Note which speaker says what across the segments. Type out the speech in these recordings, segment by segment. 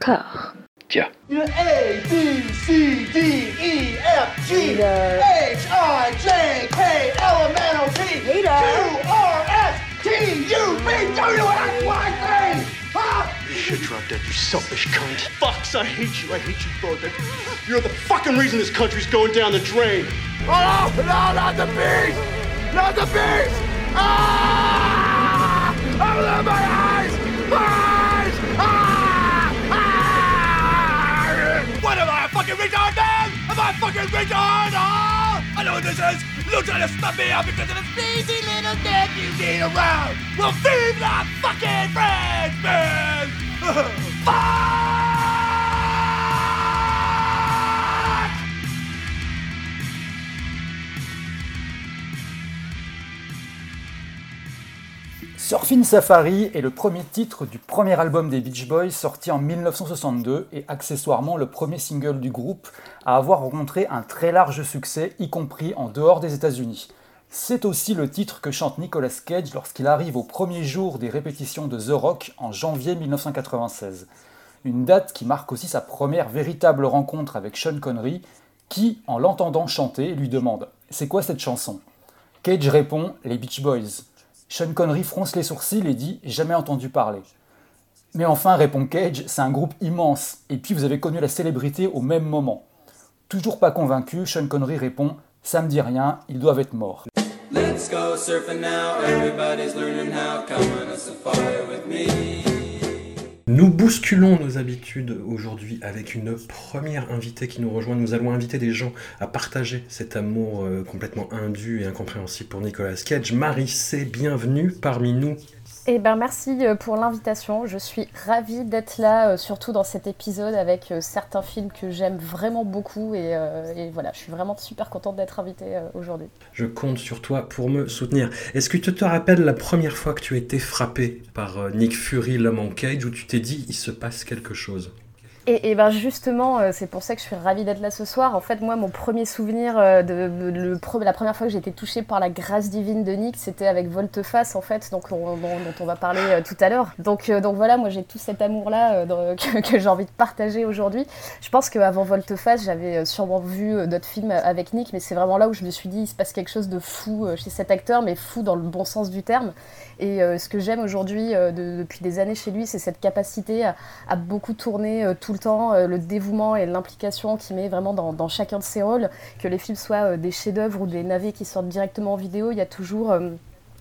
Speaker 1: corps.
Speaker 2: Tiens.
Speaker 3: A, B, C, D, E, F, G, H, I, J, K, L, M, N, O, P, Q, R, S, T, U, V, W, X, Y, Z. Huh?
Speaker 4: You should drop dead, you selfish cunt. Fucks, I hate you. I hate you both. You're the fucking reason this country's going down the drain.
Speaker 3: Oh, no, not the bees! Not the bees! Ah! Open my eyes! Eyes! Ah! A fucking retard? Ah! I know what this is! You're trying to stop me out because of this lazy little dick you need around! Well, feed the fucking friends, man! Fuck!
Speaker 5: Surfing Safari est le premier titre du premier album des Beach Boys sorti en 1962 et accessoirement le premier single du groupe à avoir rencontré un très large succès, y compris en dehors des États-Unis. C'est aussi le titre que chante Nicolas Cage lorsqu'il arrive au premier jour des répétitions de The Rock en janvier 1996. Une date qui marque aussi sa première véritable rencontre avec Sean Connery, qui, en l'entendant chanter, lui demande C'est quoi cette chanson? Cage répond Les Beach Boys. Sean Connery fronce les sourcils et dit Jamais entendu parler. Mais enfin, répond Cage, c'est un groupe immense, et puis vous avez connu la célébrité au même moment. Toujours pas convaincu, Sean Connery répond Ça me dit rien, ils doivent être morts.
Speaker 6: Nous bousculons nos habitudes aujourd'hui avec une première invitée qui nous rejoint. Nous allons inviter des gens à partager cet amour euh, complètement indu et incompréhensible pour Nicolas Cage. Marie C, bienvenue parmi nous.
Speaker 7: Eh ben merci euh, pour l'invitation. Je suis ravie d'être là, euh, surtout dans cet épisode avec euh, certains films que j'aime vraiment beaucoup et, voilà, je suis vraiment super contente d'être invitée aujourd'hui.
Speaker 6: Je compte sur toi pour me soutenir. Est-ce que tu te rappelles la première fois que tu as été frappé par Nick Fury, l'homme en cage, où tu t'es dit il se passe quelque chose?
Speaker 7: Et, ben justement, euh, c'est pour ça que je suis ravie d'être là ce soir. En fait, moi, mon premier souvenir euh, de, la première fois que j'ai été touchée par la grâce divine de Nick, c'était avec Volteface, en fait, dont, on va parler euh, tout à l'heure. Donc, voilà, moi j'ai tout cet amour-là que, j'ai envie de partager aujourd'hui. Je pense qu'avant Volteface, j'avais sûrement vu d'autres films avec Nick, mais c'est vraiment là où je me suis dit, il se passe quelque chose de fou chez cet acteur, mais fou dans le bon sens du terme. Et euh, ce que j'aime aujourd'hui, euh, de- depuis des années chez lui, c'est cette capacité à, beaucoup tourner euh, tout le temps, le dévouement et l'implication qu'il met vraiment dans, chacun de ses rôles. Que les films soient des chefs-d'œuvre ou des navets qui sortent directement en vidéo, il y a toujours.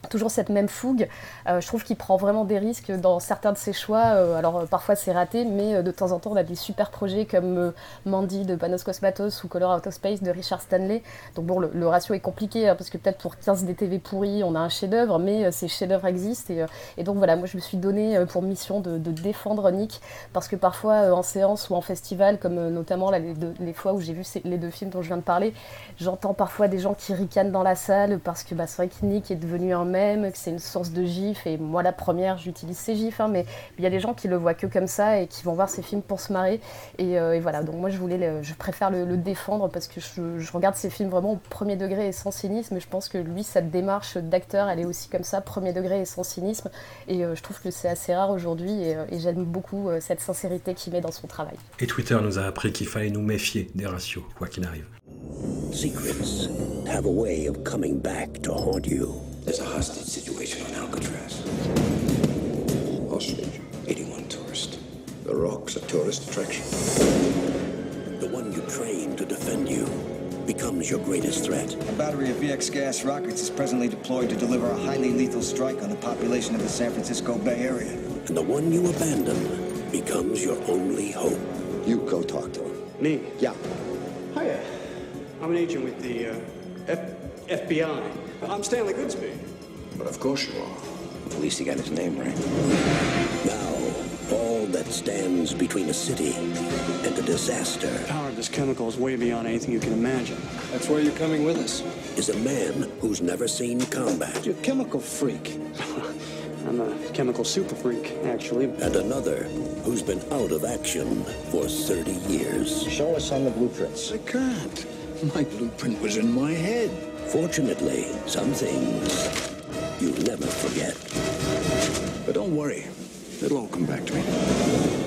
Speaker 7: Toujours cette même fougue. Euh, je trouve qu'il prend vraiment des risques dans certains de ses choix. Euh, alors euh, parfois c'est raté, mais de temps en temps on a des super projets comme Mandy de Panos Cosmatos ou Color Out of Space de Richard Stanley. Donc bon, le, ratio est compliqué hein, parce que peut-être pour 15 DTV pourris on a un chef-d'œuvre, mais ces chefs-d'œuvre existent. Et, donc voilà, moi je me suis donné pour mission de, défendre Nick parce que parfois en séance ou en festival, comme notamment les, fois où j'ai vu les deux films dont je viens de parler, j'entends parfois des gens qui ricanent dans la salle parce que bah, c'est vrai que Nick est devenu un mème, que c'est une source de gifs. Et moi la première, j'utilise ces gifs, hein, mais il y a des gens qui le voient que comme ça et qui vont voir ces films pour se marrer. Et, euh, et voilà, donc moi je voulais, le- je préfère le, le défendre parce que je, je regarde ces films vraiment au premier degré et sans cynisme. Et je pense que lui, sa démarche d'acteur, elle est aussi comme ça, premier degré et sans cynisme. Et euh, je trouve que c'est assez rare aujourd'hui et, euh, et j'aime beaucoup euh, cette sincérité qu'il met dans son travail.
Speaker 6: Et Twitter nous a appris qu'il fallait nous méfier des ratios, quoi qu'il arrive.
Speaker 8: Secrets have a way of coming back to haunt you.
Speaker 9: There's a hostage situation on Alcatraz. Hostage? 81 tourists. The Rock's a tourist attraction.
Speaker 8: The one you train to defend you becomes your greatest threat.
Speaker 10: A battery of VX gas rockets is presently deployed to deliver a highly lethal strike on the population of the San Francisco Bay Area.
Speaker 8: And the one you abandon becomes your only hope.
Speaker 9: You go talk to him.
Speaker 4: Me?
Speaker 9: Yeah.
Speaker 4: Hiya. I'm an agent with the uh, F- FBI. I'm Stanley Goodsby.
Speaker 9: But of course you are. At least he got his name right.
Speaker 8: Now, all that stands between a city and a disaster
Speaker 4: The power of this chemical is way beyond anything you can imagine.
Speaker 9: That's why you're coming with us.
Speaker 8: is a man who's never seen combat.
Speaker 9: You're a chemical freak.
Speaker 4: I'm a chemical super freak, actually.
Speaker 8: And another who's been out of action for 30 years.
Speaker 9: Show us on the blueprints. I can't. My blueprint was in my head.
Speaker 8: Fortunately, some things you'll never forget.
Speaker 9: But don't worry. It'll all come back to me.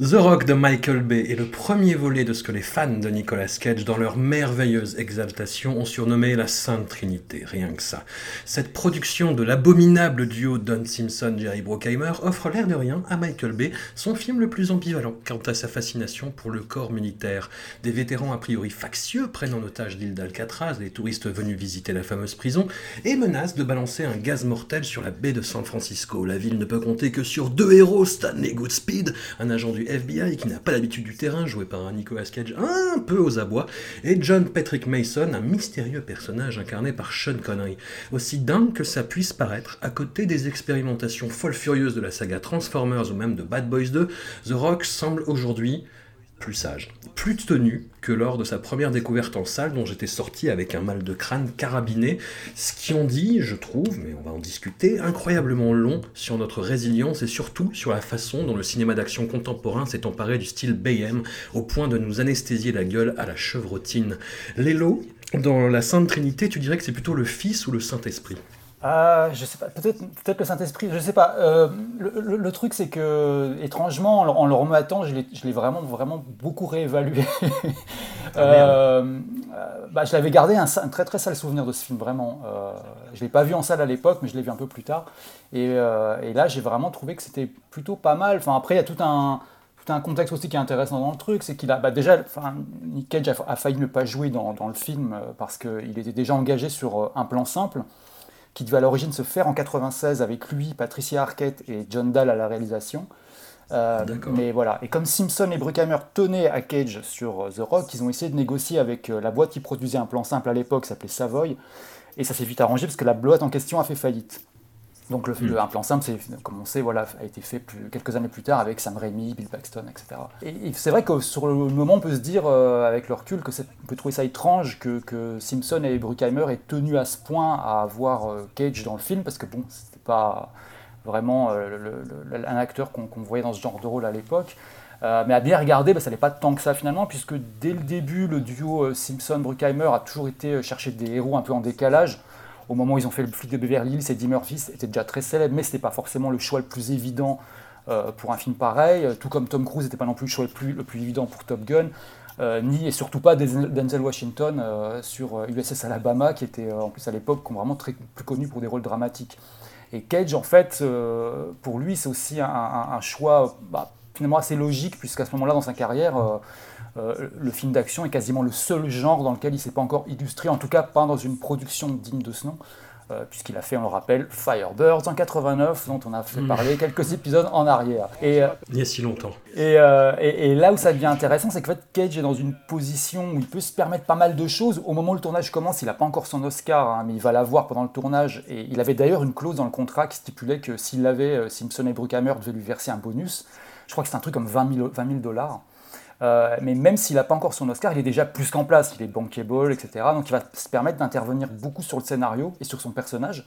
Speaker 6: The Rock de Michael Bay est le premier volet de ce que les fans de Nicolas Cage, dans leur merveilleuse exaltation, ont surnommé la Sainte Trinité, rien que ça. Cette production de l'abominable duo Don Simpson-Jerry Bruckheimer offre l'air de rien à Michael Bay son film le plus ambivalent quant à sa fascination pour le corps militaire. Des vétérans a priori factieux prennent en otage l'île d'Alcatraz, les touristes venus visiter la fameuse prison, et menacent de balancer un gaz mortel sur la baie de San Francisco. La ville ne peut compter que sur deux héros, Stanley Goodspeed, un agent du FBI qui n'a pas l'habitude du terrain, joué par un Nicolas Cage un peu aux abois, et John Patrick Mason, un mystérieux personnage incarné par Sean Connery. Aussi dingue que ça puisse paraître, à côté des expérimentations folles furieuses de la saga Transformers ou même de Bad Boys 2, The Rock semble aujourd'hui plus sage, plus tenu que lors de sa première découverte en salle dont j'étais sorti avec un mal de crâne carabiné, ce qui en dit, je trouve, mais on va en discuter, incroyablement long sur notre résilience et surtout sur la façon dont le cinéma d'action contemporain s'est emparé du style BM au point de nous anesthésier la gueule à la chevrotine. Lélo, dans la Sainte Trinité, tu dirais que c'est plutôt le Fils ou le Saint-Esprit?
Speaker 5: Ah, je sais pas, peut-être peut le Saint-Esprit, je sais pas. Euh, le, le, truc, c'est que, étrangement, en, le remettant, je l'ai vraiment, vraiment beaucoup réévalué. Ah, euh, bah, je l'avais gardé un, un, très très sale souvenir de ce film, vraiment. Euh, je l'ai pas vu en salle à l'époque, mais je l'ai vu un peu plus tard. Et, euh, et là, j'ai vraiment trouvé que c'était plutôt pas mal. Enfin, après, il y a tout un, tout un contexte aussi qui est intéressant dans le truc, c'est qu'il a bah, déjà, enfin, Nick Cage a, a, failli ne pas jouer dans, dans le film parce qu'il était déjà engagé sur un plan simple qui devait à l'origine se faire en 96 avec lui, Patricia Arquette et John Dahl à la réalisation. Euh, mais voilà, et comme Simpson et Bruckheimer tenaient à Cage sur euh, The Rock, ils ont essayé de négocier avec euh, la boîte qui produisait un plan simple à l'époque, s'appelait Savoy, et ça s'est vite arrangé parce que la boîte en question a fait faillite. Donc le, hmm. un plan simple, comme on sait, voilà, a été fait quelques années plus tard avec Sam Raimi, Bill Paxton, etc. Et, c'est vrai que sur le moment, on peut se dire, euh, avec le recul, que on peut trouver ça étrange que, Simpson et Bruckheimer aient tenu à ce point à avoir euh, Cage dans le film, parce que bon, c'était pas vraiment euh, un acteur qu'on voyait dans ce genre de rôle à l'époque. mais à bien regarder, bah, ça n'est pas tant que ça finalement, puisque dès le début, le duo Simpson-Bruckheimer a toujours été chercher des héros un peu en décalage. Au moment où ils ont fait le flic de Beverly Hills, Eddie Murphy était déjà très célèbre, mais ce n'était pas forcément le choix le plus évident euh, pour un film pareil, tout comme Tom Cruise n'était pas non plus le choix le plus, évident pour Top Gun, euh, ni et surtout pas Denzel Washington euh, sur USS Alabama, qui était en plus à l'époque vraiment très plus connu pour des rôles dramatiques. Et Cage, en fait, pour lui, c'est aussi un, choix bah, finalement assez logique, puisqu'à ce moment-là, dans sa carrière, euh, le film d'action est quasiment le seul genre dans lequel il ne s'est pas encore illustré, en tout cas pas dans une production digne de ce nom, euh, puisqu'il a fait, on le rappelle, Firebirds en 89, dont on a fait hmm. parler quelques épisodes en arrière.
Speaker 6: Et, euh, il y a si longtemps.
Speaker 5: Et, et, là où ça devient intéressant, c'est qu'en fait, Cage est dans une position où il peut se permettre pas mal de choses. Au moment où le tournage commence, il n'a pas encore son Oscar, hein, mais il va l'avoir pendant le tournage. Et il avait d'ailleurs une clause dans le contrat qui stipulait que s'il l'avait, Simpson et Bruckheimer devaient lui verser un bonus. Je crois que c'est un truc comme 20 000 dollars. Euh, mais même s'il n'a pas encore son Oscar, il est déjà plus qu'en place, il est bankable, etc. Donc il va se permettre d'intervenir beaucoup sur le scénario et sur son personnage.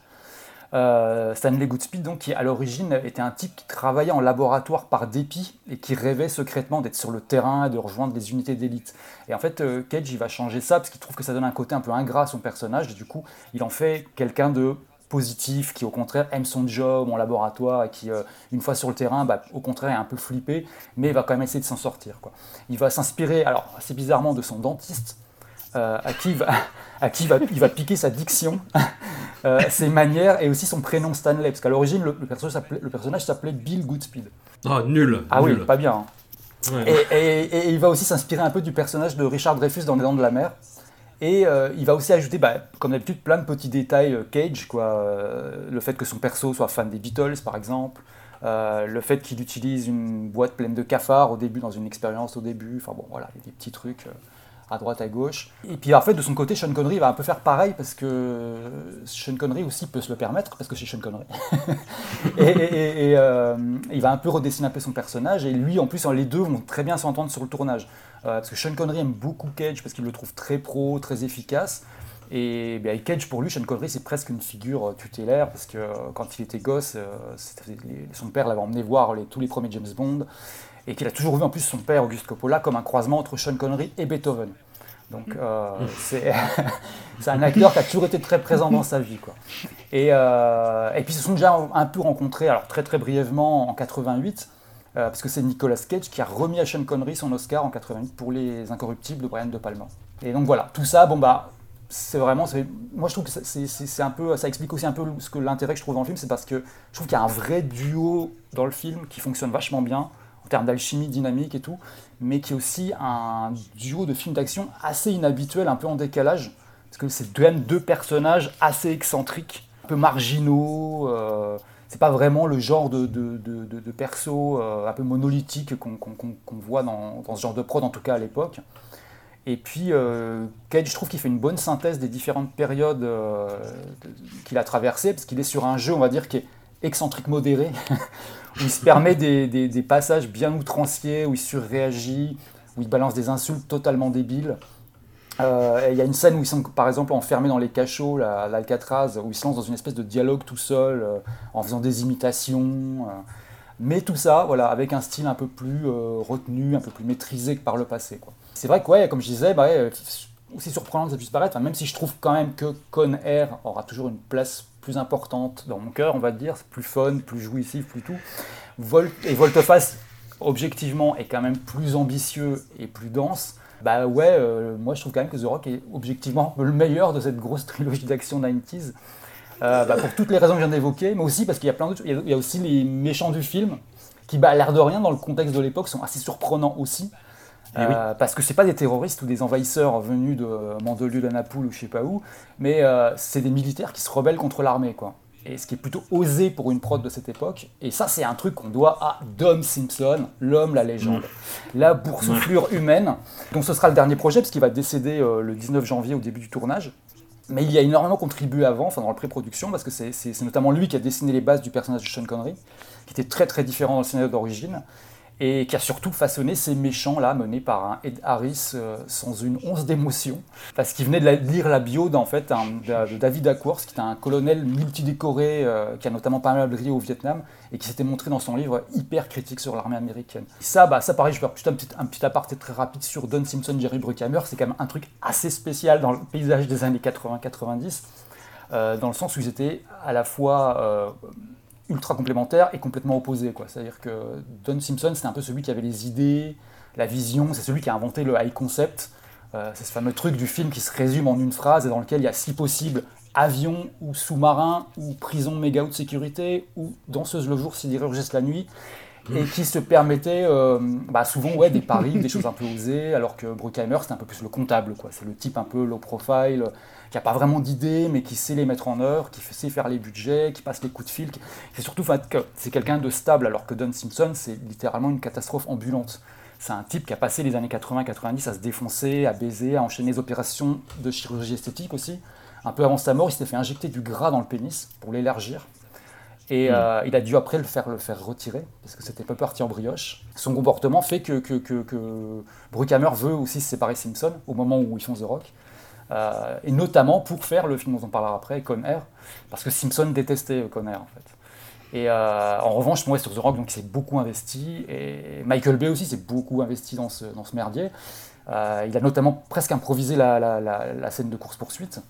Speaker 5: Euh, Stanley Goodspeed, donc, qui à l'origine était un type qui travaillait en laboratoire par dépit et qui rêvait secrètement d'être sur le terrain et de rejoindre des unités d'élite. Et en fait, euh, Cage, il va changer ça parce qu'il trouve que ça donne un côté un peu ingrat à son personnage. Et du coup, il en fait quelqu'un de positif, qui au contraire aime son job en laboratoire et qui, euh, une fois sur le terrain, bah, au contraire est un peu flippé, mais il va quand même essayer de s'en sortir. Quoi. Il va s'inspirer, alors assez bizarrement, de son dentiste, euh, à qui, il va, à qui va, il va piquer sa diction, euh, ses manières et aussi son prénom Stanley, parce qu'à l'origine, le, le personnage s'appelait Bill Goodspeed.
Speaker 6: Ah, nul
Speaker 5: Ah oui, pas bien. Hein. Et, et, il va aussi s'inspirer un peu du personnage de Richard Dreyfus dans Les Dents de la Mer. Et euh, il va aussi ajouter, bah, comme d'habitude, plein de petits détails euh, Cage, quoi. Euh, le fait que son perso soit fan des Beatles, par exemple. le fait qu'il utilise une boîte pleine de cafards au début, dans une expérience au début. Enfin bon, voilà, il y a des petits trucs à droite, à gauche. Et puis en fait, de son côté, Sean Connery va un peu faire pareil parce que Sean Connery aussi peut se le permettre parce que c'est Sean Connery. et, il va un peu redessiner un peu son personnage. Et lui, en plus, les deux vont très bien s'entendre sur le tournage. Euh, parce que Sean Connery aime beaucoup Cage parce qu'il le trouve très pro, très efficace. Et ben, Cage, pour lui, Sean Connery, c'est presque une figure euh, tutélaire parce que euh, quand il était gosse, son père l'avait emmené voir tous les premiers James Bond et qu'il a toujours vu en plus son père, Auguste Coppola, comme un croisement entre Sean Connery et Beethoven. Donc c'est un acteur qui a toujours été très présent dans sa vie. Quoi. Et, et puis ils se sont déjà un peu rencontrés, alors très très brièvement en 88, euh, parce que c'est Nicolas Cage qui a remis à Sean Connery son Oscar en 88 pour Les Incorruptibles de Brian De Palma. Et donc voilà, tout ça, bon bah, c'est vraiment, moi je trouve que c'est- un peu, ça explique aussi un peu ce que l'intérêt que je trouve dans le film, c'est parce que je trouve qu'il y a un vrai duo dans le film qui fonctionne vachement bien en termes d'alchimie, dynamique et tout, mais qui est aussi un duo de films d'action assez inhabituel, un peu en décalage, parce que c'est même deux personnages assez excentriques, un peu marginaux. euh, c'est pas vraiment le genre de, de, de, perso euh, un peu monolithique qu'on voit dans, dans ce genre de prod, en tout cas à l'époque. Et puis, euh, Cage, je trouve qu'il fait une bonne synthèse des différentes périodes euh, qu'il a traversées, parce qu'il est sur un jeu, on va dire, qui est excentrique modéré, où il se permet des, des- des passages bien outranciers, où il surréagit, où il balance des insultes totalement débiles. Euh, Il y a une scène où ils sont par exemple enfermés dans les cachots, l'Alcatraz, où ils se lancent dans une espèce de dialogue tout seul, euh, en faisant des imitations. euh. mais tout ça, voilà, avec un style un peu plus retenu, un peu plus maîtrisé que par le passé. C'est vrai que, ouais, comme je disais, bah, aussi surprenant que ça puisse paraître, même si je trouve quand même que Con Air aura toujours une place plus importante dans mon cœur, on va dire, c'est plus fun, plus jouissif, plus tout. Volt et Volteface, objectivement, est quand même plus ambitieux et plus dense. Bah ouais, euh, moi je trouve quand même que The Rock est objectivement le meilleur de cette grosse trilogie d'action 90s. Euh, bah, pour toutes les raisons que je viens d'évoquer, mais aussi parce qu'il y a plein d'autres. Il y a- il y a aussi les méchants du film, qui, bah, à l'air de rien, dans le contexte de l'époque, sont assez surprenants aussi. Euh, Parce que c'est pas des terroristes ou des envahisseurs venus de Mandelieu, d'Anapoul ou je sais pas où, mais euh, c'est des militaires qui se rebellent contre l'armée, quoi. Et ce qui est plutôt osé pour une prod de cette époque. Et ça, c'est un truc qu'on doit à Dom Simpson, l'homme, la légende. La boursouflure humaine. Donc ce sera le dernier projet, parce qu'il va décéder euh, le 19 janvier au début du tournage. Mais il y a énormément contribué avant, enfin dans la pré-production, parce que c'est notamment lui qui a dessiné les bases du personnage de Sean Connery, qui était très très différent dans le scénario d'origine, et qui a surtout façonné ces méchants-là, menés par un Ed Harris euh, sans une once d'émotion, parce qu'il venait de lire la bio d'en fait, un- de, David Ackworth, qui était un colonel multidécoré, euh, qui a notamment pas mal brillé au Vietnam, et qui s'était montré dans son livre hyper critique sur l'armée américaine. Ça, bah, ça pareil, je vais faire un petit, un petit aparté très rapide sur Don Simpson, Jerry Bruckheimer, c'est quand même un truc assez spécial dans le paysage des années 80-90, euh, dans le sens où ils étaient à la fois ultra complémentaires et complètement opposés. C'est-à-dire que Don Simpson, c'était un peu celui qui avait les idées, la vision, c'est celui qui a inventé le high concept. Euh, c'est ce fameux truc du film qui se résume en une phrase et dans lequel il y a si possible avion ou sous-marin ou prison méga haute sécurité ou danseuse le jour, sidérurgiste la nuit et qui se permettait euh, bah, souvent ouais, des paris, des choses un peu osées, alors que Bruckheimer c'était un peu plus le comptable. C'est le type un peu low profile, qui a pas vraiment d'idées, mais qui sait les mettre en œuvre, qui sait faire les budgets, qui passe les coups de fil. qui- C'est surtout que c'est quelqu'un de stable, alors que Don Simpson c'est littéralement une catastrophe ambulante. C'est un type qui a passé les années 80-90 à se défoncer, à baiser, à enchaîner les opérations de chirurgie esthétique aussi. Un peu avant sa mort, il s'était fait injecter du gras dans le pénis pour l'élargir. Et euh, il a dû après le faire, le faire retirer, parce que c'était pas parti en brioche. Son comportement fait que, que, que, que Bruckheimer veut aussi se séparer Simpson au moment où ils font The Rock. Euh, et notamment pour faire le film dont on parlera après, Con Air, parce que Simpson détestait Con Air en fait. Et euh, en revanche, moi sur The Rock, donc il s'est beaucoup investi, et Michael Bay aussi s'est beaucoup investi dans ce, dans ce merdier. Euh, il a notamment presque improvisé la, la, la, la scène de course-poursuite,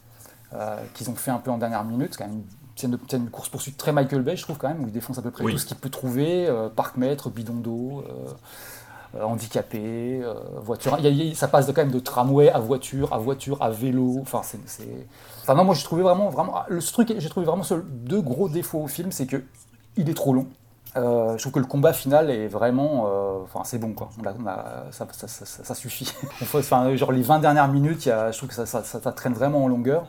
Speaker 5: euh, qu'ils ont fait un peu en dernière minute, c'est quand même une scène de, course-poursuite très Michael Bay, je trouve quand même, où il défonce à peu près
Speaker 6: Oui.
Speaker 5: tout ce qu'il peut trouver, euh, parc-mètre, bidon d'eau, euh, euh, handicapé, euh, voiture. Il y a- il y a- ça passe de, quand même de tramway à voiture, à voiture, à vélo. Enfin, c'est, enfin non, moi j'ai trouvé vraiment, vraiment, le ce truc, j'ai trouvé vraiment ce- deux gros défauts au film, c'est que il est trop long. Euh, je trouve que le combat final est vraiment, euh, enfin c'est bon quoi. On a- on a- ça, ça- ça- ça- ça suffit. Enfin, genre les 20 dernières minutes, il y a- je trouve que ça, traîne vraiment en longueur.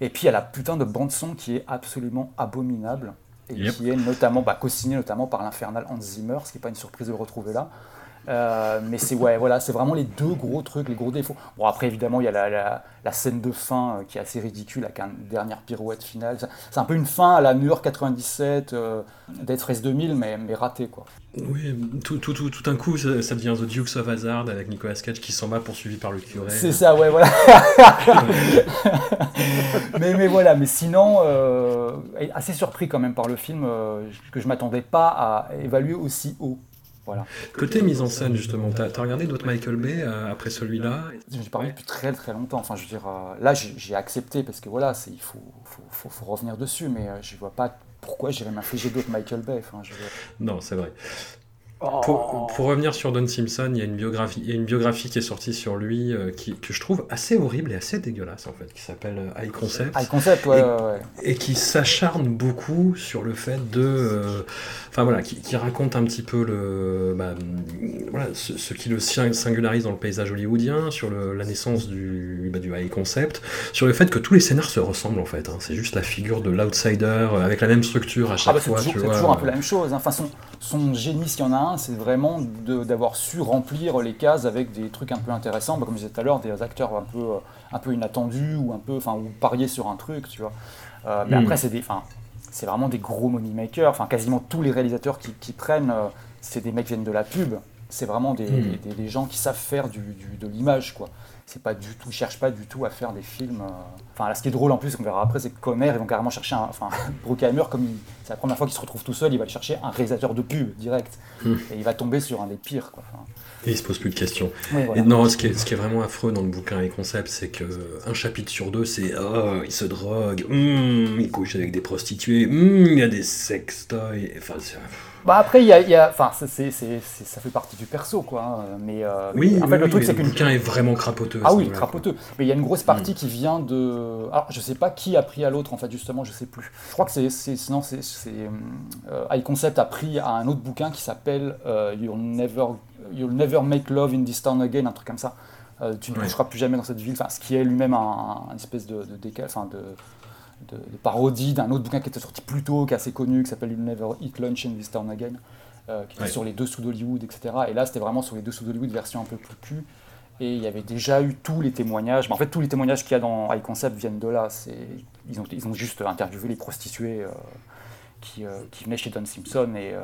Speaker 5: Et puis il y a la putain de bande son qui est absolument abominable et
Speaker 6: Yep.
Speaker 5: qui est notamment bah, co-signée notamment par l'infernal Hans Zimmer, ce qui n'est pas une surprise de le retrouver là. Euh, mais c'est ouais, voilà, c'est vraiment les deux gros trucs, les gros défauts. Bon après évidemment il y a la, la- la scène de fin euh, qui est assez ridicule avec une dernière pirouette finale. C'est- un peu une fin à la York 97, euh, Death Race 2000, mais, mais raté quoi.
Speaker 6: Oui, tout, tout, tout, tout un coup, ça, ça devient The Dukes of Hazard avec Nicolas Cage qui s'en va poursuivi par le curé.
Speaker 5: C'est ça, ouais, voilà. mais, mais voilà, mais sinon, euh, assez surpris quand même par le film, que je m'attendais pas à évaluer aussi haut. Voilà.
Speaker 6: Côté mise en scène, justement, t'as as regardé d'autres Michael Bay euh, après celui-là
Speaker 5: J'ai parlé depuis très très longtemps. Enfin, je veux dire, euh, là, j'ai accepté parce que voilà, il faut, faut, faut, faut revenir dessus, mais euh, je vois pas pourquoi j'irais m'infliger d'autres Michael Bay. Enfin, je.
Speaker 6: Non, c'est vrai. Pour, pour revenir sur Don Simpson, il y a une biographie, il y a une biographie qui est sortie sur lui euh, qui, que je trouve assez horrible et assez dégueulasse en fait, qui s'appelle euh, High Concept.
Speaker 5: High Concept, ouais,
Speaker 6: et,
Speaker 5: ouais, ouais.
Speaker 6: et qui s'acharne beaucoup sur le fait de, euh, enfin voilà, qui, qui raconte un petit peu le, bah, voilà, ce, ce qui le sing- singularise dans le paysage hollywoodien, sur le- la naissance du, bah, du High Concept, sur le fait que tous les scénars se ressemblent en fait. hein. C'est juste la figure de l'outsider avec la même structure à
Speaker 5: Ah
Speaker 6: chaque
Speaker 5: bah, c'est
Speaker 6: fois.
Speaker 5: toujours,
Speaker 6: tu
Speaker 5: c'est
Speaker 6: vois.
Speaker 5: toujours un peu la même chose. hein. Enfin, son, son génie, s'il y en a un, c'est vraiment d'avoir su remplir les cases avec des trucs un peu intéressants, bah, comme je disais tout à l'heure, des acteurs un peu, un peu inattendus ou un peu, enfin, ou parier sur un truc, tu vois. Euh, mais
Speaker 6: Mm.
Speaker 5: après, c'est des, enfin, c'est vraiment des gros money makers. Enfin, quasiment tous les réalisateurs qui, qui prennent, euh, c'est des mecs qui viennent de la pub. C'est vraiment des,
Speaker 6: Mm.
Speaker 5: des- des gens qui savent faire du, du- de l'image, quoi. C'est pas du tout, ils cherchent pas du tout à faire des films. euh, Enfin, là, ce qui est drôle en plus, qu'on verra après, c'est que Conner, ils vont carrément chercher un. Enfin, Bruckheimer, comme il- c'est la première fois qu'il se retrouve tout seul, il va aller chercher un réalisateur de pub direct.
Speaker 6: Mm.
Speaker 5: Et il va tomber sur un des pires, quoi. Enfin,
Speaker 6: Et il se pose plus de questions.
Speaker 5: Oui, voilà.
Speaker 6: Et non, ce qui, est, ce qui est vraiment affreux dans le bouquin et concept, c'est que un chapitre sur deux, c'est oh, il se drogue, hum, il couche avec des prostituées, hum, il y a des sextoys. Enfin, c'est-
Speaker 5: Bah après, il y a, il y a- enfin, c'est- ça fait partie du perso, quoi. hein, Mais euh,
Speaker 6: oui,
Speaker 5: en
Speaker 6: oui,
Speaker 5: fait, le truc, c'est
Speaker 6: le
Speaker 5: qu'une
Speaker 6: bouquin est vraiment crapoteux.
Speaker 5: Ah oui, crapoteux. Mais il y a une grosse partie qui vient de. Alors, je sais pas qui a pris à l'autre, en fait, justement, je sais plus. Je crois que c'est. c'est- Sinon, c'est. euh, High Concept a pris à un autre bouquin qui s'appelle euh, You'll, never, You'll Never Make Love in This Town Again, un truc comme ça. Euh, tu ne
Speaker 6: Ouais.
Speaker 5: coucheras plus jamais dans cette ville. Enfin, ce qui est lui-même un, un espèce de, de décal, enfin, de, de, de parodie d'un autre bouquin qui était sorti plus tôt, qui est assez connu, qui s'appelle Never Eat Lunch in This Town Again, euh, qui était
Speaker 6: Ouais.
Speaker 5: sur les dessous d'Hollywood, etc. Et là, c'était vraiment sur les dessous d'Hollywood, version un peu plus cul. Et il y avait déjà eu tous les témoignages. Mais en fait, tous les témoignages qu'il y a dans High Concept viennent de là. Ils ont, ils ont juste interviewé les prostituées euh, qui, euh, qui venaient chez Don Simpson. Et,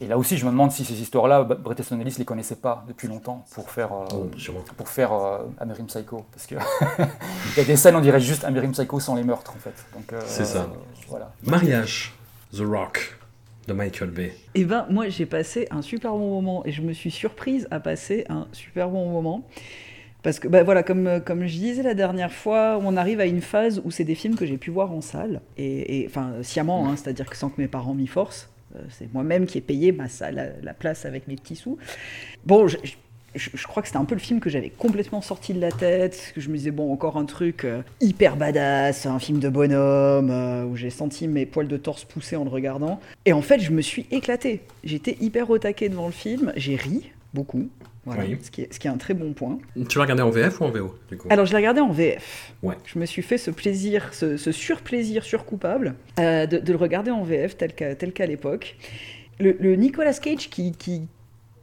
Speaker 5: et là aussi, je me demande si ces histoires-là, B- Bret Easton Ellis les connaissait pas depuis longtemps pour faire, euh,
Speaker 6: Oh,
Speaker 5: pour faire euh, American Psycho. Parce que il y a des scènes, on dirait juste American Psycho sans les meurtres, en fait. Donc, euh,
Speaker 6: C'est ça.
Speaker 5: Voilà.
Speaker 6: Mariage, The Rock, de Michael Bay.
Speaker 1: Et ben moi j'ai passé un super bon moment et je me suis surprise à passer un super bon moment. Parce que bah, voilà, comme, comme je disais la dernière fois, on arrive à une phase où c'est des films que j'ai pu voir en salle, et et, enfin sciemment, hein, c'est-à-dire que sans que mes parents m'y forcent. Euh, C'est moi-même qui ai payé ma salle, la, la place avec mes petits sous. Bon, je, je- crois que c'était un peu le film que j'avais complètement sorti de la tête, que je me disais, bon, encore un truc euh, hyper badass, un film de bonhomme, euh, où j'ai senti mes poils de torse pousser en le regardant. Et en fait, je me suis éclaté. J'étais hyper au taquet devant le film, j'ai ri beaucoup, voilà,
Speaker 6: Oui.
Speaker 1: ce, qui est, ce qui est un très bon point.
Speaker 6: Tu l'as regardé en VF ou en VO du coup
Speaker 1: Alors, je l'ai regardé en VF.
Speaker 6: Ouais.
Speaker 1: Je me suis fait ce plaisir, ce, ce surplaisir surcoupable euh, de, de le regarder en VF tel qu'à qu'à l'époque. Le, le Nicolas Cage qui, qui,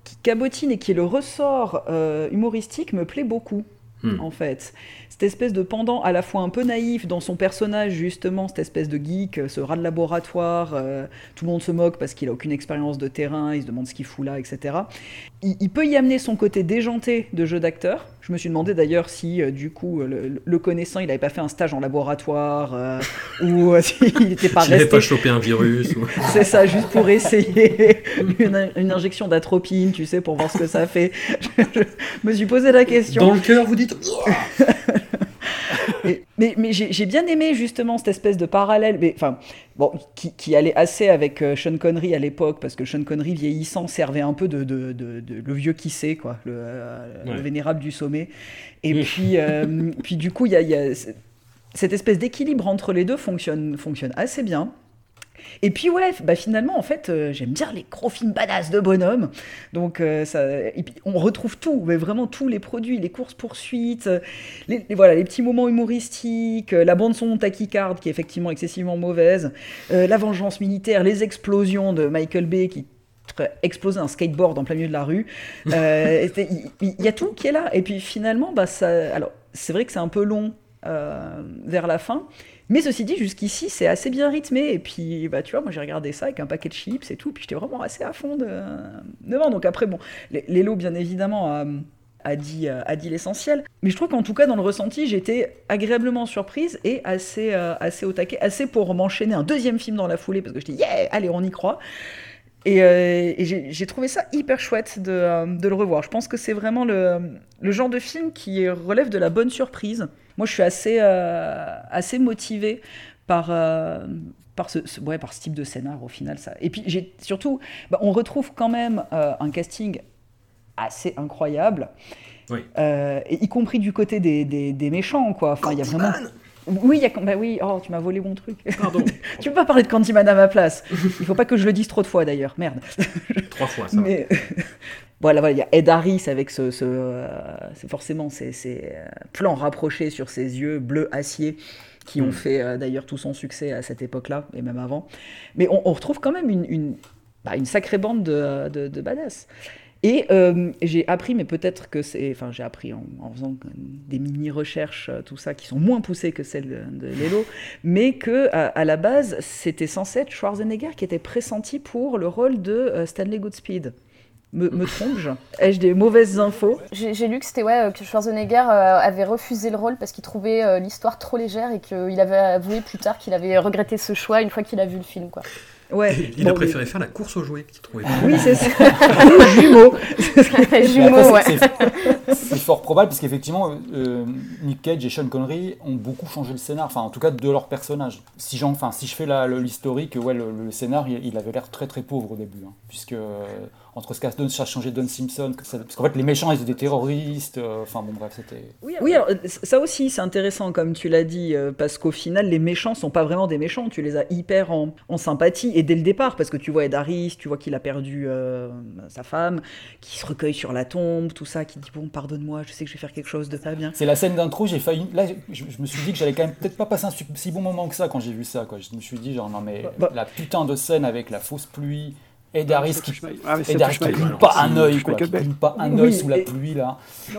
Speaker 1: qui cabotine et qui est le ressort euh, humoristique me plaît beaucoup.
Speaker 6: Hmm.
Speaker 1: En fait, cette espèce de pendant à la fois un peu naïf dans son personnage, justement, cette espèce de geek, ce rat de laboratoire, euh, tout le monde se moque parce qu'il a aucune expérience de terrain, il se demande ce qu'il fout là, etc. Il, il peut y amener son côté déjanté de jeu d'acteur. Je me suis demandé d'ailleurs si, euh, du coup, le, le connaissant, il n'avait pas fait un stage en laboratoire euh, ou euh, s'il n'était pas
Speaker 6: S'il n'avait
Speaker 1: resté.
Speaker 6: pas chopé un virus. ou-
Speaker 1: C'est ça, juste pour essayer une, une injection d'atropine, tu sais, pour voir ce que ça fait. Je, je me suis posé la question.
Speaker 6: Dans le cœur, vous dites.
Speaker 1: Et- mais mais j'ai bien aimé justement cette espèce de parallèle, mais enfin bon, qui, qui allait assez avec euh, Sean Connery à l'époque, parce que Sean Connery vieillissant servait un peu de, de- de- de- le vieux qui sait quoi, le, euh, le vénérable du sommet. Et puis euh, puis du coup il y a, y cette espèce d'équilibre entre les deux fonctionne fonctionne assez bien. Et puis ouais, bah finalement en fait euh, j'aime bien les gros films badass de bonhomme. Donc euh, ça, et puis, on retrouve tout, mais vraiment tous les produits, les courses poursuites, euh, les, les- voilà les petits moments humoristiques, la bande son tachycard qui est effectivement excessivement mauvaise, euh, la vengeance militaire, les explosions de Michael Bay qui exploser un skateboard en plein milieu de la rue. Il il y, a tout qui est là. Et puis finalement, bah ça, alors c'est vrai que c'est un peu long vers la fin. Mais ceci dit, jusqu'ici, c'est assez bien rythmé. Et puis, bah, tu vois, moi, j'ai regardé ça avec un paquet de chips et tout. Puis, j'étais vraiment assez à fond de, devant. Donc, après, bon, Lélo, bien évidemment, dit, euh, a dit l'essentiel. Mais je trouve qu'en tout cas, dans le ressenti, j'étais agréablement surprise et assez, euh, assez au taquet. Assez pour m'enchaîner un deuxième film dans la foulée parce que je dis, yeah, allez, on y croit. Et, euh, j'ai trouvé ça hyper chouette de, euh, le revoir. Je pense que c'est vraiment le genre de film qui relève de la bonne surprise. Moi, je suis assez, euh, assez motivée par, euh, par ce, ce- ouais, par ce type de scénar au final. Ça. Et puis j'ai surtout, bah, on retrouve quand même euh, un casting assez incroyable,
Speaker 6: Oui.
Speaker 1: et y compris du côté des, des- des méchants, quoi. Enfin, il y a vraiment. Oui, y a, bah oui, oh, tu m'as volé mon truc.
Speaker 6: Pardon.
Speaker 1: tu peux pas parler de Candyman à ma place. Il faut pas que je le dise trop de fois d'ailleurs, merde.
Speaker 6: Trois fois, ça.
Speaker 1: Mais voilà, voilà, il y a Ed Harris avec ce, ce, euh, forcément ces, ces, euh, plans rapprochés sur ses yeux bleu acier qui ont
Speaker 6: Mm.
Speaker 1: fait euh, d'ailleurs tout son succès à cette époque-là et même avant. Mais on, on retrouve quand même une, une, bah, une sacrée bande de, de, de badass. Et euh, j'ai appris, mais peut-être que c'est. Enfin, j'ai appris en, en faisant des mini-recherches, tout ça, qui sont moins poussées que celles de, de Lelo, mais que à, à la base, c'était censé être Schwarzenegger qui était pressenti pour le rôle de Stanley Goodspeed. Me, me trompe-je Ai-je des mauvaises infos
Speaker 7: J'ai lu que c'était ouais, euh, que Schwarzenegger euh, avait refusé le rôle parce qu'il trouvait euh, l'histoire trop légère et qu'il avait avoué plus tard qu'il avait regretté ce choix une fois qu'il a vu le film. Quoi.
Speaker 1: Ouais.
Speaker 6: Il a préféré faire la course aux jouets qu'il trouvait.
Speaker 1: Oui, c'est ça. Jumeaux.
Speaker 7: Jumeaux, ouais.
Speaker 5: c'est- fort probable parce qu'effectivement, euh, Nick Cage et Sean Connery ont beaucoup changé le scénar, enfin en tout cas de leur personnage. Si, j'en- enfin, si je fais l'historique, ouais, le, le scénar il, il avait l'air très très pauvre au début, hein, puisque euh, entre ce qu'a don- ça a changé Don Simpson, que ça- parce qu'en fait les méchants ils étaient des terroristes, euh, enfin bon bref c'était.
Speaker 1: Oui, alors, euh, ça aussi c'est intéressant comme tu l'as dit, euh, parce qu'au final les méchants sont pas vraiment des méchants, tu les as hyper en, en sympathie, et dès le départ, parce que tu vois Ed Harris, tu vois qu'il a perdu euh, sa femme, qui se recueille sur la tombe, tout ça, qui dit bon pardonne-moi, je sais que je vais faire quelque chose de pas bien.
Speaker 5: C'est la scène d'intro, j'ai failli. Là, je, je me suis dit que j'allais quand même peut-être pas passer un si bon moment que ça quand j'ai vu ça. Quoi. Je me suis dit, genre, non, mais
Speaker 1: Bah-
Speaker 5: la putain de scène avec la fausse pluie, Ed Harris qui,
Speaker 2: Ah,
Speaker 5: qui
Speaker 2: pas-
Speaker 5: cligne pas un œil, quoi, qui cligne pas un
Speaker 1: Oui,
Speaker 5: œil sous la
Speaker 1: et-
Speaker 5: pluie, là.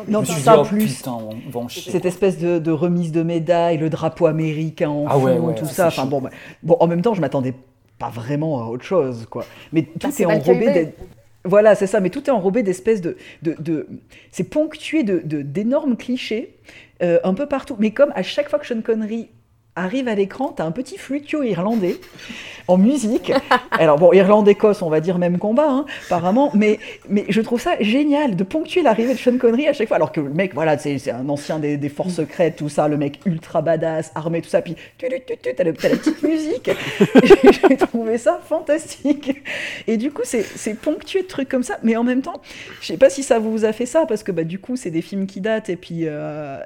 Speaker 1: Non,
Speaker 5: suis
Speaker 1: ça
Speaker 5: oh,
Speaker 1: plus,
Speaker 5: putain, on va en chier.
Speaker 1: cette espèce de, de remise de médaille, le drapeau américain en
Speaker 5: Ah
Speaker 1: fond,
Speaker 5: ouais,
Speaker 1: tout ça. Enfin bon, bah, bon, en même temps, je m'attendais pas vraiment à autre chose, quoi. Mais tout
Speaker 7: Bah, c'est
Speaker 1: est enrobé d'être- Voilà, c'est ça, mais tout est enrobé d'espèces de, de, de- c'est ponctué de de- d'énormes clichés euh, un peu partout. Mais comme à chaque fois que Sean Connery arrive à l'écran, t'as un petit flutio irlandais en musique. Alors bon, Irlande-Écosse, on va dire même combat, hein, apparemment, mais, mais je trouve ça génial de ponctuer l'arrivée de Sean Connery à chaque fois, alors que le mec, voilà, c'est un ancien des, des forces secrètes, tout ça, le mec ultra badass, armé, tout ça, puis tu, tu, tu, tu, t'as le- t'as la petite musique. J'ai trouvé ça fantastique. Et du coup, c'est ponctué de trucs comme ça, mais en même temps, je sais pas si ça vous a fait ça, parce que bah, du coup, c'est des films qui datent, et puis. euh,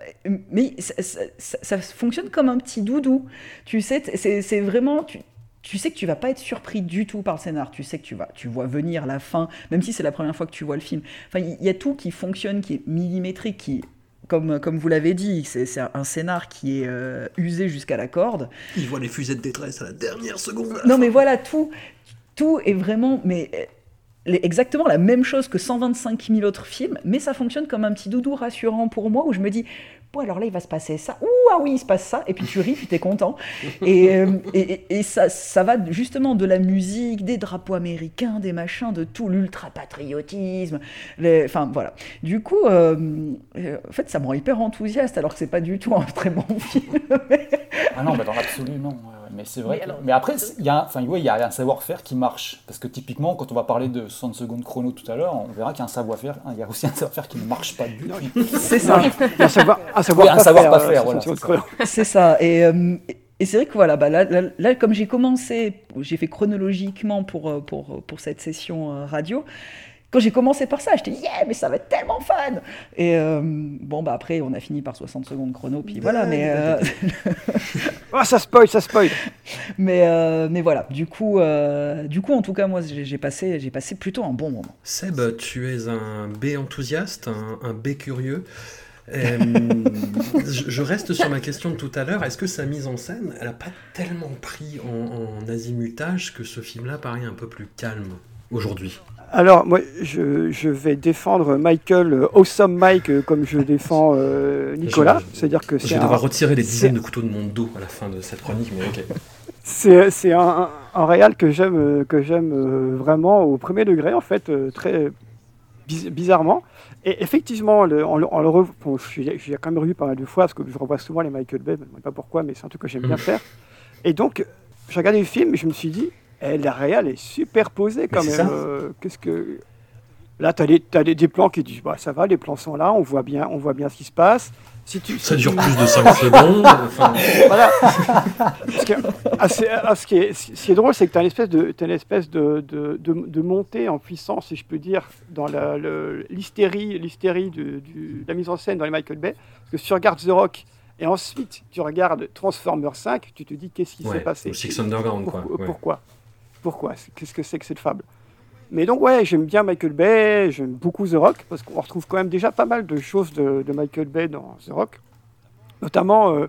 Speaker 1: mais ça, ça- ça- ça fonctionne comme un petit doudou. Tu sais, c'est vraiment. Tu, tu sais que tu vas pas être surpris du tout par le scénar. Tu sais que tu vas, tu vois venir la fin, même si c'est la première fois que tu vois le film. Enfin, il y, a tout qui fonctionne, qui est millimétrique, qui, comme, comme vous l'avez dit, c'est un scénar qui est euh, usé jusqu'à la corde.
Speaker 6: Il voit les fusées de détresse à la dernière seconde.
Speaker 1: Non, mais voilà, tout, tout est vraiment, mais euh, exactement la même chose que 125 000 autres films, mais ça fonctionne comme un petit doudou rassurant pour moi où je me dis. Bon, alors là, il va se passer ça. Ouh, ah oui, il se passe ça. Et puis tu ris, puis t'es content. Et, euh, et, ça, ça va justement de la musique, des drapeaux américains, des machins, de tout, l'ultra-patriotisme. Enfin, voilà. Du coup, euh, euh, en fait, ça me rend hyper enthousiaste, alors que c'est pas du tout un très bon film.
Speaker 5: Ah non, bah dans l'absolu, non. Mais c'est vrai.
Speaker 1: Mais
Speaker 5: que-
Speaker 1: alors-
Speaker 5: Mais après, il y, a, enfin, ouais, il y a un savoir-faire qui marche. Parce que typiquement, quand on va parler de 60 secondes chrono tout à l'heure, on verra qu'il y a un savoir-faire. Il y a aussi un savoir-faire qui ne marche pas du tout.
Speaker 1: C'est ça.
Speaker 2: Il y a un savoir, un savoir,
Speaker 5: Oui, un
Speaker 2: pas
Speaker 5: savoir
Speaker 2: faire,
Speaker 5: pas
Speaker 2: euh,
Speaker 5: faire, voilà,
Speaker 2: son
Speaker 5: c'est
Speaker 1: ça. Et, euh, et c'est vrai que voilà, bah là, là, là, comme j'ai commencé, j'ai fait chronologiquement pour, euh, pour, pour cette session euh, radio. Quand j'ai commencé par ça, j'étais yeah, mais ça va être tellement fun. Et euh, bon, bah après, on a fini par 60 secondes chrono, puis voilà. Mais, euh,
Speaker 2: Ah, ça spoil, ça spoil.
Speaker 1: mais, euh, mais voilà. Du coup, euh, du coup, en tout cas, moi, j'ai passé, j'ai passé plutôt un bon moment.
Speaker 6: Seb, tu es un B enthousiaste, un, un B curieux. Euh, je je reste sur ma question de tout à l'heure. Est-ce que sa mise en scène, elle n'a pas tellement pris en, en azimutage que ce film-là paraît un peu plus calme aujourd'hui?
Speaker 2: Alors, moi, je, je vais défendre Michael, euh, Awesome Mike, euh, comme je défends euh, Nicolas.
Speaker 6: Je-
Speaker 2: C'est-à-dire que
Speaker 6: Je vais
Speaker 2: un,
Speaker 6: devoir retirer des dizaines de couteaux de mon dos à la fin de cette chronique, mais ok.
Speaker 2: c'est un, un, réal que j'aime que j'aime vraiment au premier degré, en fait, très biz- bizarrement. Et effectivement, le, en, le bon, j'ai quand même revu pas mal de fois, parce que je revois souvent les Michael Bay, je ne sais pas pourquoi, mais c'est un truc que j'aime bien
Speaker 6: Mhm.
Speaker 2: faire. Et donc, j'ai regardé le film et je me suis dit, eh, la réal est super posée quand même. euh, Qu'est-ce que... Là, tu as, des, t'as des, plans qui disent bah, ça va, les plans sont là, on voit bien, on voit bien ce qui se passe. Si tu,
Speaker 6: Ça
Speaker 2: si
Speaker 6: dure
Speaker 2: tu-
Speaker 6: plus de 5 secondes. enfin,
Speaker 2: voilà. Ce qui est, ah, ah, ce qui est- ce qui est drôle, c'est que tu as une espèce, de, t'as une espèce de, de, de- de montée en puissance, si je peux dire, dans l'hystérie, de la mise en scène dans les Michael Bay. Parce que si tu regardes The Rock et ensuite tu regardes Transformers 5, tu te dis qu'est-ce qui
Speaker 6: Ouais,
Speaker 2: s'est passé
Speaker 6: Six Underground, quoi, ouais.
Speaker 2: Pourquoi, Pourquoi Qu'est-ce que c'est que cette fable? Mais donc ouais, j'aime bien Michael Bay, j'aime beaucoup The Rock, parce qu'on retrouve quand même déjà pas mal de choses de, de Michael Bay dans The Rock. Notamment euh,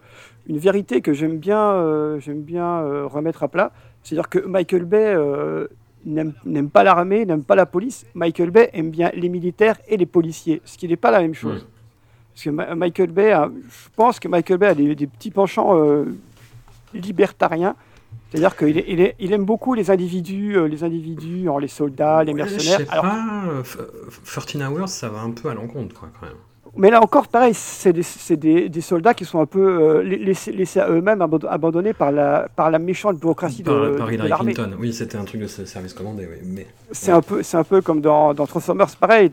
Speaker 2: une vérité que j'aime bien, euh, j'aime bien euh, remettre à plat, c'est-à-dire que Michael Bay n'aime pas l'armée, n'aime pas la police. Michael Bay aime bien les militaires et les policiers, ce qui n'est pas la même chose. Parce que Ma- Michael Bay, a- je pense que Michael Bay a des, des petits penchants libertariens. C'est-à-dire qu'il il il aime beaucoup les individus, euh, les individus, les soldats, les
Speaker 6: ouais, je
Speaker 2: mercenaires.
Speaker 6: sais
Speaker 2: Alors,
Speaker 6: pas, euh, f- 13 Hours, ça va un peu à l'encontre, quoi, quand même.
Speaker 2: Mais là encore, pareil, c'est des, des- des soldats qui sont un peu euh, la- laissés, laissés à eux-mêmes, aband- abandonnés par la, par la méchante bureaucratie de,
Speaker 6: Par, par
Speaker 2: de l'armée.
Speaker 6: Oui, c'était un truc de ce service commandé, oui. Mais...
Speaker 2: C'est un peu, c'est un peu comme dans, dans Transformers, pareil,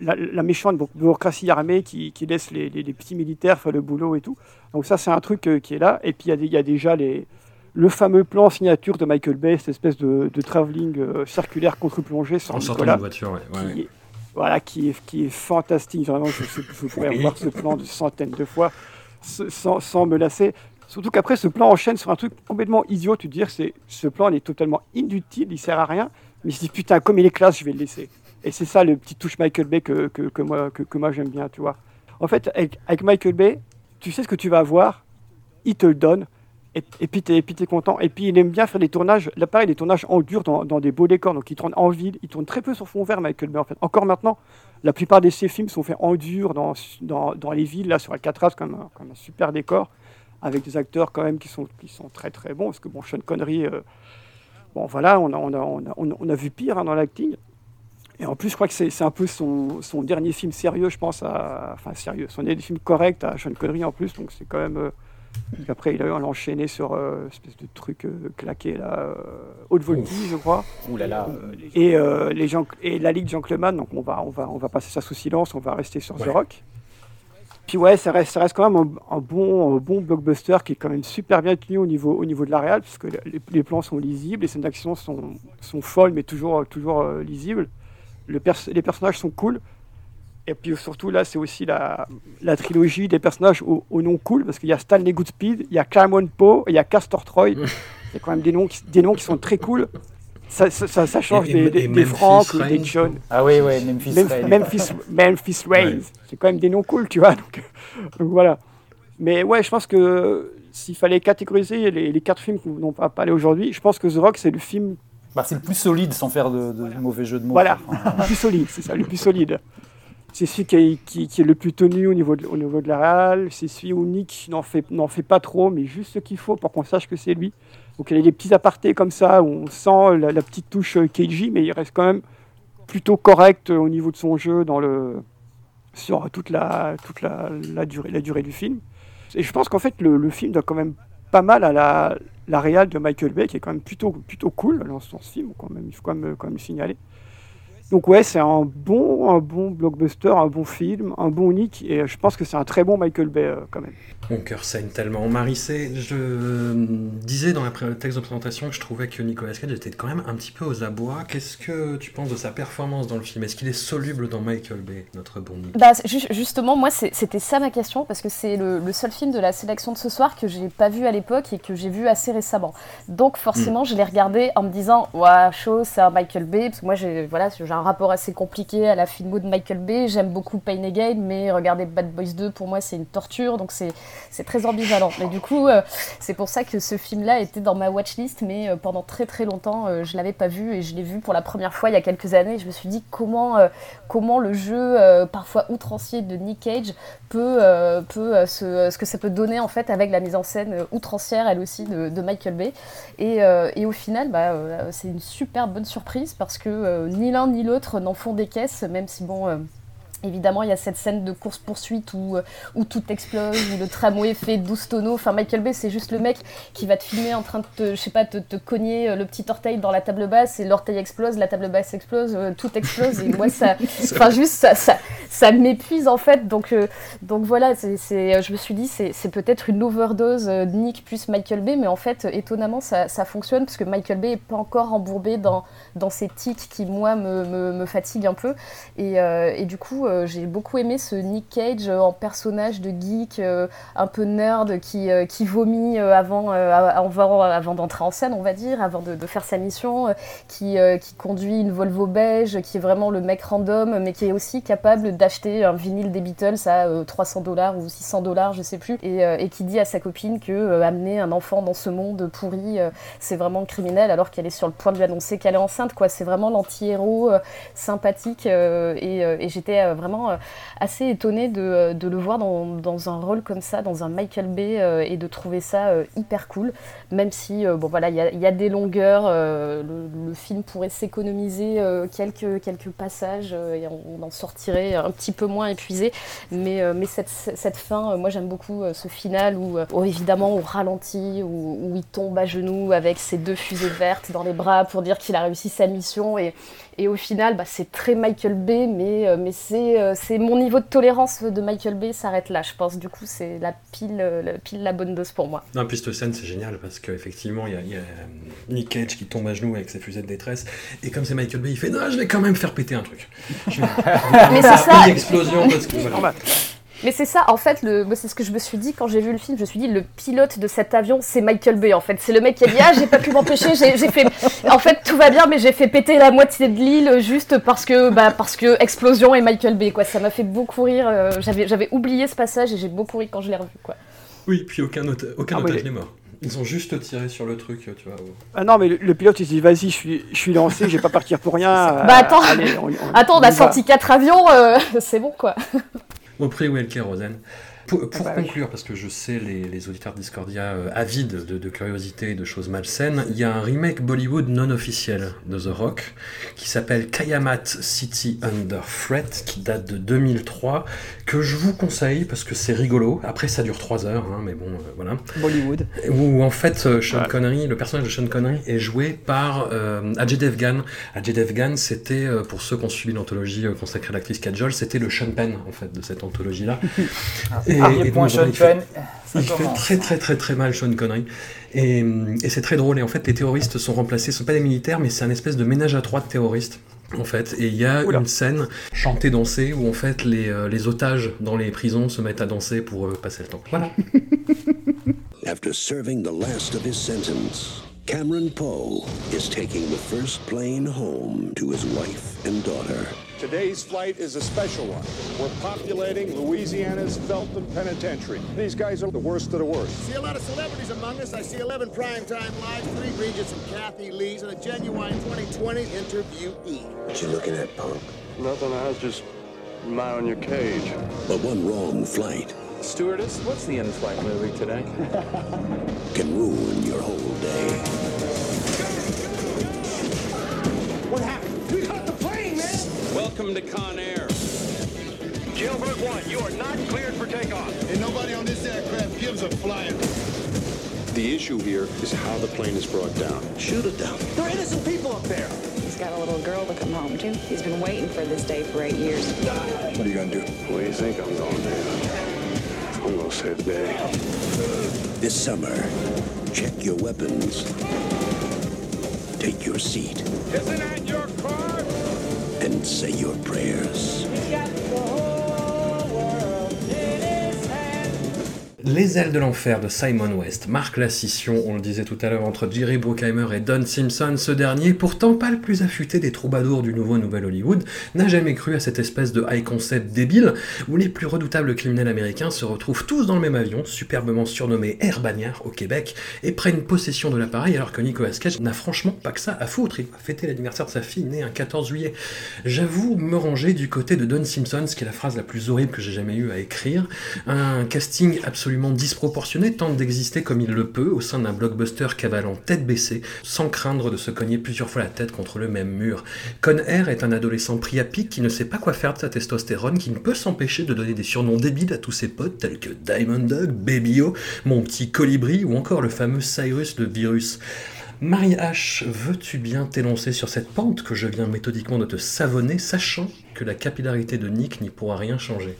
Speaker 2: la, méchante bu- bureaucratie armée qui, qui laisse les, les- les petits militaires faire le boulot et tout. Donc ça, c'est un truc euh, qui est là. Et puis il y a y, déjà les, le fameux plan signature de Michael Bay, cette espèce de, de travelling euh, circulaire contre-plongée
Speaker 6: En sortant d'une voiture, ouais. ouais.
Speaker 2: qui voilà, qui est, qui est fantastique. Vraiment, je, je- pourrais revoir ce plan de centaines de fois sans, sans me lasser. Surtout qu'après, ce plan enchaîne sur un truc complètement idiot. Tu te dis, c'est, ce plan il est totalement inutile, il sert à rien. Mais je dis, putain, comme il est classe, je vais le laisser. Et c'est ça le petit touche Michael Bay que, que, que moi, que, que moi j'aime bien, tu vois. En fait, avec, avec Michael Bay, tu sais ce que tu vas avoir, il te le donne, et, puis tu es, content. Et puis il aime bien faire des tournages, là pareil, des tournages en dur dans, des beaux décors. Donc il tourne en ville, il tourne très peu sur fond vert, Michael Bay en fait. Encore maintenant, la plupart de ses films sont faits en dur dans, les villes, là sur Alcatraz, comme un, comme un super décor, avec des acteurs quand même qui sont, très très bons. Parce que bon, Sean Connery, euh, bon voilà, on a, vu pire hein, dans l'acting. Et en plus, je crois que c'est un peu son, dernier film sérieux, je pense, enfin sérieux, son dernier film correct à Sean Connery en plus, donc c'est quand même. euh, puis après, il a eu un enchaîné sur euh, espèce de truc euh, claqué là, euh, haute voltige, je crois.
Speaker 5: Ouh là là.
Speaker 2: Et, euh, les gens, et la Ligue Gentleman, donc on va, on, va, on va passer ça sous silence, on va rester sur
Speaker 6: Ouais.
Speaker 2: The Rock. Puis ouais, ça reste, ça reste quand même un, un bon, un bon blockbuster qui est quand même super bien tenu au niveau, au niveau de la réal, parce que les, les plans sont lisibles, les scènes d'action sont, sont folles, mais toujours, toujours euh, lisibles. Le pers- les personnages sont cool. Et puis surtout là, c'est aussi la, la trilogie des personnages au, au nom cool, parce qu'il y a Stanley Goodspeed, il y a Claremont Poe, il y a Castor Troy. C'est quand même des noms, qui, des noms qui sont très cool. Ça, ça, ça- ça change
Speaker 6: Et- et-
Speaker 2: des,
Speaker 6: et
Speaker 2: des, Frank, des John.
Speaker 5: Ah oui, ouais, Memphis
Speaker 2: Memphis,
Speaker 5: Reigns.
Speaker 2: Memphis, Memphis Reigns. C'est quand même des noms cool, tu vois. Donc, donc voilà. Mais ouais, je pense que s'il fallait catégoriser les, les quatre films qu'on va pas parler aujourd'hui, je pense que The Rock, c'est le film
Speaker 5: Bah, c'est le plus solide sans faire de, de mauvais jeu de mots.
Speaker 2: voilà,
Speaker 5: Enfin,
Speaker 2: le plus solide, c'est ça, le plus solide. C'est celui qui est, le plus tenu au niveau de, au la réal. C'est celui où Nick n'en fait, pas trop, mais juste ce qu'il faut pour qu'on sache que c'est lui. Donc il y a des petits apartés comme ça où on sent la, petite touche euh, KG, mais il reste quand même plutôt correct euh, au niveau de son jeu sur toute la, durée, du film. Et je pense qu'en fait, le, film doit quand même pas mal à la, la de Michael Bay, qui est quand même plutôt, cool dans son film, il faut quand même le signaler. Donc ouais, c'est un bon, un bon blockbuster, un bon film, un bon Nick, et je pense que c'est un très bon Michael Bay euh, quand même.
Speaker 6: Mon cœur saigne tellement. Marissé, je euh, disais dans le texte de présentation que je trouvais que Nicolas Cage était quand même un petit peu aux abois. Qu'est-ce que tu penses de sa performance dans le film? Est-ce qu'il est soluble dans Michael Bay, notre bon Nick?
Speaker 7: Bah, justement, moi, c'était ça ma question, parce que c'est le, le seul film de la sélection de ce soir que j'ai pas vu à l'époque et que j'ai vu assez récemment. Donc, forcément, je l'ai regardé en me disant, ouais, chaud, c'est un Michael Bay, parce que moi, j'ai voilà, j'ai un rapport assez compliqué à la filmo de Michael Bay. J'aime beaucoup Pain Again, mais regarder Bad Boys 2, pour moi, c'est une torture, donc c'est très ambivalent. Mais du coup, euh, c'est pour ça que ce film-là était dans ma watchlist, mais euh, pendant très très longtemps, euh, je l'avais pas vu et je l'ai vu pour la première fois il y a quelques années. Je me suis dit comment, comment le jeu parfois outrancier de Nick Cage peut, peut ce que ça peut donner en fait avec la mise en scène outrancière elle aussi de, de Michael Bay. Et, et au final, bah, c'est une super bonne surprise parce que ni l'un ni l'autre n'en font des caisses, même si bon. Évidemment, il y a cette scène de course-poursuite où, euh, où tout explose, où le tramway fait 12 tonneaux. Enfin, Michael Bay, c'est juste le mec qui va te filmer en train de te, je sais pas, te, te cogner euh, le petit orteil dans la table basse et l'orteil explose, la table basse explose, euh, tout explose. Et moi, ça, enfin, juste, ça, ça, ça m'épuise en fait. Donc, euh, donc voilà, c'est, c'est- je me suis dit, c'est, peut-être une overdose euh, de Nick plus Michael Bay, mais en fait, étonnamment, ça, ça fonctionne parce que Michael Bay est pas encore embourbé dans, dans ces tics qui, moi, me, me, me fatiguent un peu. Et, et du coup, euh, j'ai beaucoup aimé ce Nick Cage euh, en personnage de geek, euh, un peu nerd, qui, qui vomit avant, avant, avant d'entrer en scène, on va dire, avant de, faire sa mission, qui, qui conduit une Volvo beige, qui est vraiment le mec random, mais qui est aussi capable d'acheter un vinyle des Beatles à euh, 300 dollars ou 600 dollars, je sais plus, et, et qui dit à sa copine que amener un enfant dans ce monde pourri, c'est vraiment criminel, alors qu'elle est sur le point de lui annoncer qu'elle est enceinte, quoi. C'est vraiment l'anti-héros sympathique, et, et j'étais vraiment euh, assez étonnée de, de le voir dans, un rôle comme ça, dans un Michael Bay, euh, et de trouver ça euh, hyper cool, même si, euh, bon voilà, il y a, des longueurs, euh, le, film pourrait s'économiser euh, quelques, passages, euh, et on, en sortirait un petit peu moins épuisé, mais, euh, cette, fin, euh, moi j'aime beaucoup euh, ce final où, euh, où évidemment on ralentit, où, où il tombe à genoux avec ses deux fusées vertes dans les bras pour dire qu'il a réussi sa mission, et, et au final, bah, c'est très Michael Bay, mais, euh, mais c'est euh, c'est mon niveau de tolérance de Michael Bay s'arrête là, je pense. Du coup, c'est la pile, euh, la pile la bonne dose pour moi.
Speaker 6: Non, puis cette scène, c'est génial parce qu'effectivement, il y a, il y a, Nick Cage qui tombe à genoux avec ses fusées de détresse. Et comme c'est Michael Bay, il fait Non, je vais quand même faire péter un truc. Je vais-
Speaker 7: Mais c'est ça.
Speaker 6: Une explosion parce que voilà.
Speaker 7: Mais c'est ça, en fait, le, c'est ce que je me suis dit quand j'ai vu le film. Je me suis dit, le pilote de cet avion, c'est Michael Bay, en fait. C'est le mec qui a dit, ah, j'ai pas pu m'empêcher, j'ai fait. En fait, tout va bien, mais j'ai fait péter la moitié de l'île juste parce que, bah, parce que explosion et Michael Bay, quoi. Ça m'a fait beaucoup rire. euh, J'avais j'avais oublié ce passage et j'ai beaucoup ri quand je l'ai revu, quoi.
Speaker 6: Oui, puis aucun, ota- aucun
Speaker 2: Ah,
Speaker 6: otage n'est mort. Ils ont juste tiré sur le truc, tu vois.
Speaker 2: Ah non, mais le, le pilote, il se dit vas-y, je suis, je suis lancé, je vais pas partir pour rien.
Speaker 7: Bah
Speaker 2: euh,
Speaker 7: attends,
Speaker 2: allez, on- on-
Speaker 7: attends, on
Speaker 2: on
Speaker 7: a sorti quatre avions, euh, c'est bon, quoi.
Speaker 6: Au prix où est le kérosène. Pour,
Speaker 2: Ah bah oui.
Speaker 6: conclure, parce que je sais les, les auditeurs de Discordia euh, avides de, de curiosité et de choses malsaines, il y a un remake Bollywood non officiel de The Rock qui s'appelle Kayamat City Under Threat, qui date de 2003, que je vous conseille parce que c'est rigolo. Après, ça dure 3 heures, hein, mais bon, euh, voilà.
Speaker 1: Bollywood.
Speaker 6: Où en fait, euh, Sean
Speaker 2: Ouais.
Speaker 6: Connery, le personnage de Sean Connery est joué par euh, Ajay Devgan. Ajay Devgan, c'était, euh, pour ceux qui ont suivi l'anthologie euh, consacrée à l'actrice Kajol, c'était le Sean Penn, en fait, de cette anthologie-là. Et-
Speaker 5: Premier
Speaker 6: et donc,
Speaker 5: Sean
Speaker 6: il fait- il fait très très très très mal Sean Connery. Et, et c'est très drôle. Et en fait, les terroristes sont remplacés, ce sont pas des militaires, mais c'est un espèce de ménage à trois de terroristes. En fait, et il y a
Speaker 2: Oula.
Speaker 6: une scène chantée dansée où en fait les, euh, les otages dans les prisons se mettent à danser pour euh, passer le temps. Voilà.
Speaker 8: After serving the last of his sentence, Cameron Poe is taking the first plane home to his wife and daughter.
Speaker 11: Today's flight is a special one. We're populating Louisiana's Felton Penitentiary. These guys are the worst of the worst.
Speaker 3: See a lot of celebrities among us. I see 11 primetime lives, three Regents and Kathy Lees, and a genuine 2020 interviewee.
Speaker 8: What you looking at, punk?
Speaker 11: Nothing, I was just admiring your cage.
Speaker 8: But one wrong flight
Speaker 12: Stewardess, what's the in-flight movie today?
Speaker 8: can ruin your whole day.
Speaker 3: What happened?
Speaker 12: Welcome to Con Air.
Speaker 11: Jailbird 1, you are not cleared for takeoff.
Speaker 3: And nobody on this aircraft gives a flying.
Speaker 11: The issue here is how the plane is brought down.
Speaker 8: Shoot it down.
Speaker 3: There are innocent people up there.
Speaker 13: He's got a little girl to come home to. He's been waiting for this day for eight years.
Speaker 11: What are you gonna do? What do you think I'm gonna do? I'm gonna save the day.
Speaker 8: This summer, check your weapons. Take your seat
Speaker 11: Isn't that your car?
Speaker 8: And say your prayers.
Speaker 6: Les ailes de l'enfer de Simon West marquent la scission, on le disait tout à l'heure, entre Jerry Bruckheimer et Don Simpson. Ce dernier, pourtant pas le plus affûté des troubadours du nouveau Nouvel Hollywood, n'a jamais cru à cette espèce de high concept débile où les plus redoutables criminels américains se retrouvent tous dans le même avion, superbement surnommé Air Bagnard au Québec, et prennent possession de l'appareil alors que Nicolas Cage n'a franchement pas que ça à foutre. Il va fêter l'anniversaire de sa fille née un 14 juillet. J'avoue me ranger du côté de Don Simpson, ce qui est la phrase la plus horrible que j'ai jamais eu à écrire. Un casting absolument disproportionné tente d'exister comme il le peut au sein d'un blockbuster cavalant tête baissée, sans craindre de se cogner plusieurs fois la tête contre le même mur. Con Air est un adolescent pris à pic qui ne sait pas quoi faire de sa testostérone, qui ne peut s'empêcher de donner des surnoms débiles à tous ses potes tels que Diamond Dog, Baby O, Mon Petit Colibri ou encore le fameux Cyrus le Virus. Marie H, veux-tu bien t'élancer sur cette pente que je viens méthodiquement de te savonner, sachant que la capillarité de Nick n'y pourra rien changer?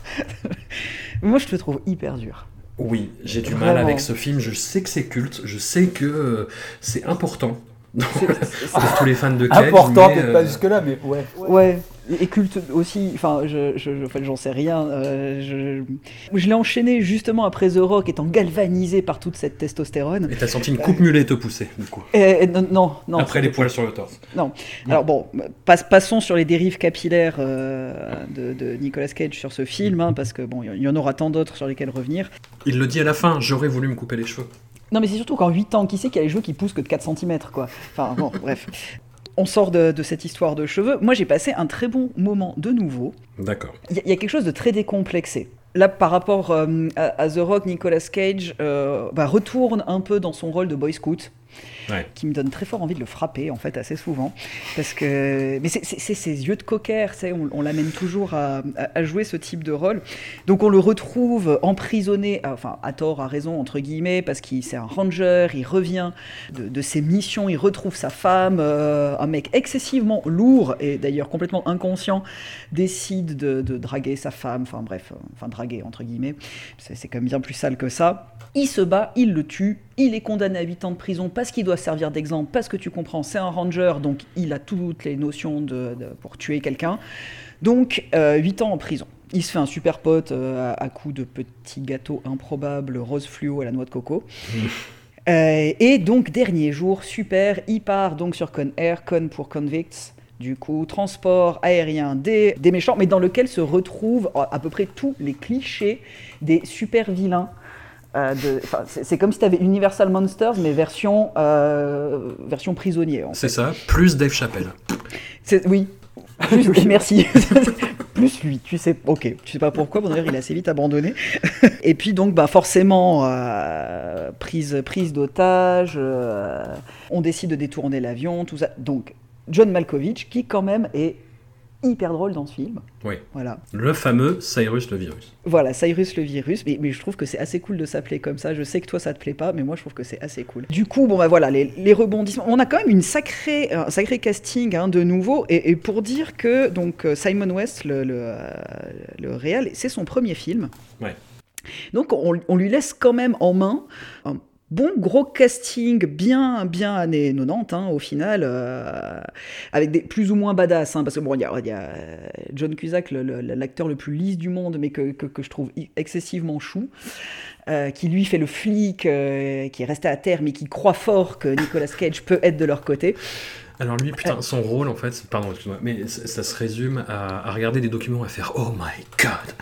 Speaker 1: Moi, je te trouve hyper dur.
Speaker 6: Oui, j'ai du mal avec ce film. Je sais que c'est culte, je sais que euh, c'est important pour tous les fans de Cage.
Speaker 5: Important, peut-être
Speaker 6: euh,
Speaker 5: pas jusque-là, mais ouais.
Speaker 1: Ouais, et culte aussi, enfin, je, je, j'en sais rien. euh, je je l'ai enchaîné justement après The Rock, étant galvanisé par toute cette testostérone.
Speaker 6: Et t'as senti une coupe mulet te pousser, du coup.
Speaker 1: Et- et non, non.
Speaker 6: Après les poils sur le torse.
Speaker 1: Non. Alors bon, passe- passons sur les dérives capillaires euh, de, de Nicolas Cage sur ce film, hein, parce que bon, il y en aura tant d'autres sur lesquels revenir.
Speaker 6: Il le dit à la fin, j'aurais voulu me couper les cheveux.
Speaker 1: Non, mais c'est surtout qu'en 8 ans, qui sait qu'il y a les cheveux qui poussent que de 4 cm, quoi? Enfin, bon, bref. On sort de, de cette histoire de cheveux. Moi, j'ai passé un très bon moment de nouveau.
Speaker 6: D'accord.
Speaker 1: Il y, a- il y a quelque chose de très décomplexé. Là, par rapport euh, à, à The Rock, Nicolas Cage euh, bah, retourne un peu dans son rôle de boy scout. Qui me donne très fort envie de le frapper, en fait, assez souvent. Parce que. Mais c'est ses yeux de cocker, on, l'amène toujours à, jouer ce type de rôle. Donc on le retrouve emprisonné, enfin, à tort, à raison, entre guillemets, parce qu'il c'est un ranger, il revient de, ses missions, il retrouve sa femme, euh, un mec excessivement lourd et d'ailleurs complètement inconscient décide de, de draguer sa femme, enfin bref, euh, enfin draguer entre guillemets, c'est quand même bien plus sale que ça. Il se bat, il le tue, il est condamné à 8 ans de prison parce qu'il doit servir d'exemple, parce que tu comprends, c'est un ranger, donc il a toutes les notions de, de- pour tuer quelqu'un. Donc euh, 8 ans en prison. Il se fait un super pote euh, à, à coups de petits gâteaux improbables rose fluo à la noix de coco. Euh, et donc, dernier jour, super, il part donc sur Con Air, Con pour Convicts, du coup, transport aérien des, des méchants, mais dans lequel se retrouvent à peu près tous les clichés des super vilains. Euh, c'est comme si tu avais Universal Monsters, mais version, euh, version prisonnier.
Speaker 6: C'est ça, plus Dave Chappelle.
Speaker 1: Oui. Plus- merci. Plus lui, tu sais. Ok, tu sais pas pourquoi, bon d'ailleurs il a assez vite abandonné. Et puis donc bah forcément euh, prise prise d'otage, euh, on décide de détourner l'avion, tout ça. Donc John Malkovich qui quand même est hyper drôle dans ce film.
Speaker 6: Oui.
Speaker 1: Voilà.
Speaker 6: Le fameux Cyrus le virus.
Speaker 1: Voilà, Cyrus le virus, mais, mais je trouve que c'est assez cool de s'appeler comme ça. Je sais que toi ça te plaît pas, mais moi je trouve que c'est assez cool. Du coup, bon bah voilà, les, les rebondissements. On a quand même une sacrée, un sacré casting hein, de nouveau, et, et pour dire que donc euh, Simon West, le, le, euh, le réal, c'est son premier film.
Speaker 6: Ouais.
Speaker 1: Donc on, on lui laisse quand même en main un bon gros casting bien bien années 90 hein, au final euh, avec des plus ou moins badass hein, parce que bon il y a, il y a, euh, John Cusack le- le- l'acteur le plus lisse du monde mais que, que, que je trouve excessivement chou euh, qui lui fait le flic euh, qui est resté à terre mais qui croit fort que Nicolas Cage peut être de leur côté.
Speaker 6: Alors lui, putain, son rôle en fait, pardon, excuse-moi, mais ça, ça se résume à, à regarder des documents et à faire Oh my god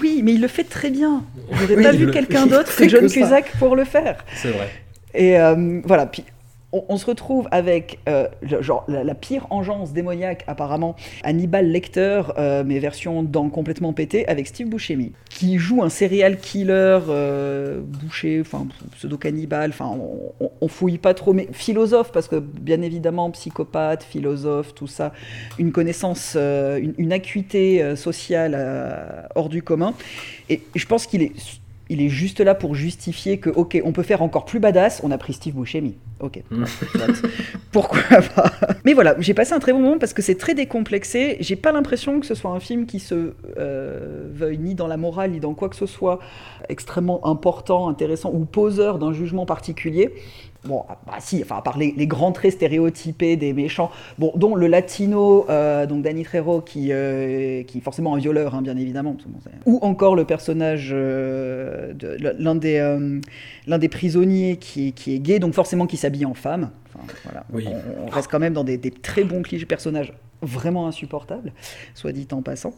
Speaker 1: oui mais il le fait très bien j'aurais
Speaker 6: Oui,
Speaker 1: pas vu quelqu'un d'autre que John
Speaker 6: que.
Speaker 1: Cusack pour le faire
Speaker 6: C'est vrai.
Speaker 1: Et euh, voilà, puis on, se retrouve avec euh, genre, la, pire engeance démoniaque apparemment, Hannibal Lecter, euh, mais version dans complètement pété, avec Steve Buscemi, qui joue un serial killer euh, bouché, pseudo-cannibale, enfin on, on- fouille pas trop, mais philosophe, parce que bien évidemment psychopathe, philosophe, tout ça, une connaissance, une, une acuité sociale hors du commun. Et je pense qu'il est il est juste là pour justifier que, ok, on peut faire encore plus badass, on a pris Steve Buscemi. Ok. soit. Pourquoi pas? Mais voilà, j'ai passé un très bon moment parce que c'est très décomplexé. J'ai pas l'impression que ce soit un film qui se euh, veuille ni dans la morale, ni dans quoi que ce soit extrêmement important, intéressant ou poseur d'un jugement particulier. Bon, ah, bah si, enfin, à part les, les grands traits stéréotypés des méchants, bon, dont le latino, euh, donc Danny Trejo, qui, euh, qui est forcément un violeur, hein, bien évidemment, ou encore le personnage euh, de l'un des, l'un des prisonniers qui, qui est gay, donc forcément qui s'habille en femme. Enfin, voilà.
Speaker 6: Oui.
Speaker 1: on, on reste quand même dans des, des très bons clichés personnages vraiment insupportables, soit dit en passant.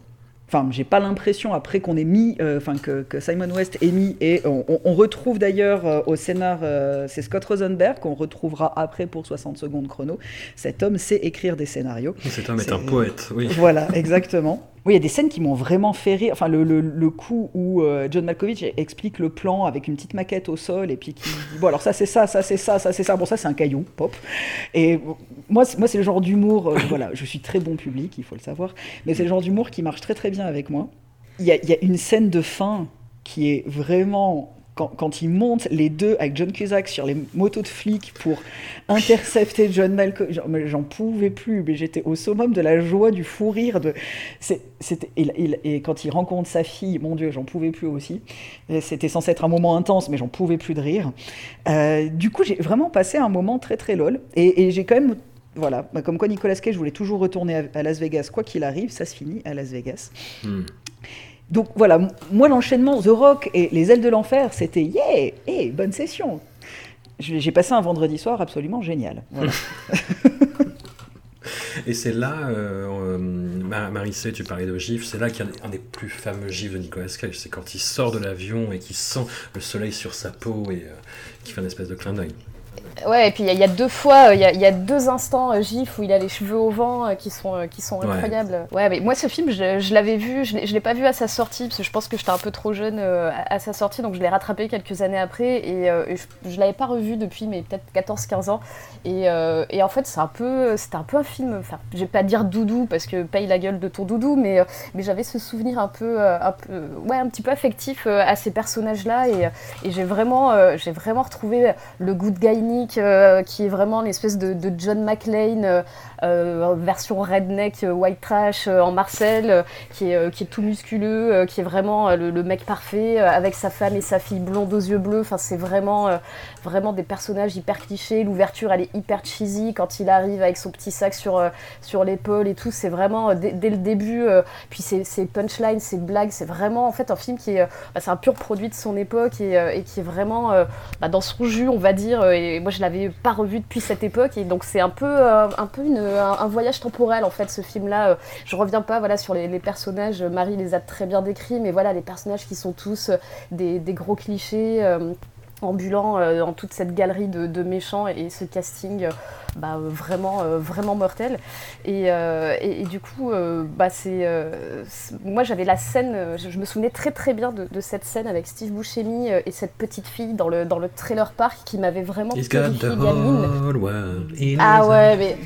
Speaker 1: Enfin, j'ai pas l'impression après qu'on ait mis, euh, enfin que, que Simon West ait mis, et on, on- on retrouve d'ailleurs euh, au scénar, euh, c'est Scott Rosenberg qu'on retrouvera après pour 60 secondes chrono. Cet homme sait écrire des scénarios.
Speaker 6: Cet homme est un poète, oui.
Speaker 1: Voilà, exactement. Oui, il y a des scènes qui m'ont vraiment fait rire. Enfin, le, le, le coup où euh, John Malkovich explique le plan avec une petite maquette au sol et puis qui Bon, alors ça c'est ça, ça c'est ça, ça c'est ça. Bon, ça c'est un caillou, pop. Et moi, c'est- moi c'est le genre d'humour. euh, voilà, je suis très bon public, il faut le savoir. Mais c'est le genre d'humour qui marche très très bien avec moi. Il y a, il y a une scène de fin qui est vraiment. Quand, quand ils montent les deux avec John Cusack sur les motos de flics pour intercepter John Malkovich, j'en- pouvais plus, mais j'étais au summum de la joie, du fou rire. De, c'était, et, quand il rencontre sa fille, mon Dieu, j'en pouvais plus aussi. C'était censé être un moment intense, mais j'en pouvais plus de rire. Euh, du coup, j'ai vraiment passé un moment très très lol. Et, j'ai quand même. Voilà, bah, comme quoi Nicolas Cage voulait toujours retourner à, à Las Vegas, quoi qu'il arrive, ça se finit à Las Vegas.
Speaker 6: Hmm.
Speaker 1: Donc voilà, moi l'enchaînement The Rock et Les ailes de l'enfer, c'était yeah, hey, bonne session. J'ai passé un vendredi soir absolument génial. Voilà.
Speaker 6: Et c'est là, euh, euh, Mar- Marissé, tu parlais de gifs, c'est là qu'il y a un des plus fameux gifs de Nicolas Cage. C'est quand il sort de l'avion et qu'il sent le soleil sur sa peau et euh, qu'il fait un espèce de clin d'œil.
Speaker 7: Ouais, et puis il y, a- il y a deux fois, euh, il y, a- il y a deux instants euh, gif où il a les cheveux au vent euh, qui sont, qui sont incroyables. Ouais, mais moi ce film, je, je l'avais vu, je l'ai je l'ai pas vu à sa sortie parce que je pense que j'étais un peu trop jeune à, à sa sortie, donc je l'ai rattrapé quelques années après et, et je, je l'avais pas revu depuis, mais peut-être 14-15 ans. Et, et en fait, c'est un peu, c'était un peu un film, enfin, je vais pas dire doudou parce que paye la gueule de ton doudou, mais, mais j'avais ce souvenir un peu, un peu, ouais, un petit peu affectif à ces personnages-là et, et j'ai vraiment, j'ai vraiment retrouvé le good guy Nick euh, qui est vraiment l'espèce de, John McClane euh, version redneck, euh, white trash euh, en Marcel, euh, qui, est, euh, qui est tout musculeux, euh, qui est vraiment euh, le, mec parfait euh, avec sa femme et sa fille blonde aux yeux bleus. Enfin, c'est vraiment, euh, vraiment des personnages hyper clichés. L'ouverture, elle est hyper cheesy quand il arrive avec son petit sac sur, euh, sur l'épaule et tout. C'est vraiment euh, dès, le début. euh, puis ses, punchlines, ses blagues, c'est vraiment en fait un film qui est, euh, bah, c'est un pur produit de son époque et, euh, qui est vraiment euh, bah, dans son jus, on va dire. Et moi, je l'avais pas revu depuis cette époque et donc c'est un peu, euh, un peu une, un, voyage temporel en fait ce film-là. Euh, Je reviens pas voilà sur les, personnages. Marie les a très bien décrits, mais voilà les personnages qui sont tous euh, des, gros clichés. euh, ambulants dans toute cette galerie de, méchants et, ce casting bah, euh, vraiment, euh, vraiment mortel. Et, euh, et, et du coup, euh, bah, c'est, euh, c'est- moi j'avais la scène, je, je me souvenais très très bien de, de cette scène avec Steve Buscemi et cette petite fille dans le, dans le trailer park qui m'avait vraiment
Speaker 6: He's got
Speaker 7: terrifiée
Speaker 6: the
Speaker 7: gamine.
Speaker 6: whole world in
Speaker 7: Ah
Speaker 6: his
Speaker 7: ouais, mais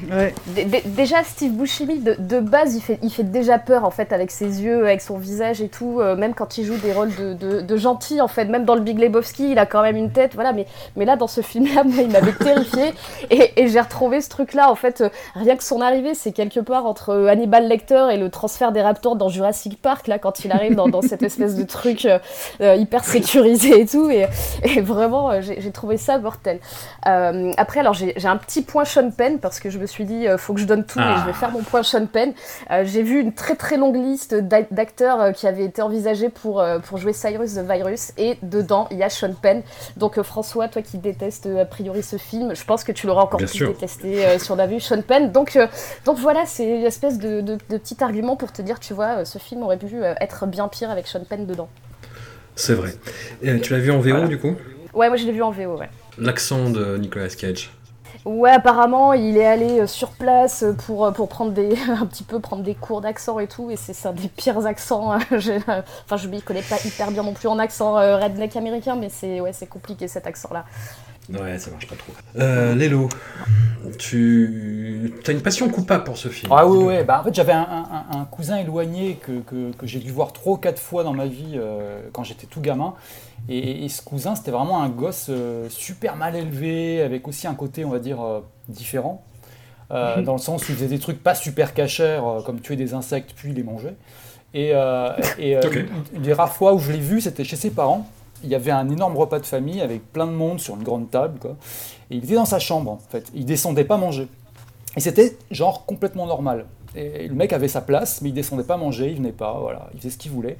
Speaker 7: dé- dé- déjà Steve Buscemi de, de base il fait, il fait déjà peur en fait avec ses yeux, avec son visage et tout, euh, même quand il joue des rôles de, de, de gentil en fait, même dans le Big Lebowski il a quand même une tête, voilà, mais, mais là dans ce film là moi il m'avait terrifié et, et j'ai retrouvé ce truc là en fait, euh, rien que son arrivée c'est quelque part entre euh, Hannibal Lecter et le transfert des Raptors dans Jurassic Park là quand il arrive dans, dans cette espèce de truc euh, hyper sécurisé et tout et, et vraiment j'ai trouvé ça mortel. Euh, après, alors j'ai un petit point Sean Penn parce que je me suis dit, faut que je donne tout et
Speaker 6: Ah.
Speaker 7: je vais faire mon point Sean Penn. Euh, j'ai vu une très très longue liste d'a- d'acteurs qui avaient été envisagés pour, pour jouer Cyrus the Virus et dedans il y a Sean Penn. Donc François, toi qui détestes a priori ce film, je pense que tu l'auras encore
Speaker 6: Bien
Speaker 7: plus
Speaker 6: sûr.
Speaker 7: détesté euh, si on a vu Sean Penn. Donc, euh, donc voilà, c'est une espèce de, de, de petit argument pour te dire, tu vois, euh, ce film aurait pu être bien pire avec Sean Penn dedans.
Speaker 6: C'est vrai. Et tu l'as vu en VO du coup?
Speaker 7: Ouais, moi je l'ai vu en VO, ouais.
Speaker 6: L'accent de Nicolas Cage.
Speaker 7: Ouais, apparemment, il est allé sur place pour, pour prendre des, un petit peu prendre des cours d'accent et tout, et c'est un des pires accents. euh, Enfin, je m'y connais pas hyper bien non plus en accent redneck américain, mais c'est ouais, c'est compliqué cet accent-là.
Speaker 6: Ouais, ça marche pas trop. Euh, Lélo, tu as une passion coupable pour ce film.
Speaker 5: Ah oui, ouais, bah en fait j'avais un, un- un cousin éloigné que, que- que j'ai dû voir trois ou quatre fois dans ma vie euh, quand j'étais tout gamin. Et, et ce cousin, c'était vraiment un gosse euh, super mal élevé, avec aussi un côté, on va dire, euh, différent. Euh, dans le sens où il faisait des trucs pas super cachers, euh, comme tuer des insectes puis les manger. Et, euh, et euh, une des rares fois où je l'ai vu, c'était chez ses parents. Il y avait un énorme repas de famille avec plein de monde sur une grande table. Et il était dans sa chambre, en fait. Il descendait pas manger. Et c'était genre complètement normal. Et le mec avait sa place, mais il descendait pas manger, il venait pas, voilà, il faisait ce qu'il voulait.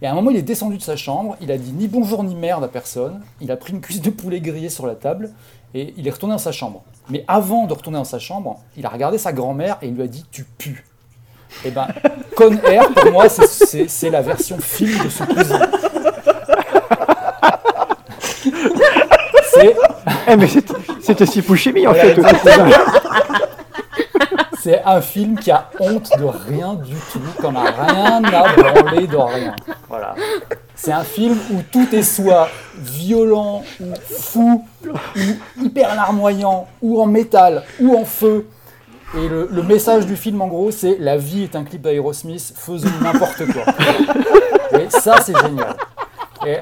Speaker 5: Et à un moment, il est descendu de sa chambre, il a dit ni bonjour ni merde à personne, il a pris une cuisse de poulet grillé sur la table, et il est retourné dans sa chambre. Mais avant de retourner dans sa chambre, il a regardé sa grand-mère et il lui a dit Tu pues. Et ben, Con Air, pour moi, c'est la version film de ce cousin. C'est.
Speaker 2: Eh, mais c'était- c'était Steve Buscemi en fait.
Speaker 5: C'est un film qui a honte de rien du tout, qu'on a rien à branler de rien. Voilà. C'est un film où tout est soit violent, ou fou, ou hyper larmoyant, ou en métal, ou en feu. Et le, le message du film, en gros, c'est la vie est un clip d'Aerosmith, faisons n'importe quoi. Et ça, c'est génial. Et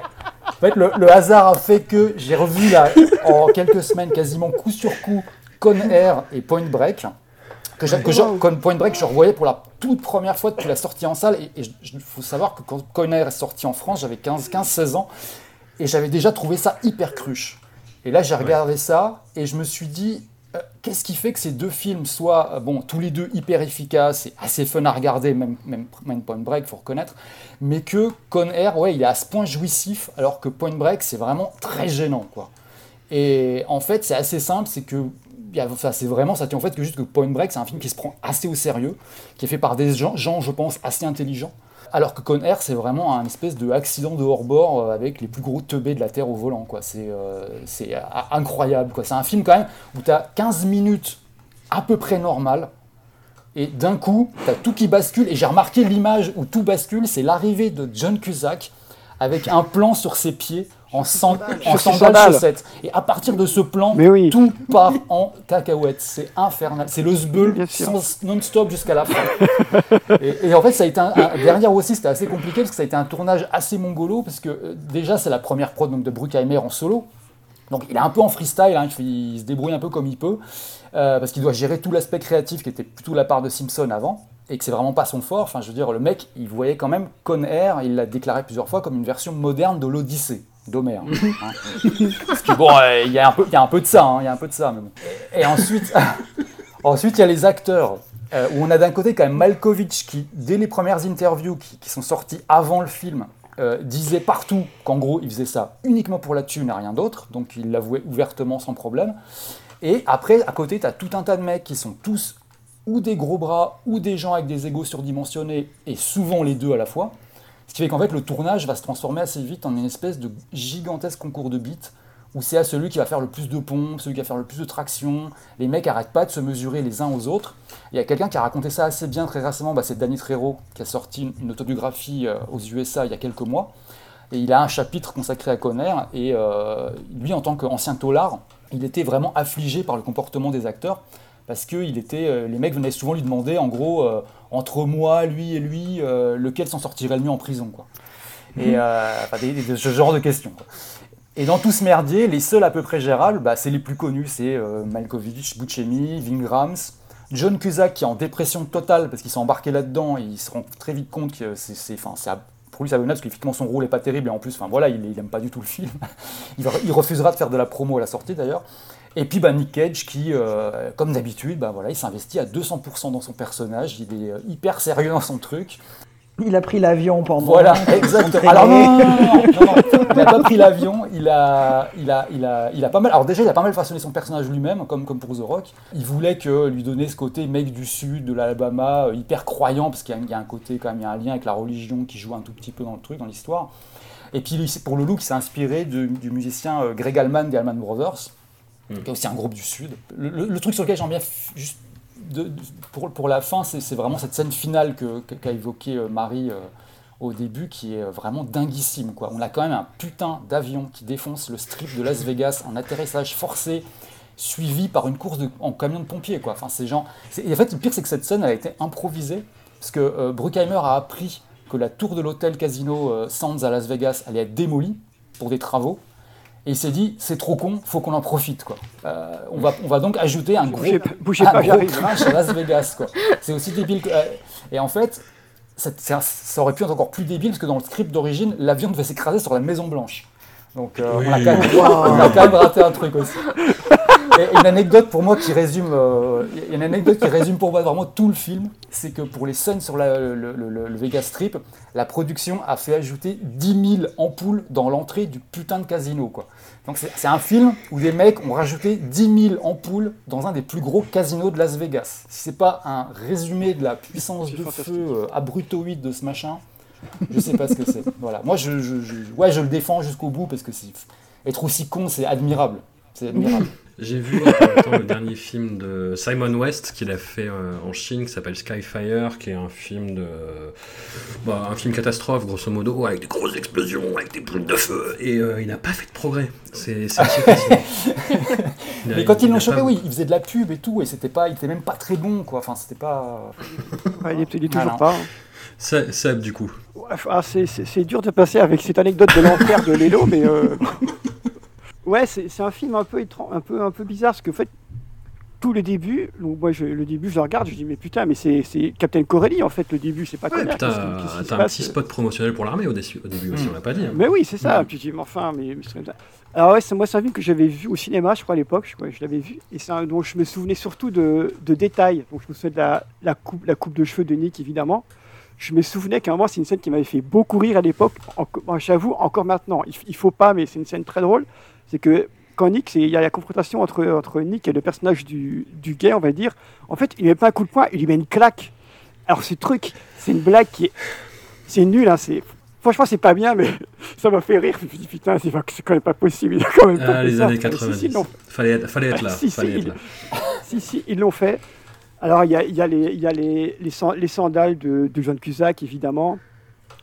Speaker 5: en fait, le, le hasard a fait que j'ai revu là, en quelques semaines, quasiment coup sur coup, Con Air et Point Break. Que j'ai- que je- Con Point Break, je revoyais pour la toute première fois depuis la sortie en salle. Et il faut savoir que quand Con Air est sorti en France, j'avais 15-16 ans. Et j'avais déjà trouvé ça hyper cruche. Et là, j'ai regardé ça et je me suis dit, qu'est-ce qui fait que ces deux films soient, euh, bon, tous les deux hyper efficaces et assez fun à regarder, même, même, Point Break, faut reconnaître, mais que Con Air, ouais, il est à ce point jouissif, alors que Point Break, c'est vraiment très gênant, quoi. Et en fait, c'est assez simple, c'est que il y a- enfin, c'est vraiment ça tient en fait que juste que Point Break, c'est un film qui se prend assez au sérieux, qui est fait par des gens je pense, assez intelligents. Alors que Con Air, c'est vraiment un espèce de accident de hors-bord euh, avec les plus gros teubés de la Terre au volant. quoi. C'est euh, euh, incroyable. quoi. C'est un film quand même où tu as 15 minutes à peu près normales. Et d'un coup, tu tout qui bascule. Et j'ai remarqué l'image où tout bascule, c'est l'arrivée de John Cusack avec un plan sur ses pieds en, san- en chaussettes. Et à partir de ce plan,
Speaker 2: Mais oui.
Speaker 5: tout part en cacahuète. C'est infernal. C'est le sbeul sans- non-stop jusqu'à la fin. et, et en fait, ça a été un, un- derrière aussi, c'était assez compliqué parce que ça a été un tournage assez mongolo parce que euh, déjà, c'est la première prod donc, de Bruckheimer en solo. Donc il est un peu en freestyle, hein, il se débrouille un peu comme il peut, euh, parce qu'il doit gérer tout l'aspect créatif qui était plutôt la part de Simpson avant, et que c'est vraiment pas son fort. Enfin, je veux dire, le mec, il voyait quand même Con Air, il l'a déclaré plusieurs fois comme une version moderne de l'Odyssée d'Homère. hein. Parce que bon, euh, il y, a un peu- de ça, hein, il y a un peu de ça. Et, ensuite, ensuite, il y a les acteurs. euh, où on a d'un côté quand même Malkovich qui, dès les premières interviews qui, qui sont sorties avant le film, euh, disait partout qu'en gros il faisait ça uniquement pour la thune et rien d'autre, donc il l'avouait ouvertement sans problème. Et après, à côté, tu as tout un tas de mecs qui sont tous ou des gros bras ou des gens avec des égos surdimensionnés, et souvent les deux à la fois. Ce qui fait qu'en fait, le tournage va se transformer assez vite en une espèce de gigantesque concours de beats où c'est à celui qui va faire le plus de pompes, celui qui va faire le plus de traction. Les mecs arrêtent pas de se mesurer les uns aux autres. Il y a quelqu'un qui a raconté ça assez bien très récemment, bah, c'est Danny Trejo qui a sorti une, autobiographie euh, aux USA il y a quelques mois. Et il a un chapitre consacré à Conner, et euh, lui, en tant qu'ancien taulard, il était vraiment affligé par le comportement des acteurs, parce que euh, les mecs venaient souvent lui demander, en gros, entre moi, lui et lui, euh, lequel s'en sortirait le mieux en prison. Quoi. Et euh, enfin, des- des- ce genre de questions. quoi. Et dans tout ce merdier, les seuls à peu près gérables, bah, c'est les plus connus, c'est euh, Malkovich, Buscemi, Vingrams, John Cusack qui est en dépression totale parce qu'il s'est embarqué là-dedans et il se rend très vite compte que c'est, pour lui c'est abominable parce qu'effectivement son rôle est pas terrible et en plus, enfin voilà, il, il aime pas du tout le film. il refusera de faire de la promo à la sortie d'ailleurs. Et puis bah, Nick Cage qui, euh, comme d'habitude, bah, voilà, il s'investit à 200% dans son personnage, il est euh, hyper sérieux dans son truc.
Speaker 1: Il a pris l'avion pendant.
Speaker 5: Voilà, exactement. Alors non, non, non, il n'a pas pris l'avion, il a, il, a, il, a, il a pas mal. Alors déjà, il a pas mal façonné son personnage lui-même, comme, comme pour The Rock. Il voulait que lui donner ce côté mec du sud, de l'Alabama, euh, hyper croyant, parce qu'il y, a- un côté quand même, il y a un lien avec la religion qui joue un tout petit peu dans le truc, dans l'histoire. Et puis pour le look, il s'est inspiré du, du musicien Greg Allman des Allman Brothers, qui est aussi un groupe du sud. Le, truc sur lequel j'aime bien juste pour, pour la fin, c'est c'est vraiment cette scène finale qu'a évoquée euh, Marie euh, au début, qui est vraiment dinguissime. On a quand même un putain d'avion qui défonce le strip de Las Vegas, un atterrissage forcé, suivi par une course en camion de pompiers. Enfin, ces c'est- Et en fait, le pire, c'est que cette scène a été improvisée, parce que euh, Bruckheimer a appris que la tour de l'hôtel Casino euh, Sands à Las Vegas allait être démolie pour des travaux. Et il s'est dit, c'est trop con, faut qu'on en profite. Quoi. Euh, on, va, on va donc ajouter un gros,
Speaker 2: Bougez
Speaker 5: un
Speaker 2: pas,
Speaker 5: gros crash à Las Vegas. quoi. C'est aussi débile que... euh, et en fait, ça, ça- ça aurait pu être encore plus débile, parce que dans le script d'origine, l'avion devait s'écraser sur la Maison Blanche. Donc euh,
Speaker 6: Oui.
Speaker 5: on, a quand même, on a quand même raté un truc aussi. Et une anecdote pour moi qui résume, euh, il y a une anecdote qui résume pour moi vraiment tout le film, c'est que pour les scènes sur la- le, le- le- le Vegas Strip, la production a fait ajouter 10 000 ampoules dans l'entrée du putain de casino. Quoi. Donc c'est un film où des mecs ont rajouté 10 000 ampoules dans un des plus gros casinos de Las Vegas. Si c'est pas un résumé de la puissance de feu euh, abrutoïde de ce machin, je sais pas ce que c'est. Voilà. Moi, je, je, je- ouais, je le défends jusqu'au bout parce que être aussi con, c'est admirable. C'est admirable.
Speaker 6: J'ai vu il y a pas longtemps le dernier film de Simon West qu'il a fait euh, en Chine qui s'appelle Skyfire, qui est un film de. bah, un film catastrophe, grosso modo, avec des grosses explosions, avec des boules de feu. Et euh, il n'a pas fait de progrès. C'est. Il
Speaker 5: Mais quand ils
Speaker 6: il
Speaker 5: l'ont chopé,
Speaker 6: pas-
Speaker 5: oui, il faisait de la pub et tout, et c'était pas, il était même pas très bon, quoi. Enfin, c'était pas.
Speaker 2: Ouais, il est, il est toujours
Speaker 5: Ah,
Speaker 2: pas.
Speaker 6: Seb, Seb, du coup.
Speaker 2: Ouais, ah, c'est- dur de passer avec cette anecdote de l'enfer de Lelo, mais euh, ouais, c'est un film un peu un peu un peu bizarre parce que en fait tout le début, donc moi je, le début je le regarde, je dis mais putain mais c'est Captain Corelli en fait le début, c'est pas
Speaker 6: Ouais, t'as un
Speaker 2: passe
Speaker 6: petit spot promotionnel pour l'armée au, dé- au début aussi,
Speaker 5: Mm.
Speaker 6: on l'a pas dit. hein.
Speaker 2: Mais oui, c'est ça.
Speaker 6: Mm.
Speaker 2: Puis je dis, mais enfin, mais, mais c'est comme ça. Alors ouais, c'est moi c'est un film que j'avais vu au cinéma, je crois à l'époque, je, l'avais vu, et c'est un dont je me souvenais surtout de, de détails. Donc je me souvenais de la, la coupe, la coupe de cheveux de Nick évidemment. Je me souvenais qu'à un moment c'est une scène qui m'avait fait beaucoup rire à l'époque. En- J'avoue encore maintenant, il, il faut pas, mais c'est une scène très drôle. C'est que quand Nick, c'est- il y a la confrontation entre, entre Nick et le personnage du, du gay, on va dire. En fait, il met pas un coup de poing, il lui met une claque. Alors ce truc, c'est une blague qui est, c'est nul, hein, c'est Franchement, c'est pas bien, mais ça m'a fait rire. Je me suis dit, putain, c'est quand même pas possible. Il a quand même pas
Speaker 6: Ah, les
Speaker 2: ça.
Speaker 6: années
Speaker 2: Mais si,
Speaker 6: 90.
Speaker 2: si,
Speaker 6: fallait, être, fallait être là.
Speaker 2: Si, si,
Speaker 6: être là.
Speaker 2: ils l'ont fait. Alors, il y a, il y a les, y a les, les sandales de, de John Cusack, évidemment.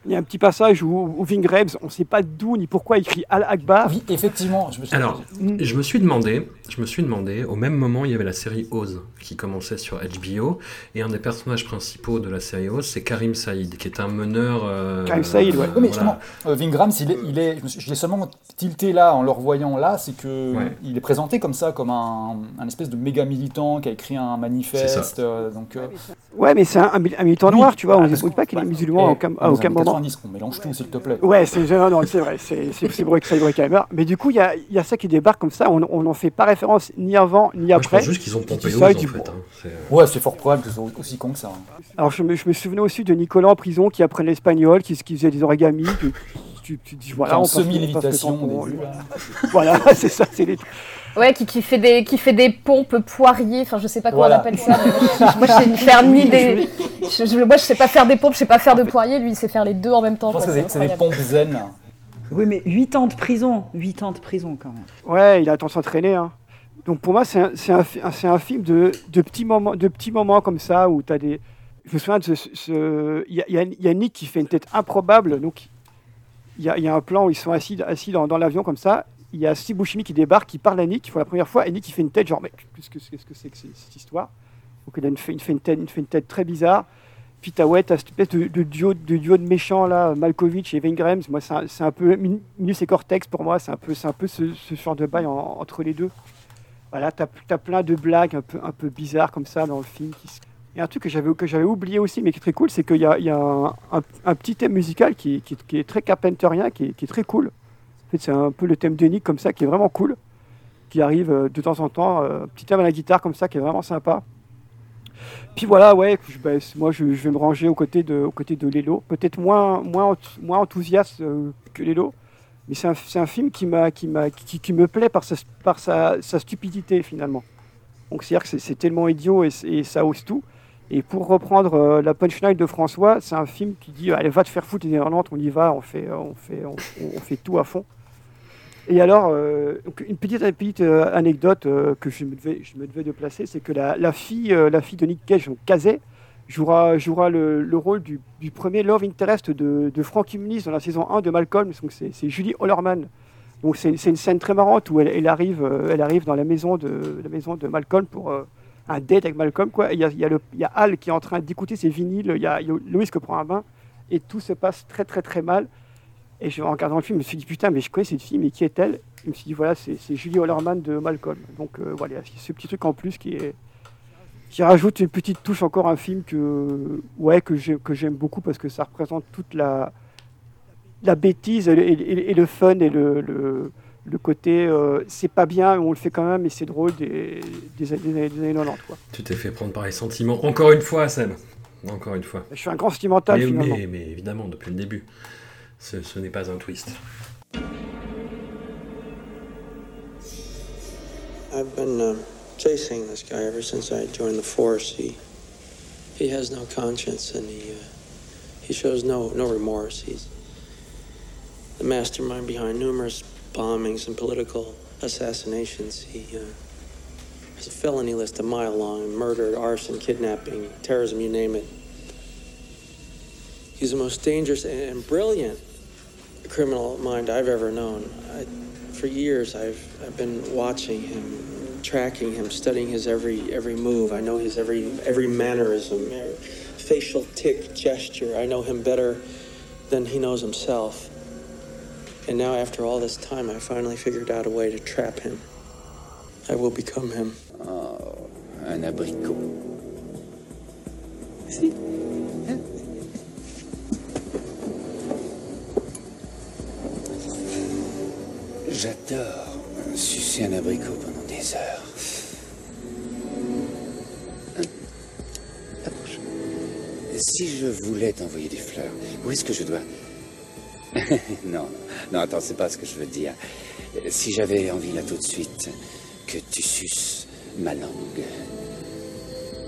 Speaker 2: Il y a un petit passage où, où Ving Rhames, on ne sait pas d'où ni pourquoi, il crie Al Akbar.
Speaker 5: Oui, effectivement. Je me suis...
Speaker 6: Alors, je me suis demandé, je me suis demandé, au même moment, il y avait la série Oz qui commençait sur HBO, et un des personnages principaux de la série Oz, c'est Karim Saïd, qui est un meneur. euh,
Speaker 2: Karim Saïd, ouais.
Speaker 5: Oui, mais
Speaker 6: voilà.
Speaker 5: justement, euh, Vingrams, il est, il est, je l'ai seulement tilté là en le revoyant là, c'est que
Speaker 6: Ouais.
Speaker 5: il est présenté comme ça, comme un, un espèce de méga militant qui a écrit un manifeste. euh, donc, euh,
Speaker 2: Ouais, mais c'est un, un mil- un militant
Speaker 5: Oui.
Speaker 2: noir, tu vois. On
Speaker 5: Ah,
Speaker 2: ne
Speaker 5: parce
Speaker 2: dit pas qu'il est musulman
Speaker 5: Et
Speaker 2: au, Cam au Cameroun.
Speaker 5: 90, on mélange tout, s'il te plaît.
Speaker 2: Ouais, c'est non, c'est vrai, c'est c'est- c'est Bruck- c'est Bruckheimer. Mais du coup, il y a, il y a ça qui débarque comme ça, on n'en fait pas référence ni avant ni
Speaker 6: Moi, je
Speaker 2: après.
Speaker 6: pense juste qu'ils ont pompé
Speaker 2: sors
Speaker 6: en fait. hein. Euh,
Speaker 5: Ouais, c'est fort probable que ce soit aussi con que ça. hein.
Speaker 2: Alors je me, je me souvenais aussi de Nicolas en prison qui apprenait l'espagnol, qui, qui faisait des origamis. Tu, tu, tu dis voilà,
Speaker 5: en semi-lévitation.
Speaker 2: Voilà, c'est ça, c'est les.
Speaker 7: Ouais, qui, qui, fait des, qui fait des pompes poiriers, enfin je sais pas comment
Speaker 5: Voilà.
Speaker 7: on appelle ça. moi, je- sais faire ni des. je- je- moi je sais pas faire des pompes, je sais pas faire de poiriers, lui il sait faire les deux en même temps.
Speaker 5: Je pense
Speaker 7: quoi,
Speaker 5: que c'est des pompes zen.
Speaker 1: Oui, mais 8 ans de prison. 8 ans de prison quand même.
Speaker 2: Ouais, il a tendance à s'entraîner. Hein. Donc pour moi, c'est un, c'est un, un- c'est un film de, de, petits moments, de petits moments comme ça où tu as des. Je me souviens de ce. ce- Il y, y a- il y a Nick qui fait une tête improbable. Donc il y a, il y a un plan où ils sont assis, assis dans, dans l'avion comme ça. Il y a Steve Buscemi qui débarque, qui parle à Nick pour la première fois. Et Nick, il fait une tête genre, mais qu'est-ce que c'est que cette histoire? Donc il, a une, il, fait une tête, très bizarre. Puis t'as ouais, t'as cette espèce de, de duo, de méchants là, Malkovich et Vengrams. Moi, c'est un, un peu Min- Minus et Cortex pour moi. C'est un peu, un peu ce, genre de bail en- entre les deux. Voilà, t'as as plein de blagues un peu, un peu bizarres comme ça dans le film. Qui... Et un truc que j'avais oublié aussi, mais qui est très cool, c'est qu'il y a, y a un, petit thème musical qui, qui, qui est très carpenterien, qui qui est très cool. En fait, c'est un peu le thème de Nick comme ça, qui est vraiment cool, qui arrive euh, de temps en temps. euh, Un petit thème à la guitare comme ça, qui est vraiment sympa. Puis voilà, ouais, je- moi je, vais me ranger aux côtés de, aux côtés de Lelo. Peut-être moins, moins, moins enthousiaste euh, que Lelo, mais c'est un, un film qui, m'a, qui, m'a, qui, qui me plaît par sa, par sa, sa stupidité finalement. Donc c'est-à-dire que c'est, tellement idiot et, et ça ose tout. Et pour reprendre euh, la punchline de François, c'est un film qui dit Allez, va te faire foutre les on y va, on fait, on fait, on fait tout à fond. Et alors, euh, une petite, euh, anecdote euh, que je me, devais, de placer, c'est que la, fille, la fille de Nick Cage, donc Kazay, jouera, le, le rôle du, premier Love Interest de, de Frankie Muniz dans la saison 1 de Malcolm. Donc c'est, Julie Hollerman. Donc c'est, une scène très marrante où elle, arrive, elle arrive dans la maison de, la maison de Malcolm pour un date avec Malcolm. Il y a, il Al qui est en train d'écouter ses vinyles, il y a, il y a Louis qui prend un bain, et tout se passe très très très mal. Et je, en regardant le film, je me suis dit, putain, mais je connais cette fille, mais qui est-elle? Je me suis dit, voilà, c'est Julie Hollerman de Malcolm. Donc euh, voilà, il y a ce petit truc en plus qui est qui rajoute une petite touche encore à un film que ouais que j'ai- que j'aime beaucoup parce que ça représente toute la la bêtise et, le- et- et- et le fun et le, le, le côté euh, c'est pas bien on le fait quand même et c'est drôle des, des, années- des années des années 90 quoi.
Speaker 6: Tu t'es fait prendre par les sentiments encore une fois, Sam. Encore une fois.
Speaker 2: Je suis un grand sentimental
Speaker 6: mais,
Speaker 2: finalement.
Speaker 6: mais, mais évidemment, depuis le début. Ce, ce n'est pas un twist.
Speaker 14: I've been um, chasing this guy ever since I joined the force. He he has no conscience and he uh, he shows no no remorse. He's the mastermind behind numerous bombings and political assassinations. He uh, There's a felony list a mile long murder, arson, kidnapping, terrorism, you name it. He's the most dangerous and brilliant criminal mind I've ever known. I, for years, I've, I've been watching him, tracking him, studying his every every move. I know his every every mannerism, every facial tick, gesture. I know him better than he knows himself. And now, after all this time, I finally figured out a way to trap him. I will become him.
Speaker 15: Oh, un abricot.
Speaker 14: Si.
Speaker 15: J'adore sucer un abricot pendant des heures. Approche. Si je voulais t'envoyer des fleurs, où est-ce que je dois? Non, non, attends, c'est pas ce que je veux dire. Si j'avais envie là tout de suite que tu suces ma langue,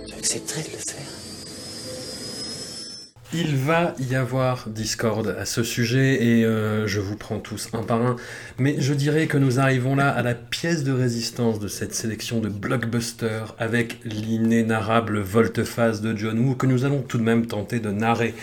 Speaker 15: tu accepterais de le faire
Speaker 6: Il va y avoir Discord à ce sujet et euh, je vous prends tous un par un. Mais je dirais que nous arrivons là à la pièce de résistance de cette sélection de blockbuster avec l'inénarrable volte-face de John Woo que nous allons tout de même tenter de narrer.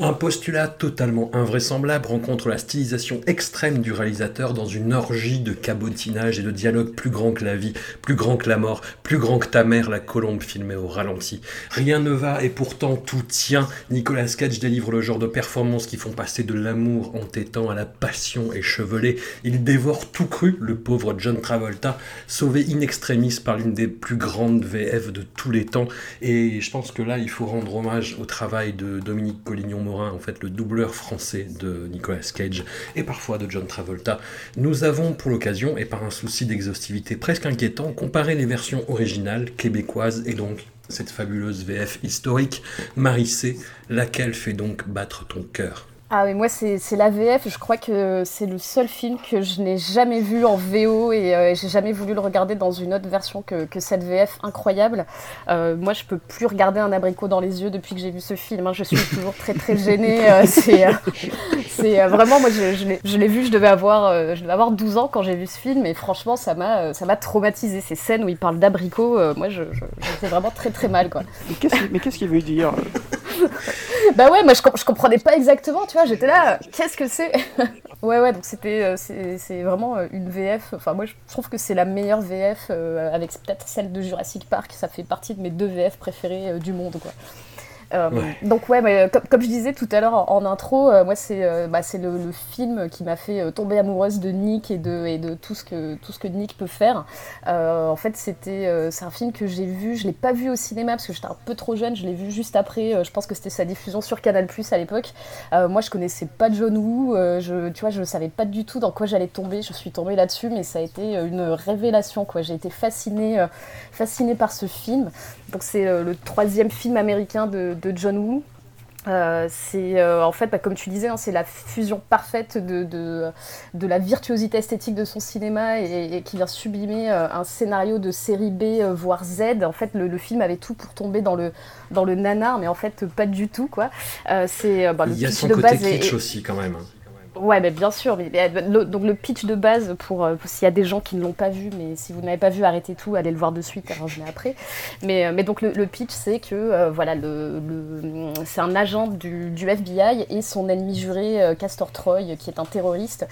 Speaker 6: Un postulat totalement invraisemblable rencontre la stylisation extrême du réalisateur dans une orgie de cabotinage et de dialogue plus grand que la vie, plus grand que la mort, plus grand que ta mère, la colombe filmée au ralenti. Rien ne va et pourtant tout tient. Nicolas Cage délivre le genre de performances qui font passer de l'amour entêtant à la passion échevelée. Il dévore tout cru, le pauvre John Travolta, sauvé in extremis par l'une des plus grandes VF de tous les temps. Et je pense que là, il faut rendre hommage au travail de Dominique Collignon-Morin, en fait le doubleur français de Nicolas Cage et parfois de John Travolta. Nous avons pour l'occasion, et par un souci d'exhaustivité presque inquiétant, comparé les versions originales québécoises et donc cette fabuleuse VF historique, Marissé, laquelle fait donc battre ton cœur?
Speaker 7: Ah oui, moi c'est la VF, je crois que c'est le seul film que je n'ai jamais vu en VO et euh, j'ai jamais voulu le regarder dans une autre version que, que cette VF incroyable. Euh, moi je peux plus regarder un abricot dans les yeux depuis que j'ai vu ce film, hein. je suis toujours très très gênée. euh, c'est euh, vraiment, moi je, je l'ai- vu, je devais, avoir, je devais avoir 12 ans quand j'ai vu ce film et franchement ça m'a ça m'a traumatisé. Ces scènes où il parle d'abricots, euh, moi je, je, je fais vraiment très très mal quoi.
Speaker 2: Mais qu'est-ce qu'il- mais qu'est-ce qu'il veut dire
Speaker 7: Bah ouais, moi je, je comprenais pas exactement, tu vois, j'étais là, qu'est-ce que c'est Ouais, ouais, donc c'était euh, c'est vraiment euh, une VF, enfin moi je trouve que c'est la meilleure VF, euh, avec peut-être celle de Jurassic Park, ça fait partie de mes deux VF préférées du monde, quoi. Euh,
Speaker 16: Ouais.
Speaker 7: Donc ouais, mais, euh, comme, comme je disais tout à l'heure en, en intro, euh, moi c'est euh, bah, c'est le, le film qui m'a fait tomber amoureuse de Nick et de, et de tout, ce que, tout ce que Nick peut faire. En fait, c'était c'est un film que j'ai vu, je l'ai pas vu au cinéma parce que j'étais un peu trop jeune, je l'ai vu juste après, je pense que c'était sa diffusion sur Canal Plus à l'époque. Moi je connaissais pas John Woo, je, tu vois, je savais pas du tout dans quoi j'allais tomber, je suis tombée là-dessus, mais ça a été une révélation quoi. J'ai été fascinée, fascinée par ce film. Donc c'est le troisième film américain de, de John Woo. Euh, c'est euh, en fait, bah, comme tu disais, hein, c'est la fusion parfaite de, de, de la virtuosité esthétique de son cinéma et, et qui vient sublimer euh, un scénario de série B, voire Z. En fait, le, le film avait tout pour tomber dans le, dans le nanar, mais en fait, pas du tout. quoi. C'est bah, le
Speaker 6: Il y a son
Speaker 7: de
Speaker 6: côté kitsch aussi quand même.
Speaker 7: Ouais, mais bien sûr. Mais, le- donc le pitch de base, pour, euh, pour s'il y a des gens qui ne l'ont pas vu, mais si vous n'avez pas vu, arrêtez tout, allez le voir de suite, mets après. Mais, euh, mais donc le, pitch, c'est que euh, voilà, le, le- c'est un agent du, FBI et son ennemi juré, Castor Troy, qui est un terroriste,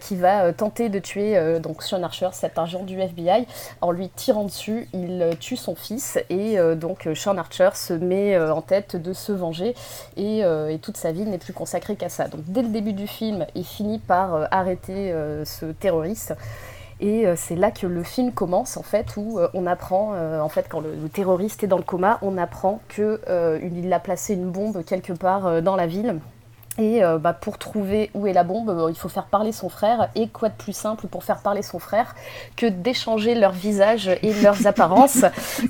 Speaker 7: qui va tenter de tuer donc Sean Archer, cet agent du FBI. En lui tirant dessus, il tue son fils et donc Sean Archer se met en tête de se venger et toute sa vie n'est plus consacrée qu'à ça. Donc dès le début du film, il finit par euh, arrêter euh, ce terroriste. Et euh, c'est là que le film commence en fait, où on apprend, en fait, quand le, terroriste est dans le coma, on apprend que euh, il a placé une bombe quelque part dans la ville. Et euh, bah, pour trouver où est la bombe, euh, il faut faire parler son frère. Et quoi de plus simple pour faire parler son frère que d'échanger leurs visages et leurs apparences,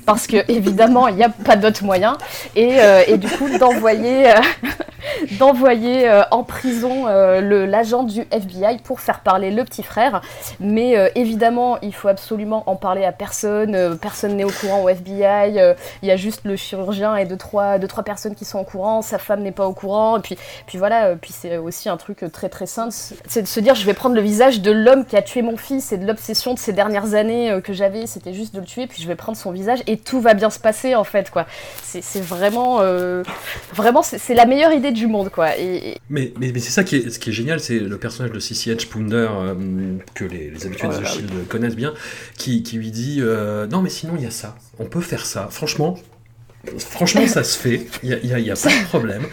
Speaker 7: parce que évidemment il n'y a pas d'autre moyen. Et, euh, et du coup d'envoyer, euh, d'envoyer en prison le- l'agent du FBI pour faire parler le petit frère. Mais évidemment, il faut absolument en parler à personne. personne n'est au courant au FBI. Il y a juste le chirurgien et deux trois, deux, trois personnes qui sont au courant. Sa femme n'est pas au courant. Et puis, puis voilà, euh, puis c'est aussi un truc très très simple. C'est de se dire, je vais prendre le visage de l'homme qui a tué mon fils et de l'obsession de ces dernières années euh, que j'avais. C'était juste de le tuer. Puis je vais prendre son visage et tout va bien se passer en fait. quoi. C'est vraiment, euh, vraiment, c'est la meilleure idée du monde. quoi. Et, et-
Speaker 6: Mais, mais, mais c'est ça qui est, ce qui est génial, c'est le personnage de Sissy Edge Pounder, euh, que les, les habitués de
Speaker 2: Ouais,
Speaker 6: The Shield connaissent bien, qui, qui lui dit euh, Non, mais sinon, il y a ça. On peut faire ça. Franchement. Franchement, ça se fait, il n'y a, y a- y a pas de problème.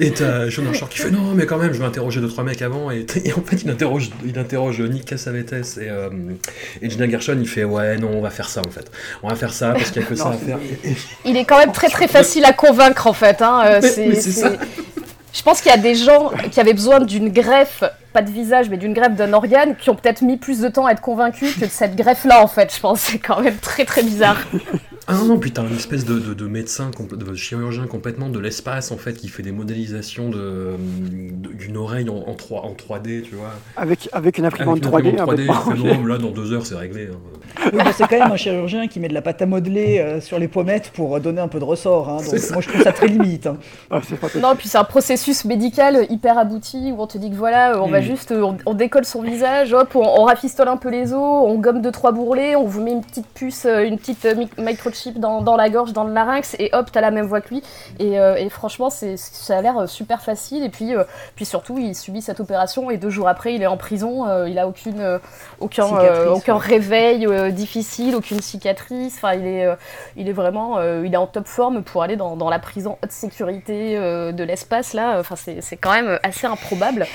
Speaker 6: Et t'as Jonah Shore qui fait non, mais quand même, je vais interroger deux trois mecs avant. Et, et en fait, il interroge, il interroge Nick Cassavetes et, euh, et Gina Gershon. Il fait ouais, non, on va faire ça en fait. On va faire ça parce qu'il n'y a que ça à faire. Et- et-
Speaker 7: il est quand même très très facile à convaincre en fait. hein, euh,
Speaker 6: Mais-
Speaker 7: c'est-. Je pense qu'il y a des gens qui avaient besoin d'une greffe, pas de visage, mais d'une greffe d'un organe, qui ont peut-être mis plus de temps à être convaincus que de cette greffe-là en fait. Je pense c'est quand même très très bizarre.
Speaker 6: Ah non, non, puis t'as une espèce de, de, de médecin, compl- de chirurgien complètement de l'espace, en fait, qui fait des modélisations de- de- d'une oreille en, en, 3, en 3D, tu vois.
Speaker 2: Avec, avec une imprimante
Speaker 6: Avec une
Speaker 2: 3D.
Speaker 6: imprimante 3D, il
Speaker 2: complètement.
Speaker 6: fait, non, là, dans deux heures, c'est réglé. hein.
Speaker 1: Oui, c'est quand même un chirurgien qui met de la pâte à modeler euh, sur les pommettes pour euh, donner un peu de ressort. hein. Donc moi je trouve ça très limite. hein.
Speaker 2: Ah,
Speaker 7: Non, puis c'est un processus médical hyper abouti où on te dit que voilà, on va
Speaker 1: Mm.
Speaker 7: juste, on, on décolle son visage, hop, on, on rafistole un peu les os, on gomme deux trois bourrelets, on vous met une petite puce, euh, une petite euh, microchip dans, dans la gorge, dans le larynx, et hop, t'as la même voix que lui. Et, euh, et franchement, c'est, ça a l'air euh, super facile. Et puis, euh, puis surtout, il subit cette opération et deux jours après, il est en prison. euh, il a aucune, aucun, aucun
Speaker 1: ouais.
Speaker 7: réveil difficile, aucune cicatrice. Enfin, il est, il est vraiment, il est en top forme pour aller dans, dans la prison haute sécurité de l'espace là. Enfin, c'est c'est quand même assez improbable.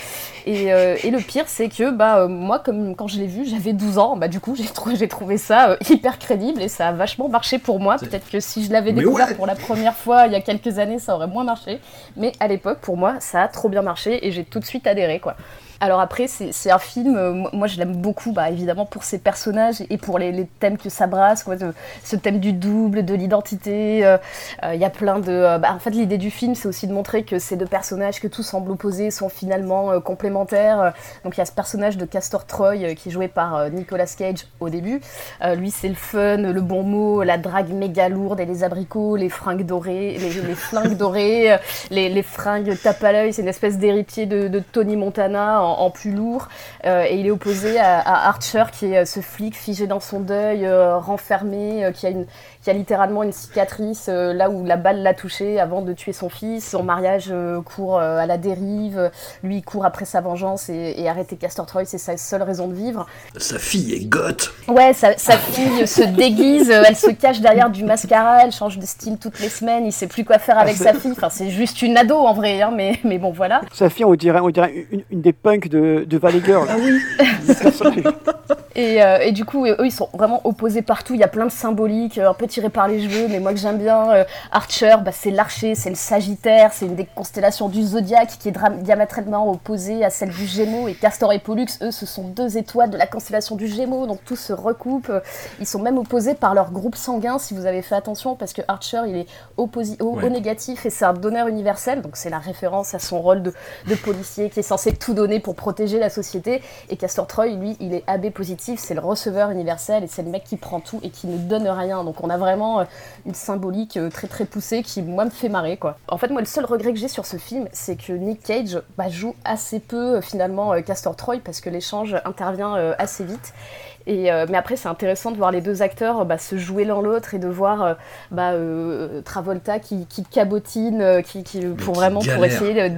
Speaker 7: Et, et le pire, c'est que bah moi, comme quand je l'ai vu, j'avais 12 ans. Bah du coup, j'ai trouvé, j'ai trouvé ça hyper crédible et ça a vachement marché pour moi. Peut-être que si je l'avais découvert
Speaker 6: ouais.
Speaker 7: pour la première fois il y a quelques années, ça aurait moins marché. Mais à l'époque, pour moi, ça a trop bien marché et j'ai tout de suite adhéré quoi. Alors après, c'est un film, euh, moi- je l'aime beaucoup, bah, évidemment pour ses personnages et pour les, thèmes que ça brasse, quoi, de- ce thème du double, de l'identité. euh, euh, Il y a plein de... euh, bah, en fait, l'idée du film, c'est aussi de montrer que ces deux personnages, que tout semble opposé, sont finalement euh, complémentaires. Euh, Donc il y a ce personnage de Castor Troy euh, qui est joué par euh, Nicolas Cage au début. Euh, lui, c'est le fun, le bon mot, la drague méga lourde et les abricots, les fringues dorées, les, flingues dorées, euh, les, fringues tape à l'œil. C'est une espèce d'héritier de Tony Montana en, plus lourd. Euh, et il est opposé à, Archer, qui est euh, ce flic figé dans son deuil, euh, renfermé, qui, a une, qui a littéralement une cicatrice euh, là où la balle l'a touché avant de tuer son fils. Son mariage euh, court euh, à la dérive. Lui, il court après sa vengeance et, et arrêter Castor Troy, c'est sa seule raison de vivre.
Speaker 6: Sa fille est goth.
Speaker 7: Ouais, sa, sa fille se déguise, elle se cache derrière du mascara, elle change de style toutes les semaines, il sait plus quoi faire avec sa fille. Enfin, c'est juste une ado en vrai, hein, mais, mais bon, voilà.
Speaker 2: Sa fille, on dirait, on dirait une, une des punks de, de Valley Girl.
Speaker 1: Ah oui.
Speaker 7: Et, euh, et du coup, eux, ils sont vraiment opposés partout. Il y a plein de symboliques, un peu tirés par les cheveux, mais moi que j'aime bien. euh, Archer, bah, c'est l'archer, c'est le Sagittaire, c'est une des constellations du zodiaque qui est diamétralement opposée à celle du Gémeaux. Et Castor et Pollux, eux, ce sont deux étoiles de la constellation du Gémeaux, donc tout se recoupe. Ils sont même opposés par leur groupe sanguin, si vous avez fait attention, parce que Archer, il est opposi- au,
Speaker 6: Ouais.
Speaker 7: au négatif et c'est un donneur universel, donc c'est la référence à son rôle de, de policier qui est censé tout donner pour protéger la société. Et Castor Troy, lui, il est AB positif, c'est le receveur universel et c'est le mec qui prend tout et qui ne donne rien. Donc on a vraiment euh, une symbolique euh, très très poussée qui, moi, me fait marrer, quoi. En fait, moi, le seul regret que j'ai sur ce film, c'est que Nick Cage bah, joue assez peu, euh, finalement, Castor Troy, parce que l'échange intervient assez vite. Et, euh, mais après, c'est intéressant de voir les deux acteurs bah, se jouer l'un l'autre et de voir euh, bah, euh, Travolta qui, qui cabotine, qui, qui- pour vraiment pour essayer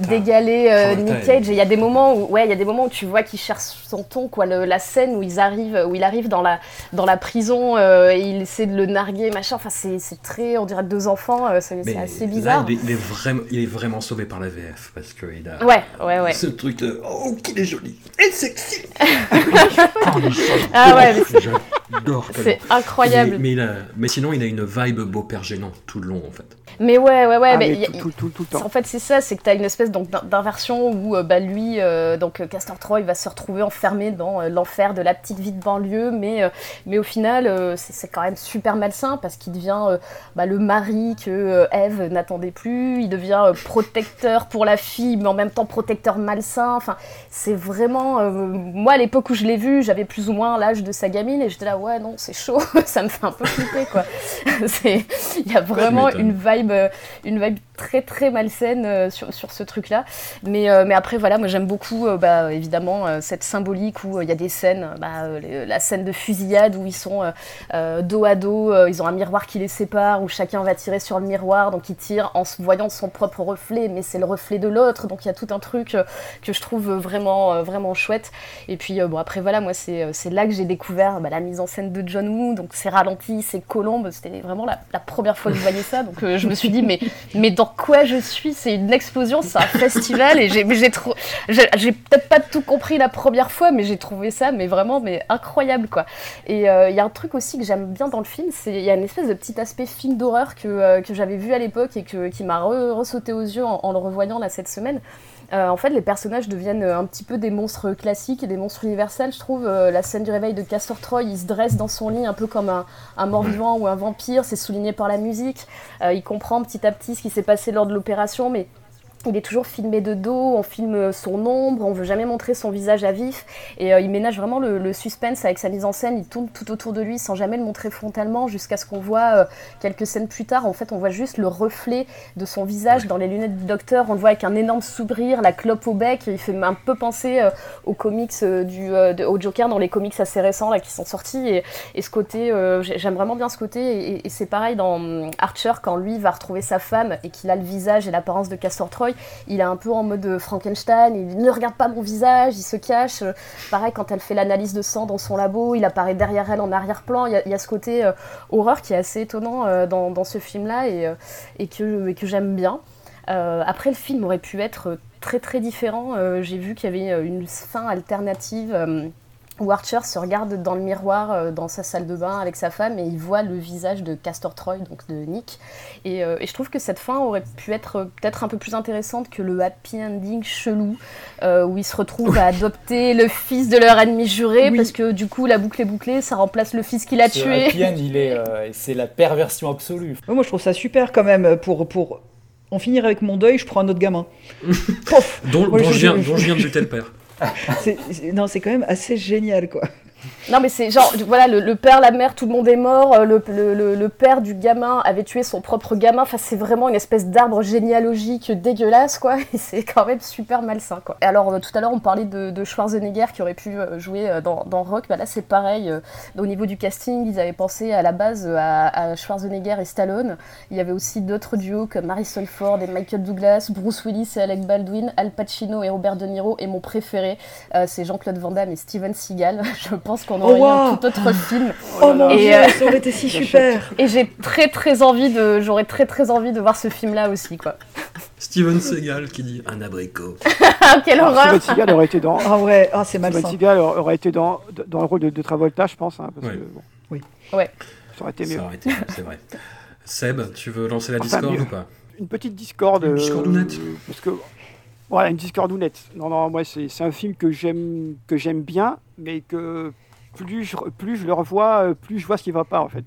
Speaker 7: d'égaler Nick Cage. Il y a des moments où, ouais, il y a des moments où tu vois qu'il cherche son ton, quoi. Le- la scène où ils arrivent, où il arrive dans la dans la prison et il essaie de le narguer, machin. Enfin, c'est très, on dirait deux enfants. c'est assez
Speaker 6: là,
Speaker 7: bizarre.
Speaker 6: il, est, il est vraiment, il est vraiment sauvé par la VF parce qu'il a
Speaker 7: Ouais, ouais, ouais.
Speaker 6: ce truc de oh qu'il est joli et sexy.
Speaker 7: Ah ouais, mais c'est-
Speaker 6: J'adore
Speaker 7: C'est incroyable.
Speaker 6: Mais, mais, il a- mais sinon, il a une vibe beau-père gênant tout le long, en fait.
Speaker 7: Mais ouais, ouais, ouais.
Speaker 2: Ah,
Speaker 7: mais
Speaker 2: mais
Speaker 7: y a-
Speaker 2: tout- tout- tout le temps.
Speaker 7: En fait, c'est ça, c'est que tu as une espèce d'inversion où euh, bah, lui, euh, donc euh, Castor Troy, va se retrouver enfermé dans euh, l'enfer de la petite vie de banlieue, mais, euh, mais au final, c'est quand même super malsain parce qu'il devient bah, le mari que Eve n'attendait plus, il devient protecteur pour la fille, mais en même temps protecteur malsain. Enfin, c'est vraiment. moi, à l'époque où je l'ai vu, j'avais plus ou moins l'âge de sa gamine et j'étais là, ouais, non, c'est chaud, ça me fait un peu flipper, quoi. Il y a vraiment une vibe, euh, une vibe très très malsaine euh, sur, sur ce truc-là. Mais, euh, mais après, voilà, moi j'aime beaucoup, euh, bah, évidemment, cette symbolique où il y a des scènes, bah, la scène de fusillade où ils sont dos à dos, ils ont un miroir qui les sépare, où chacun va tirer sur le miroir, donc il tire en se voyant son propre reflet, mais c'est le reflet de l'autre, donc il y a tout un truc que je trouve vraiment, vraiment chouette. Et puis, bon, après, voilà, moi c'est là que j'ai découvert bah, la mise en scène de John Woo, donc c'est ralenti, c'est colombe, c'était vraiment la, première fois que je voyais ça, donc je me suis dit, mais, mais dans quoi je suis C'est une explosion, c'est un festival, et j'ai peut-être pas tout compris la première fois, mais j'ai trouvé ça, mais vraiment, mais incroyable, quoi. Et euh, il y a un truc aussi que j'aime bien dans le film, c'est il y a une espèce de petit aspect film d'horreur que, euh, j'avais vu à l'époque et que, qui m'a re- ressauté aux yeux en, en le revoyant là cette semaine. Euh, en fait, les personnages deviennent euh, un petit peu des monstres classiques et des monstres universels. Je trouve euh, la scène du réveil de Castor Troy, il se dresse dans son lit un peu comme un, un mort-vivant ou un vampire. C'est souligné par la musique. Euh, il comprend petit à petit ce qui s'est passé lors de l'opération, mais il est toujours filmé de dos, on filme son ombre, on veut jamais montrer son visage à vif, et euh, il ménage vraiment le, suspense avec sa mise en scène, il tourne tout autour de lui sans jamais le montrer frontalement, jusqu'à ce qu'on voit euh, quelques scènes plus tard, en fait on voit juste le reflet de son visage dans les lunettes du docteur, on le voit avec un énorme sourire, la clope au bec, il fait un peu penser euh, aux comics euh, du, euh, de- au Joker, dans les comics assez récents là, qui sont sortis, et, ce côté, euh, j'ai- j'aime vraiment bien ce côté, et, et c'est pareil dans hum, Archer, quand lui va retrouver sa femme, et qu'il a le visage et l'apparence de Castor Troy, il est un peu en mode Frankenstein, il ne regarde pas mon visage, il se cache. Euh, Pareil, quand elle fait l'analyse de sang dans son labo, il apparaît derrière elle en arrière-plan. Il y a, ce côté euh, horreur qui est assez étonnant euh, dans, ce film-là et, que, j'aime bien. Après, le film aurait pu être très très différent. J'ai vu qu'il y avait une fin alternative. Où Archer se regarde dans le miroir euh, dans sa salle de bain avec sa femme et il voit le visage de Castor Troy, donc de Nick. Et, euh, et je trouve que cette fin aurait pu être euh, peut-être un peu plus intéressante que le happy ending chelou euh, où ils se retrouvent à adopter le fils de leur ennemi juré parce que du coup la boucle est bouclée, ça remplace le fils qu'il a
Speaker 5: Ce
Speaker 7: tué.
Speaker 5: happy end, il est, euh, c'est la perversion absolue.
Speaker 1: Moi, je trouve ça super quand même pour. pour... En finir avec mon deuil, je prends un autre gamin. Pof
Speaker 6: Dont,
Speaker 1: Moi,
Speaker 6: dont je viens, dont je viens de buter le père.
Speaker 1: Non, c'est quand même assez génial, quoi.
Speaker 7: Non, mais c'est genre, voilà, le, père, la mère, tout le monde est mort. euh, Le, père du gamin avait tué son propre gamin. Enfin, c'est vraiment une espèce d'arbre généalogique dégueulasse, quoi. Et c'est quand même super malsain, quoi. Alors, euh, tout à l'heure, on parlait de, Schwarzenegger qui aurait pu euh, jouer dans, Rock. Bah, là, c'est pareil. au niveau du casting, ils avaient pensé à la base à, Schwarzenegger et Stallone. Il y avait aussi d'autres duos comme Harrison Ford et Michael Douglas, Bruce Willis et Alec Baldwin, Al Pacino et Robert De Niro. Et mon préféré, c'est Jean-Claude Van Damme et Steven Seagal. Je pense qu'on
Speaker 1: Oh,
Speaker 7: aurait eu un
Speaker 1: wow.
Speaker 7: tout autre film.
Speaker 1: Oh mon
Speaker 7: Et,
Speaker 1: dieu,
Speaker 7: euh,
Speaker 1: ça aurait été si super.
Speaker 7: Et j'ai très très envie de, j'aurais très très envie de voir ce film-là aussi, quoi.
Speaker 6: Steven Seagal qui dit un abricot.
Speaker 7: Quelle
Speaker 2: Alors,
Speaker 7: horreur
Speaker 2: Steven Seagal aurait été dans.
Speaker 1: Ah ouais, ah, c'est
Speaker 2: Steven. Seagal aurait été dans, dans le rôle de, de Travolta, je pense. hein, parce
Speaker 6: Ouais.
Speaker 2: que, bon,
Speaker 1: Oui.
Speaker 7: Ouais.
Speaker 2: ça aurait été mieux.
Speaker 6: Ça aurait été, c'est vrai. Seb, tu veux lancer la
Speaker 2: Enfin,
Speaker 6: Discord
Speaker 2: mieux.
Speaker 6: ou pas?
Speaker 2: Une petite discorde.
Speaker 6: Une
Speaker 2: euh,
Speaker 6: discordounette.
Speaker 2: parce que voilà, une discordounette. Non, non, moi c'est c'est un film que j'aime que j'aime bien, mais que plus je plus je le revois, euh, plus je vois ce qui va pas en fait.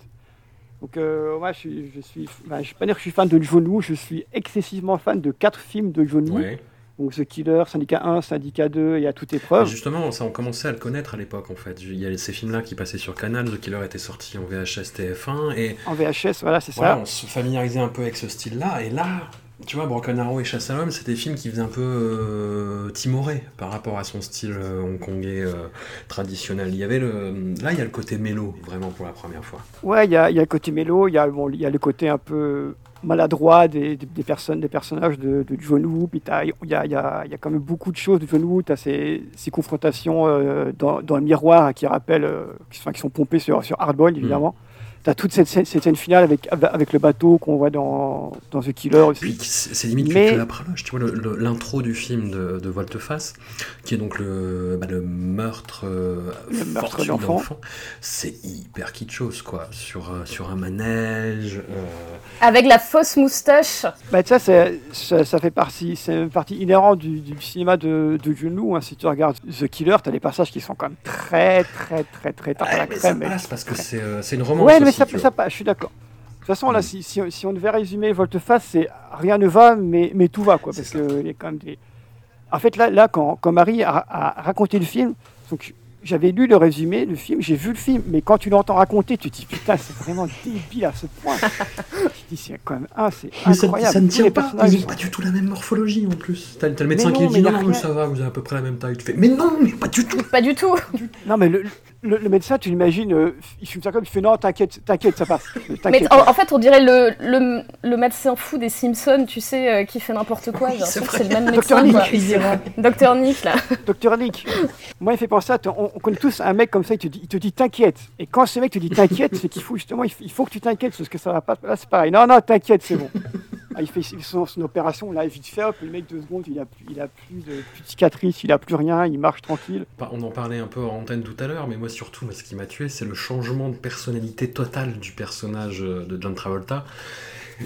Speaker 2: Donc euh, moi je suis je suis, ben, je vais pas dire que je suis fan de John Woo, je suis excessivement fan de quatre films de John Woo.
Speaker 6: Ouais.
Speaker 2: Donc The Killer, Syndicat 1, Syndicat 2 et à toute
Speaker 6: Mais
Speaker 2: épreuve.
Speaker 6: Justement, ça on commençait à le connaître à l'époque en fait. Il y a ces films-là qui passaient sur Canal, The Killer était sorti en VHS TF1 et
Speaker 2: En VHS, voilà, c'est
Speaker 6: voilà,
Speaker 2: ça.
Speaker 6: on se familiarisait un peu avec ce style-là. Et là, tu vois, Broken Arrow et Chasse à l'homme, c'est des films qui faisaient un peu euh, timoré par rapport à son style euh, hongkongais euh, traditionnel. Il y avait le, là, il y a le côté mélo vraiment pour la première fois.
Speaker 2: Ouais, il y a, y a le côté mélo, il y, a, bon, y a le côté un peu maladroit des, des, personnes, des personnages de, de John Woo. Il y a, y, y a quand même beaucoup de choses de John Woo. Tu as ces, ces confrontations euh, dans, dans le miroir qui rappellent, sont, qui sont pompées sur, sur Hardball, évidemment. T'as toute cette scène, cette scène finale avec, avec le bateau qu'on voit dans, dans The Killer aussi.
Speaker 6: C'est limite
Speaker 2: Mais-
Speaker 6: que la prologe, tu vois, l'intro du film de, de Volteface, qui est donc le, bah, le meurtre, euh,
Speaker 2: Le meurtre d'enfant.
Speaker 6: c'est hyper kitschos, quoi, sur, euh, sur un manège. euh,
Speaker 7: Avec la fausse moustache.
Speaker 2: Bah, ça, ça, ça fait partie, c'est une partie inhérente du, du cinéma de, de hein. Si tu regardes The Killer, t'as des passages qui sont quand même très, très, très, très la
Speaker 6: mais ça
Speaker 2: crème.
Speaker 6: passe parce que c'est euh, c'est une romance.
Speaker 2: Ouais, mais
Speaker 6: aussi,
Speaker 2: ça, ça je suis d'accord. De toute façon, là, si, si, si on devait résumer Volteface, c'est rien ne va, mais, mais tout va, quoi. Parce qu'il y a quand même des. En fait, là, là quand, quand Marie a, a raconté le film, donc j'avais lu le résumé du film, j'ai vu le film, mais quand tu l'entends raconter, tu te dis putain, c'est vraiment débile à ce point. tu te dis, c'est quand même un, c'est
Speaker 6: Mais ça,
Speaker 2: incroyable.
Speaker 6: ça ne tient pas, ils n'ont pas du tout la même morphologie en plus. T'as t'as le médecin qui dit non, mais ça va, vous avez à peu près la même taille. Tu fais mais non, mais pas du tout.
Speaker 7: Pas du tout.
Speaker 2: Non, mais le, le, le médecin, tu l'imagines, euh, il fume ça comme il fait non, t'inquiète, t'inquiète, ça passe.
Speaker 7: Mais en, en fait, on dirait le, le, le médecin fou des Simpsons, tu sais, euh, qui fait n'importe quoi. C'est le même
Speaker 2: Docteur
Speaker 7: médecin. Docteur Nick, là.
Speaker 2: Docteur Nick, moi il fait penser à, on, on connaît tous un mec comme ça, il te dit, il te dit t'inquiète. Et quand ce mec te dit t'inquiète, c'est qu'il faut justement, il, faut que tu t'inquiètes parce que ça va pas. Là c'est pareil. Non non t'inquiète, c'est bon. Ah, il fait son, son opération, là vite fait, hop, le mec deux secondes, il a plus, il a plus de, plus de cicatrices, il a plus rien, il marche tranquille.
Speaker 6: On en parlait un peu en antenne tout à l'heure, mais moi surtout, ce qui m'a tué, c'est le changement de personnalité totale du personnage euh, de John Travolta.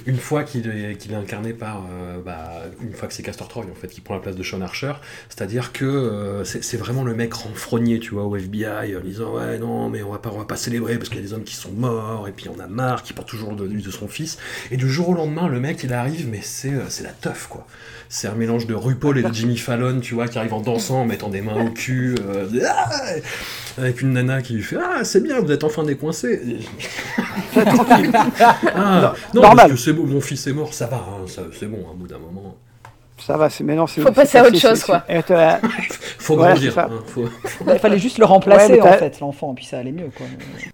Speaker 6: Une fois qu'il est, incarné par, euh, bah, une fois que c'est Castor Troy en fait, qui prend la place de Sean Archer, c'est-à-dire que euh, c'est c'est vraiment le mec renfrogné, tu vois, au FBI, en disant ouais non mais on va pas, on va pas célébrer parce qu'il y a des hommes qui sont morts et puis on a marre, qui porte toujours de, de son fils. Et du jour au lendemain, le mec il arrive, mais c'est euh, c'est la teuf quoi. C'est un mélange de RuPaul et de Jimmy Fallon, tu vois, qui arrive en dansant, en mettant des mains au cul, euh, ah avec une nana qui lui fait Ah, c'est bien, vous êtes enfin décoincé. ah, non,
Speaker 2: Normal.
Speaker 6: parce que c'est bon, mon fils est mort, ça va, hein, ça- c'est bon, à bout d'un moment.
Speaker 2: Ça va, c'est maintenant. c'est-
Speaker 7: Faut passer à autre chose, quoi.
Speaker 2: t'as-
Speaker 6: Faut
Speaker 2: Voilà,
Speaker 6: grandir. hein, faut-
Speaker 1: Bah, il fallait juste le remplacer
Speaker 2: Ouais,
Speaker 1: en fait, l'enfant, puis ça allait mieux quoi.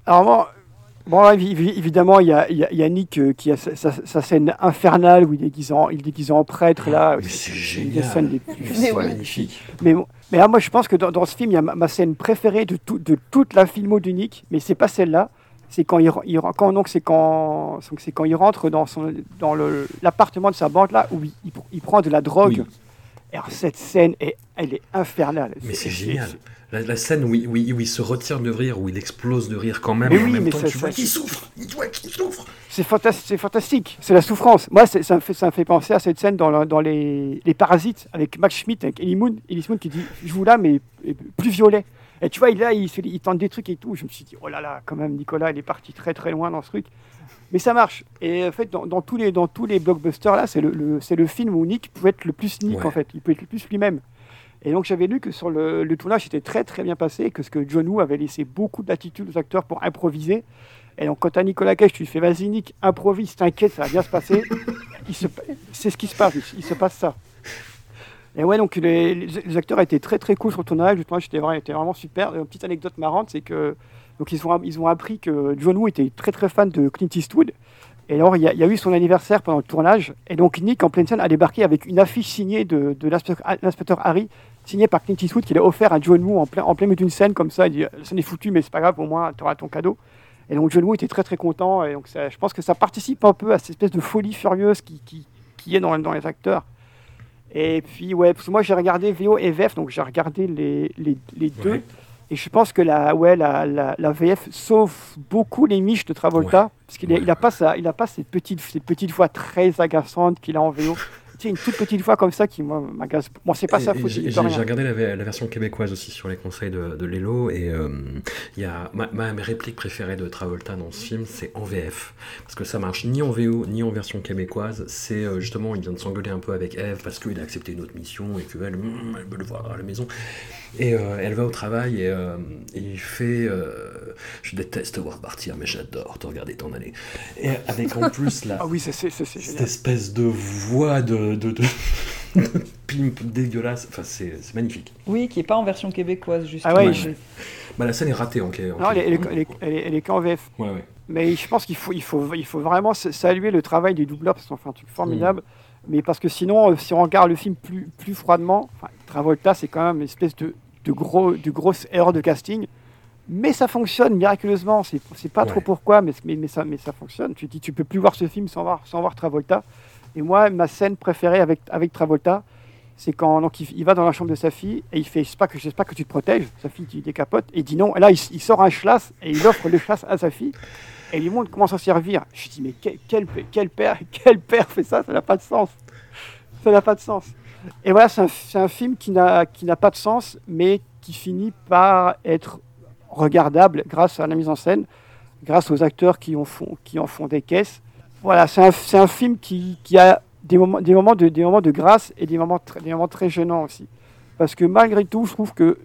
Speaker 2: Alors bon, là, évidemment, il y a, il y Nick euh, qui a sa, sa- sa scène infernale où il est déguisé en, il est déguisé en prêtre là.
Speaker 6: mais c'est
Speaker 2: des
Speaker 6: génial.
Speaker 2: scènes folles.
Speaker 6: magnifique.
Speaker 2: Mais, mais là, moi, je pense que dans, dans ce film, il y a ma, ma scène préférée de, tout- de toute la filmo de Nick, mais c'est pas celle-là. C'est quand il, quand donc c'est quand c'est quand il rentre dans son dans le l'appartement de sa bande là où il, il pr- il prend de la drogue. Et alors, cette scène est elle est infernale.
Speaker 6: Mais c'est génial. La, la scène où il, où il- où il se retire de rire, où il explose de rire quand même,
Speaker 2: Mais
Speaker 6: et en
Speaker 2: oui,
Speaker 6: même
Speaker 2: mais
Speaker 6: temps,
Speaker 2: ça-
Speaker 6: tu vois qu'il souffre. Il voit qu'il souffre.
Speaker 2: C'est fantastique, c'est fantastique, c'est la souffrance. Moi, ça me, fait, ça me fait penser à cette scène dans, dans les, les Parasites avec Max Schmidt, avec Ellie Moon, Ellie Moon qui dit Je vous là, mais plus violet. Et tu vois, il, là, il, tente des trucs et tout. Je me suis dit Oh là là, quand même, Nicolas, il est parti très très loin dans ce truc. Mais ça marche. Et en fait, dans, dans tous, les, dans tous les blockbusters, là, c'est le, le- c'est le film où Nick pouvait être le plus Nick,
Speaker 6: Ouais.
Speaker 2: en fait. Il peut être le plus lui-même. Et donc, j'avais lu que sur le, le tournage, c'était très très bien passé et que ce que John Woo avait laissé beaucoup de latitude aux acteurs pour improviser. Et donc, quand à Nicolas Cage, tu lui fais vas-y, Nick, improvise, t'inquiète, ça va bien se passer. il se, c'est ce qui se passe, il, il se passe ça. Et ouais, donc les, acteurs étaient très très cool sur le tournage. Tournage était, vraiment- vraiment super. Une petite anecdote marrante, c'est que donc ils ont, ils ont appris que John Woo était très très fan de Clint Eastwood. Et alors, il y, a, eu son anniversaire pendant le tournage. Et donc, Nick, en pleine scène, a débarqué avec une affiche signée de, de l'inspecteur l'inspecteur Harry, signée par Clint Eastwood, qu'il a offert à John Woo en plein, en milieu d'une scène comme ça. Il dit La scène est foutue, mais c'est pas grave, au moins, tu auras ton cadeau. Et donc, John Woo était très très content. Et donc, ça- je pense que ça participe un peu à cette espèce de folie furieuse qui, qui, qui est dans, dans les acteurs. Et puis, ouais, parce que moi j'ai regardé VO et VF, donc j'ai regardé les, les, les deux.
Speaker 6: Ouais.
Speaker 2: Et je pense que la, ouais, la, la, la VF sauve beaucoup les miches de Travolta, parce qu'il n'a il a pas, sa- il a pas cette petite, cette petite voix très agaçante qu'il a en VO. Une toute petite voix comme ça qui moi, m'agace. Bon, c'est pas faute,
Speaker 6: J'ai regardé la, ve- la version québécoise aussi sur les conseils de, de Lelo et euh, il y a ma, ma réplique préférée de Travolta dans ce film, c'est en VF parce que ça marche ni en VO ni en version québécoise. C'est euh, justement il vient de s'engueuler un peu avec Eve parce qu'il a accepté une autre mission et qu'elle mm, elle veut le voir à la maison. Et euh, elle va au travail et, et il fait je déteste te voir partir mais j'adore te regarder t'en aller. Et avec en plus la
Speaker 2: Ah oui,
Speaker 6: cette espèce de voix de, de, de, de pimp dégueulasse. Enfin, c'est magnifique.
Speaker 1: Oui, qui est pas en version québécoise, justement.
Speaker 2: Ah ouais, je-.
Speaker 6: Bah, la scène est ratée en, en
Speaker 2: Non, elle est, elle est-
Speaker 6: québécois.
Speaker 2: elle est- elle est- elle est qu'en VF.
Speaker 6: Ouais, ouais.
Speaker 2: Mais je pense qu'il faut, il faut, il faut vraiment saluer le travail des doubleurs parce qu'ils ont fait un truc formidable. Mais parce que sinon, euh, si on regarde le film plus, plus froidement, Travolta, c'est quand même une espèce de, de, gros, de grosse erreur de casting. Mais ça fonctionne miraculeusement. C'est pas trop pourquoi, mais, mais, mais ça, mais ça fonctionne. Tu dis, tu peux plus voir ce film sans voir, sans voir Travolta. Et moi, ma scène préférée avec, avec Travolta, c'est quand donc, il, va dans la chambre de sa fille et il fait J'espère que, j'espère que tu te protèges. Sa fille qui décapote. Et il dit non. Et là, il, sort un chlasse et il offre le chlasse à sa fille. Et il lui montre comment s'en servir. Je dis Mais quel, quel, père, quel père fait ça? Ça n'a pas de sens. Ça n'a pas de sens. Et voilà, c'est un, un film qui n'a pas de sens, mais qui finit par être regardable grâce à la mise en scène, grâce aux acteurs qui en font, qui en font des caisses. Voilà, c'est un, un film qui, qui a des moments, des, moments de, des moments de grâce et des moments, très, des moments très gênants aussi. Parce que malgré tout, je trouve que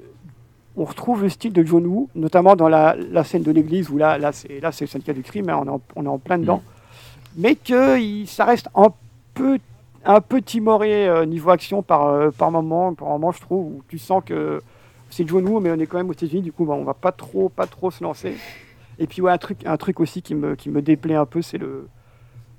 Speaker 2: on retrouve le style de John Woo, notamment dans la, la scène de l'église, où là, là c'est le syndicat du crime, hein, on, est en, on est en plein dedans. Mais que il- ça reste un peu, un peu timoré euh, niveau action par, euh, par moment, par moment, je trouve, où tu sens que c'est John Woo, mais on est quand même aux États-Unis, du coup, bah, on va pas trop, pas trop se lancer. Et puis, ouais, un truc, un truc aussi qui me, qui me déplaît un peu, c'est le,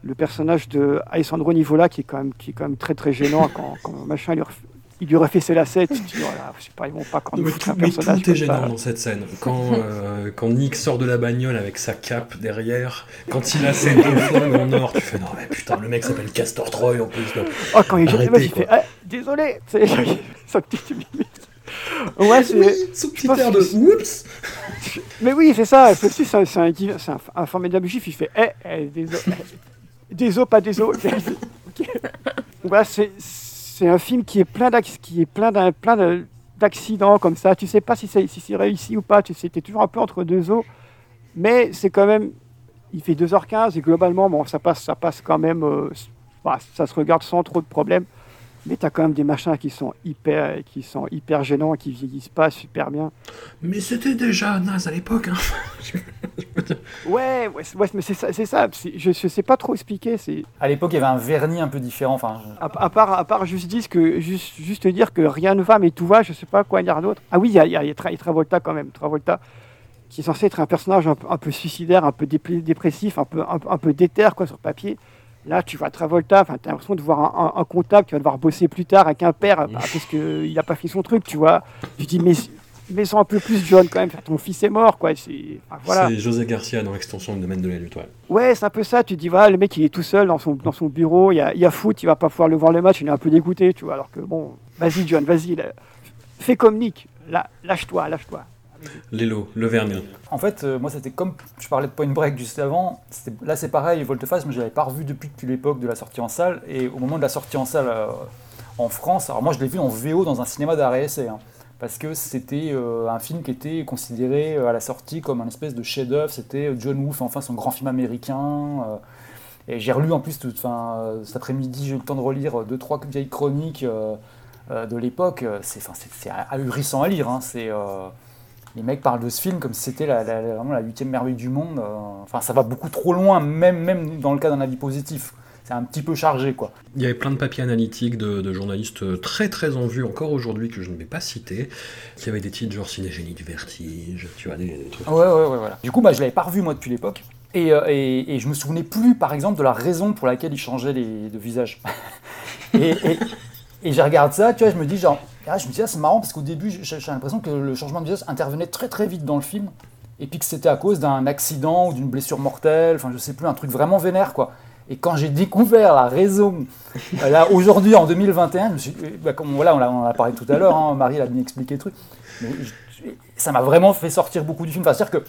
Speaker 2: le personnage de Alessandro Nivola, qui est quand même, qui est quand même très, très gênant quand, quand machin, il lui, refait, il lui refait ses lacets. Tu dis, voilà, je sais pas, ils vont pas quand même
Speaker 6: tout,
Speaker 2: un
Speaker 6: mais
Speaker 2: personnage
Speaker 6: tout est
Speaker 2: ça.
Speaker 6: gênant dans cette scène. Quand, euh, quand Nick sort de la bagnole avec sa cape derrière, quand il a ses deux flingues en or, tu fais non mais putain le mec s'appelle Castor Troy en plus. là.
Speaker 2: Oh, quand il jette,
Speaker 6: Arrêtez,
Speaker 2: il fait. Ah, désolé, c'est sa petite mimite. Ouais, c'est.
Speaker 6: Oui, son petit
Speaker 2: je pense
Speaker 6: air
Speaker 2: que
Speaker 6: de oups.
Speaker 2: Mais oui, c'est ça. C'est un, un, c'est un, un formidable juif. Il fait Eh, eh, des os, des os, pas des os. Voilà, c'est, un film qui est plein, d'accidents comme ça. Tu sais pas si c'est, si c'est réussi ou pas. Tu sais, t'es toujours un peu entre deux os. Mais c'est quand même. Il fait 2h15 et globalement, bon, ça passe, ça passe quand même. euh, bah, ça se regarde sans trop de problèmes. Mais tu as quand même des machins qui sont hyper, qui sont hyper gênants, qui vieillissent pas super bien.
Speaker 6: Mais c'était déjà naze à l'époque. Hein.
Speaker 2: Ouais, ouais, mais c'est ça, c'est ça. c'est- Je, je sais pas trop expliquer. C'est
Speaker 5: À l'époque, il y avait un vernis un peu différent. Enfin, je-
Speaker 2: à, à part, à part juste dire que juste, juste dire que rien ne va, mais tout va. Je sais pas quoi dire d'autre. Ah oui, il y a, y a- y a Tra- il y a Travolta quand même. Travolta, qui est censé être un personnage un, peu- un peu suicidaire, un peu dépressif, un peu, un, peu- un peu déter quoi sur papier. Là, tu vois Travolta, enfin, t'as l'impression de voir un, un- un comptable qui va devoir bosser plus tard avec un père bah, parce qu'il n'a pas fait son truc, tu vois. Tu dis mais mais sont un peu plus John quand même. Ton fils est mort, quoi. C'est enfin, voilà.
Speaker 6: José Garcia dans l'extension du domaine de la lutte. ouais.
Speaker 2: Ouais, c'est un peu ça. Tu te dis, voilà, le mec, il est tout seul dans son, dans son bureau. Il y a, il y a foot, il va pas pouvoir le voir le match. Il est un peu dégoûté, tu vois. Alors que bon, vas-y, John, vas-y. là. Fais comme Nick. Lâche-toi, lâche-toi.
Speaker 6: Lélo, le.
Speaker 5: En fait, euh, moi, c'était comme je parlais de Point Break juste avant. Là, c'est pareil, Volteface, mais je l'avais pas revu depuis, l'époque de la sortie en salle. Et au moment de la sortie en salle euh, en France, alors moi, je l'ai vu en VO dans un cinéma d'arrêt hein, parce que c'était euh, un film qui était considéré à la sortie comme un espèce de chef-d'œuvre. C'était John Woo, enfin son grand film américain. et j'ai relu en plus, tout- cet après-midi, j'ai eu le temps de relire deux, trois vieilles chroniques de l'époque. C'est ahurissant à lire. hein, C'est. Les mecs parlent de ce film comme si c'était la, la- vraiment la huitième merveille du monde. euh, Enfin, ça va beaucoup trop loin, même, même dans le cas d'un avis positif. C'est un petit peu chargé, quoi.
Speaker 6: Il y avait plein de papiers analytiques de, de journalistes très très en vue encore aujourd'hui que je ne vais pas citer, qui avaient des titres genre Cinégénie du vertige, tu vois, des, des trucs.
Speaker 5: Ouais, ouais, ouais, voilà. Du coup, bah, je l'avais pas revu, moi, depuis l'époque. Et, euh, et, et je me souvenais plus, par exemple, de la raison pour laquelle il changeait les, de visage. et et, et je regarde ça, tu vois, je me dis, genre, ah, je me dis, ah, c'est marrant parce qu'au début, j'ai l'impression que le changement de visage intervenait très très vite dans le film. Et puis que c'était à cause d'un accident ou d'une blessure mortelle, enfin, je sais plus, un truc vraiment vénère, quoi. Et quand j'ai découvert la raison, euh, là, aujourd'hui, en 2021, je me suis, euh, bah, voilà, on, en a parlé tout à l'heure, hein, Marie l'a bien expliqué le truc, ça m'a vraiment fait sortir beaucoup du film. Enfin, c'est-à-dire que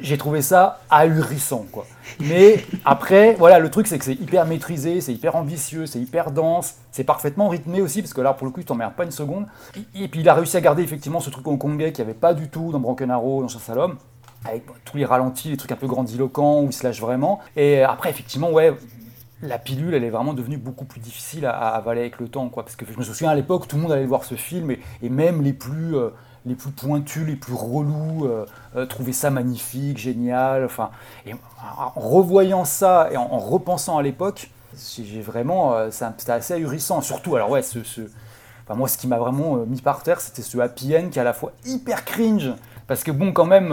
Speaker 5: j'ai trouvé ça ahurissant, quoi. Mais après, voilà, le truc, c'est que c'est hyper maîtrisé, c'est hyper ambitieux, c'est hyper dense, c'est parfaitement rythmé aussi, parce que là, pour le coup, il t'emmerde pas une seconde. Et, puis, il a réussi à garder effectivement ce truc hongkongais qu'il n'y avait pas du tout dans Broken Arrow, dans l'homme, avec tous les ralentis, les trucs un peu grandiloquents, où il se lâche vraiment. Et après, effectivement, ouais, la pilule, elle est vraiment devenue beaucoup plus difficile à, avaler avec le temps, quoi. Parce que je me souviens à l'époque, tout le monde allait voir ce film, et, et même les plus, euh, les plus pointus, les plus relous, euh, euh, ça magnifique, génial. Enfin, et en revoyant ça et en, en repensant à l'époque, j'ai vraiment, euh, c'était assez ahurissant. Surtout, alors ouais, ce, moi, ce qui m'a vraiment euh, mis par terre, c'était ce happy end qui est à la fois hyper cringe. Parce que bon, quand même,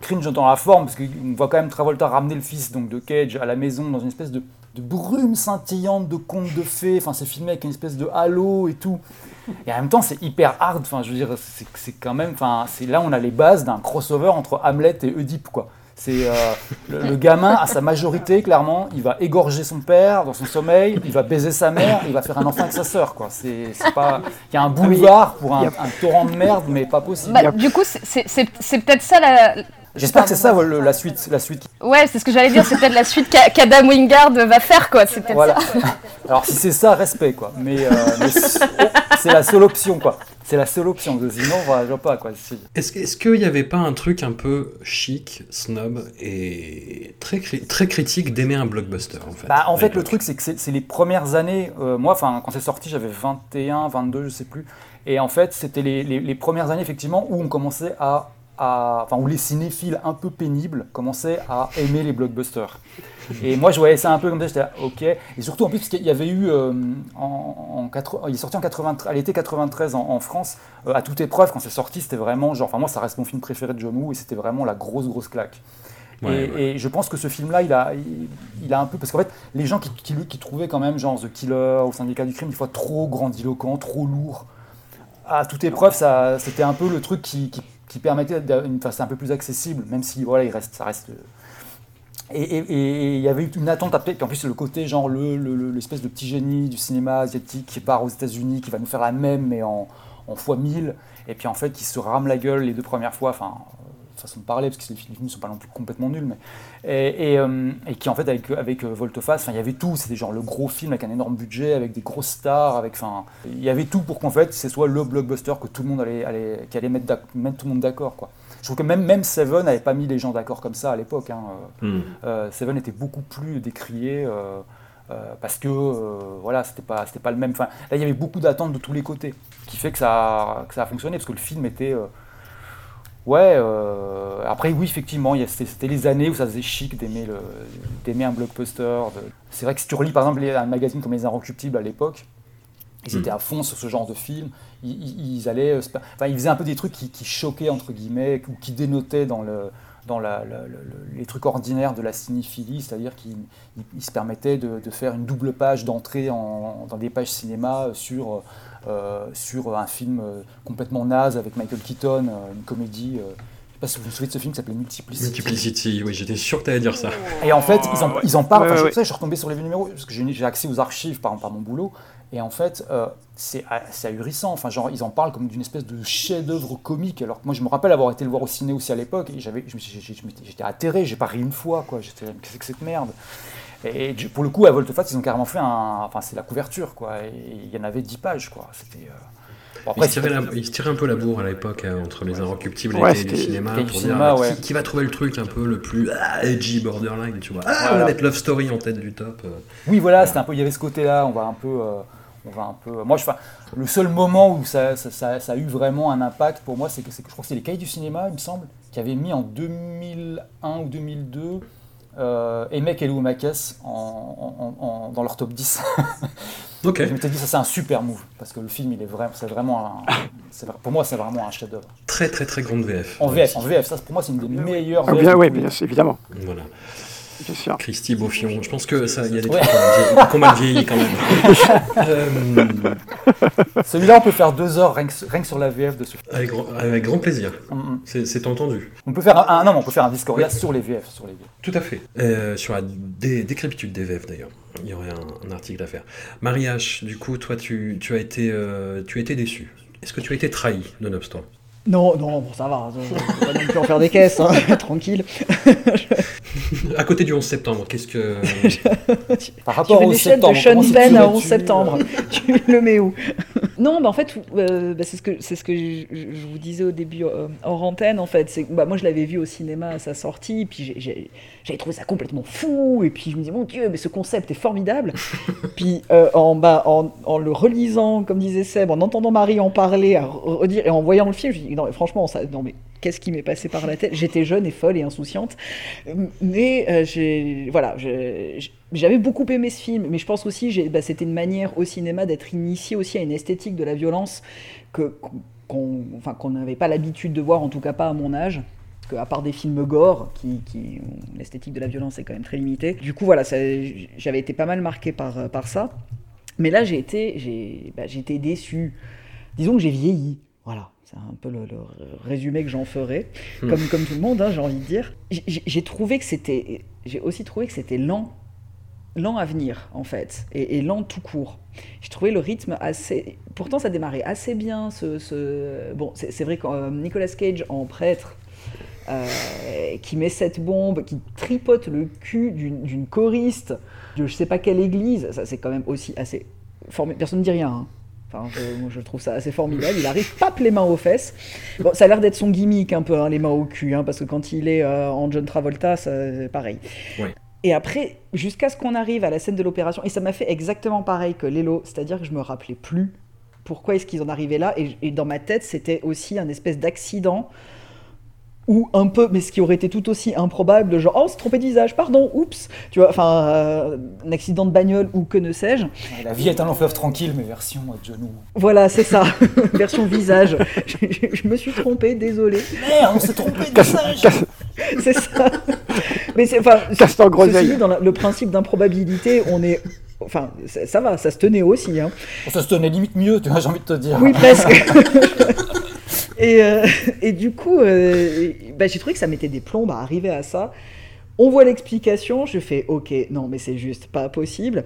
Speaker 5: cringe dans la forme, parce qu'on voit quand même Travolta ramener le fils donc, de Cage à la maison dans une espèce de, de brume scintillante de contes de fées. Enfin, c'est filmé avec une espèce de halo et tout. Et en même temps, c'est hyper hard. Enfin, je veux dire, c'est c'est quand même. Enfin, c'est là, on a les bases d'un crossover entre Hamlet et Oedipe, quoi. C'est euh, le, le gamin à sa majorité, clairement, il va égorger son père dans son sommeil, il va baiser sa mère, il va faire un enfant avec sa sœur, quoi. C'est c'est pas. Il y a un boulevard pour un, torrent de merde, mais pas possible.
Speaker 7: Bah, du coup, c'est- c'est c'est- c'est peut-être ça la.
Speaker 5: J'espère que c'est ça le- la suite, la suite.
Speaker 7: Ouais, c'est ce que j'allais dire, c'est peut-être la suite qu'a- qu'Adam Wingard va faire, quoi. C'est peut-être
Speaker 5: Voilà.
Speaker 7: ça.
Speaker 5: Alors si c'est ça, respect, quoi. Mais, euh, mais c'est la seule option, quoi. C'est la seule option. Sinon, voilà, je vois pas, quoi. Si-
Speaker 6: Est-ce est-ce qu'il n'y avait pas un truc un peu chic, snob et très, cri- très critique d'aimer un blockbuster en fait
Speaker 5: Bah, en fait, le truc, c'est que c'est c'est les premières années. euh, moi, enfin, quand c'est sorti, j'avais 21, 22, je sais plus. Et en fait, c'était les, les- les premières années, effectivement, où on commençait à. À- Enfin, où les cinéphiles un peu pénibles commençaient à aimer les blockbusters. Et moi, je voyais ça un peu comme ça, j'étais là, ok. Et surtout, en plus, parce qu'il y avait eu. euh, en, en quatre- il est sorti en 93, à l'été 93 en, en France, euh, à toute épreuve, quand c'est sorti, c'était vraiment. Genre, enfin, moi, ça reste mon film préféré de John Woo, et c'était vraiment la grosse, grosse claque.
Speaker 6: Ouais,
Speaker 5: et,
Speaker 6: ouais.
Speaker 5: et je pense que ce film-là, il a, il, il a un peu. Parce qu'en fait, les gens qui, qui, qui trouvaient quand même, genre The Killer ou Syndicat du crime, des fois trop grandiloquent, trop lourd, à toute épreuve, ça, c'était un peu le truc qui, qui, qui permettait d'une face un peu plus accessible, même si voilà, il reste, ça reste. euh, Et il y avait une attente à puis en plus le côté genre le, le- le- l'espèce de petit génie du cinéma asiatique qui part aux États-Unis, qui va nous faire la même mais en, en fois 1000, et puis en fait qui se rame la gueule les deux premières fois, enfin façon de parler, parce que les films ne sont pas non plus complètement nuls, mais et, et, euh, et qui en fait avec, avec euh, Volteface, il y avait tout, c'était genre le gros film avec un énorme budget, avec des grosses stars, avec, enfin, il y avait tout pour qu'en fait ce soit le blockbuster que tout le monde allait, allait, qui allait mettre, mettre tout le monde d'accord. Quoi. Je trouve que même, même Seven n'avait pas mis les gens d'accord comme ça à l'époque. Hein.
Speaker 6: Hmm.
Speaker 5: Euh, Seven était beaucoup plus décrié. euh, euh, parce que euh, voilà, c'était pas, c'était pas le même. Enfin, là, il y avait beaucoup d'attentes de tous les côtés, qui fait que ça, a- que ça a fonctionné, parce que le film était. euh, ouais, euh, après, oui, effectivement, c'était les années où ça faisait chic d'aimer un blockbuster. de- C'est vrai que si tu relis par exemple les- un magazine comme Les Inrecuptibles à l'époque, ils étaient à fond sur ce genre de film. Ils, ils- ils allaient, euh, spa- enfin, ils faisaient un peu des trucs qui, qui choquaient entre guillemets ou qui dénotaient dans le dans la- la- le- le- les trucs ordinaires de la cinéphilie, c'est-à-dire qu'ils ils- ils se permettaient de, de faire une double page d'entrée en- dans des pages cinéma sur, euh, sur un film euh, complètement naze avec Michael Keaton, euh, une comédie. euh, je sais pas si vous vous souvenez de ce film qui s'appelait Multiplicity.
Speaker 6: Multiplicity, oui, j'étais sûr que tu allais dire ça.
Speaker 5: Et en fait, ils en, ils en parlent.
Speaker 6: Ouais,
Speaker 5: Enfin, je,
Speaker 6: ouais,
Speaker 5: tu sais, je suis retombé sur les vieux numéros parce que j'ai accès aux archives par, par mon boulot. Et en fait, euh, c'est ah, c'est ahurissant. Enfin, genre, ils en parlent comme d'une espèce de chef-d'œuvre comique. Alors que moi, je me rappelle avoir été le voir au ciné aussi à l'époque. Et j'avais, j'étais atterré. J'ai pas ri une fois. quoi. J'étais, qu'est-ce que c'est que cette merde? Et pour le coup, à Volteface, ils ont carrément fait un. Enfin, c'est la couverture, quoi. Et il y en avait 10 pages, quoi. C'était. euh, bon,
Speaker 6: il, se la- il se tirait un peu la bourre à l'époque euh, entre les Inrecuptibles
Speaker 5: Ouais,
Speaker 6: et les cinéma
Speaker 5: du
Speaker 6: pour
Speaker 5: cinéma,
Speaker 6: dire
Speaker 5: ouais.
Speaker 6: qui, qui va trouver le truc un peu le plus ah, edgy, borderline, tu vois. Ah, on
Speaker 5: Voilà.
Speaker 6: va mettre Love Story en tête du top. euh.
Speaker 5: Oui, voilà, c'était un peu, il y avait ce côté-là, on va un peu, euh, on va un peu. Moi, je, le seul moment où ça, ça, ça- ça a eu vraiment un impact pour moi, c'est que, que je crois que c'est les Cahiers du cinéma, il me semble, qui avaient mis en 2001 ou 2002 euh, Emek et Lou Makes en, en- en- dans leur top 10.
Speaker 6: Ok.
Speaker 5: Je m'étais dit, ça c'est un super move, parce que le film, il est vraiment, c'est vraiment, un- c'est vrai- pour moi, c'est vraiment un chef-d'œuvre.
Speaker 6: Très très très grande VF.
Speaker 5: En VF, en VF, ça pour moi, c'est une des meilleures
Speaker 2: Ah,
Speaker 5: VF
Speaker 2: bien, oui, bien sûr, évidemment.
Speaker 6: Voilà.
Speaker 2: Bien sûr.
Speaker 6: Christy Beaufion. Je pense que ça, il y a des
Speaker 5: Ouais.
Speaker 6: trucs qu'on a vieilli- qu'on a vieilli quand même. Euh,
Speaker 5: Celui-là, on peut faire deux heures rien que, rien que sur la VF de ce film.
Speaker 6: avec, grand- avec grand plaisir.
Speaker 5: Mm,
Speaker 6: C'est c'est entendu.
Speaker 5: On peut faire un, un- non, on peut faire un Discordia sur les VF, sur les VF.
Speaker 6: Tout à fait. Euh, sur la dé- décrépitude des VF d'ailleurs. Il y aurait un, un article à faire. Marie-H, du coup, toi, tu, tu as été, euh, tu as été déçu. Est-ce que tu as été trahi, nonobstant?
Speaker 1: Non, non, bon, ça va. On va pas non plus en faire des caisses, hein, tranquille.
Speaker 6: À côté du 11 septembre, qu'est-ce que.
Speaker 5: Par
Speaker 1: Tu
Speaker 5: rapport
Speaker 1: fais
Speaker 5: au
Speaker 1: l'échelle
Speaker 5: septembre,
Speaker 1: de Sean Penn à
Speaker 5: situerais-tu,
Speaker 1: 11 septembre. tu le mets où? Non, bah en fait, euh, bah, c'est ce que c'est ce que je, je vous disais au début euh, hors antenne. En fait, bah, moi je l'avais vu au cinéma à sa sortie, puis j'ai- j'ai- j'avais trouvé ça complètement fou, et puis je me dis mon Dieu, mais ce concept est formidable. puis euh, en, bah, en, en le relisant, comme disait Seb, en entendant Marie en parler, à re- redire et en voyant le film, je me dis non, mais franchement, ça, non mais qu'est-ce qui m'est passé par la tête? J'étais jeune et folle et insouciante, mais euh, j'ai voilà, j'avais beaucoup aimé ce film, mais je pense aussi j'ai- bah, c'était une manière au cinéma d'être initié aussi à une esthétique de la violence que qu'on enfin qu'on n'avait pas l'habitude de voir, en tout cas pas à mon âge. Que à part des films gore, qui, qui l'esthétique de la violence est quand même très limitée. Du coup, voilà, j'avais été pas mal marqué par, par ça. Mais là, j'ai été, j'ai, bah, été déçu. disons que j'ai vieilli. Voilà, c'est un peu le, le résumé que j'en ferai,
Speaker 6: Hmm.
Speaker 1: comme, comme tout le monde, hein, j'ai envie de dire. J'ai j'ai trouvé que c'était, j'ai aussi trouvé que c'était lent, lent à venir en fait, et, et lent tout court. J'ai trouvé le rythme assez, pourtant ça démarrait assez bien. Ce, bon, c'est vrai que euh, Nicolas Cage en prêtre. euh, qui met cette bombe, qui tripote le cul d'une choriste de je sais pas quelle église, ça c'est quand même aussi assez formidable. Personne ne dit rien. hein. Enfin, je, je trouve ça assez formidable. Il arrive, pape les mains aux fesses. Bon, ça a l'air d'être son gimmick un peu, hein, les mains au cul, hein, parce que quand il est euh, en John Travolta, c'est pareil. Et après, jusqu'à ce qu'on arrive à la scène de l'opération, et ça m'a fait exactement pareil que Lelo, c'est-à-dire que je me rappelais plus pourquoi est-ce qu'ils en arrivaient là, et, et dans ma tête, c'était aussi un espèce d'accident ou un peu, mais ce qui aurait été tout aussi improbable, genre oh, c'est trompé de visage, pardon, oups, tu vois, enfin, euh, un accident de bagnole ou que ne sais-je.
Speaker 5: La vie est un long fleuve tranquille, mais version euh, John Woo.
Speaker 1: Voilà, c'est ça, version visage. je, je- je me suis trompé, désolé.
Speaker 5: Merde, on s'est trompé de visage
Speaker 1: C'est ça. Mais c'est enfin,
Speaker 2: Castor
Speaker 1: ceci dans la- le principe d'improbabilité, on est, enfin, ça, ça va, ça se tenait aussi. Hein.
Speaker 5: Ça se tenait limite mieux, tu vois, j'ai envie de te dire.
Speaker 1: Oui, presque. Et, euh, et du coup, euh, bah, j'ai trouvé que ça mettait des plombs à arriver à ça. On voit l'explication, je fais ok, non mais c'est juste pas possible.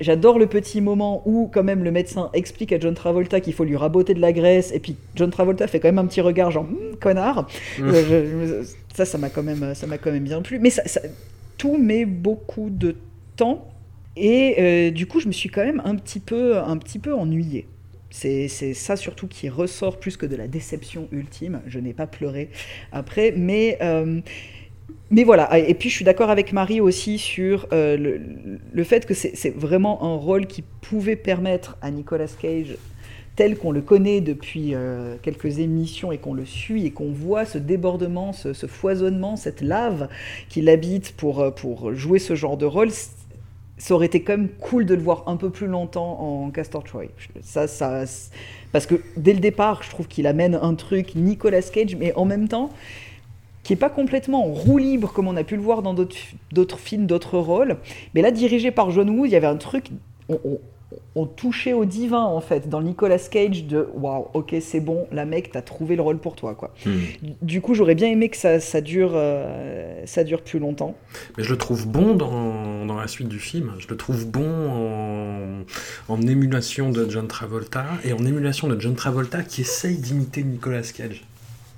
Speaker 1: J'adore le petit moment où quand même le médecin explique à John Travolta qu'il faut lui raboter de la graisse et puis John Travolta fait quand même un petit regard genre Hum, connard.
Speaker 6: Mm.
Speaker 1: Euh, je- ça, ça m'a quand même, ça m'a quand même bien plu. Mais ça, ça- tout met beaucoup de temps et euh, du coup je me suis quand même un petit peu, un petit peu ennuyée. C'est ça surtout qui ressort plus que de la déception ultime. Je n'ai pas pleuré après, mais, euh, mais voilà. Et puis je suis d'accord avec Marie aussi sur euh, le, fait que c'est vraiment un rôle qui pouvait permettre à Nicolas Cage tel qu'on le connaît depuis euh, quelques émissions et qu'on le suit et qu'on voit ce débordement, ce, ce foisonnement, cette lave qui l'habite pour, pour jouer ce genre de rôle, ça aurait été quand même cool de le voir un peu plus longtemps en Castor Troy. Ça, ça, parce que dès le départ, je trouve qu'il amène un truc Nicolas Cage, mais en même temps, qui est pas complètement en roue libre comme on a pu le voir dans d'autres films, d'autres rôles. Mais là, dirigé par John Woo, il y avait un truc. On touchait au divin en fait dans le Nicolas Cage de waouh ok c'est bon la mec t'as trouvé le rôle pour toi quoi
Speaker 6: Hmm.
Speaker 1: du coup j'aurais bien aimé que ça, ça dure euh, ça dure plus longtemps
Speaker 6: Mais je le trouve bon dans, dans la suite du film. Je le trouve bon en, en émulation de John Travolta et en émulation de John Travolta qui essaye d'imiter Nicolas Cage.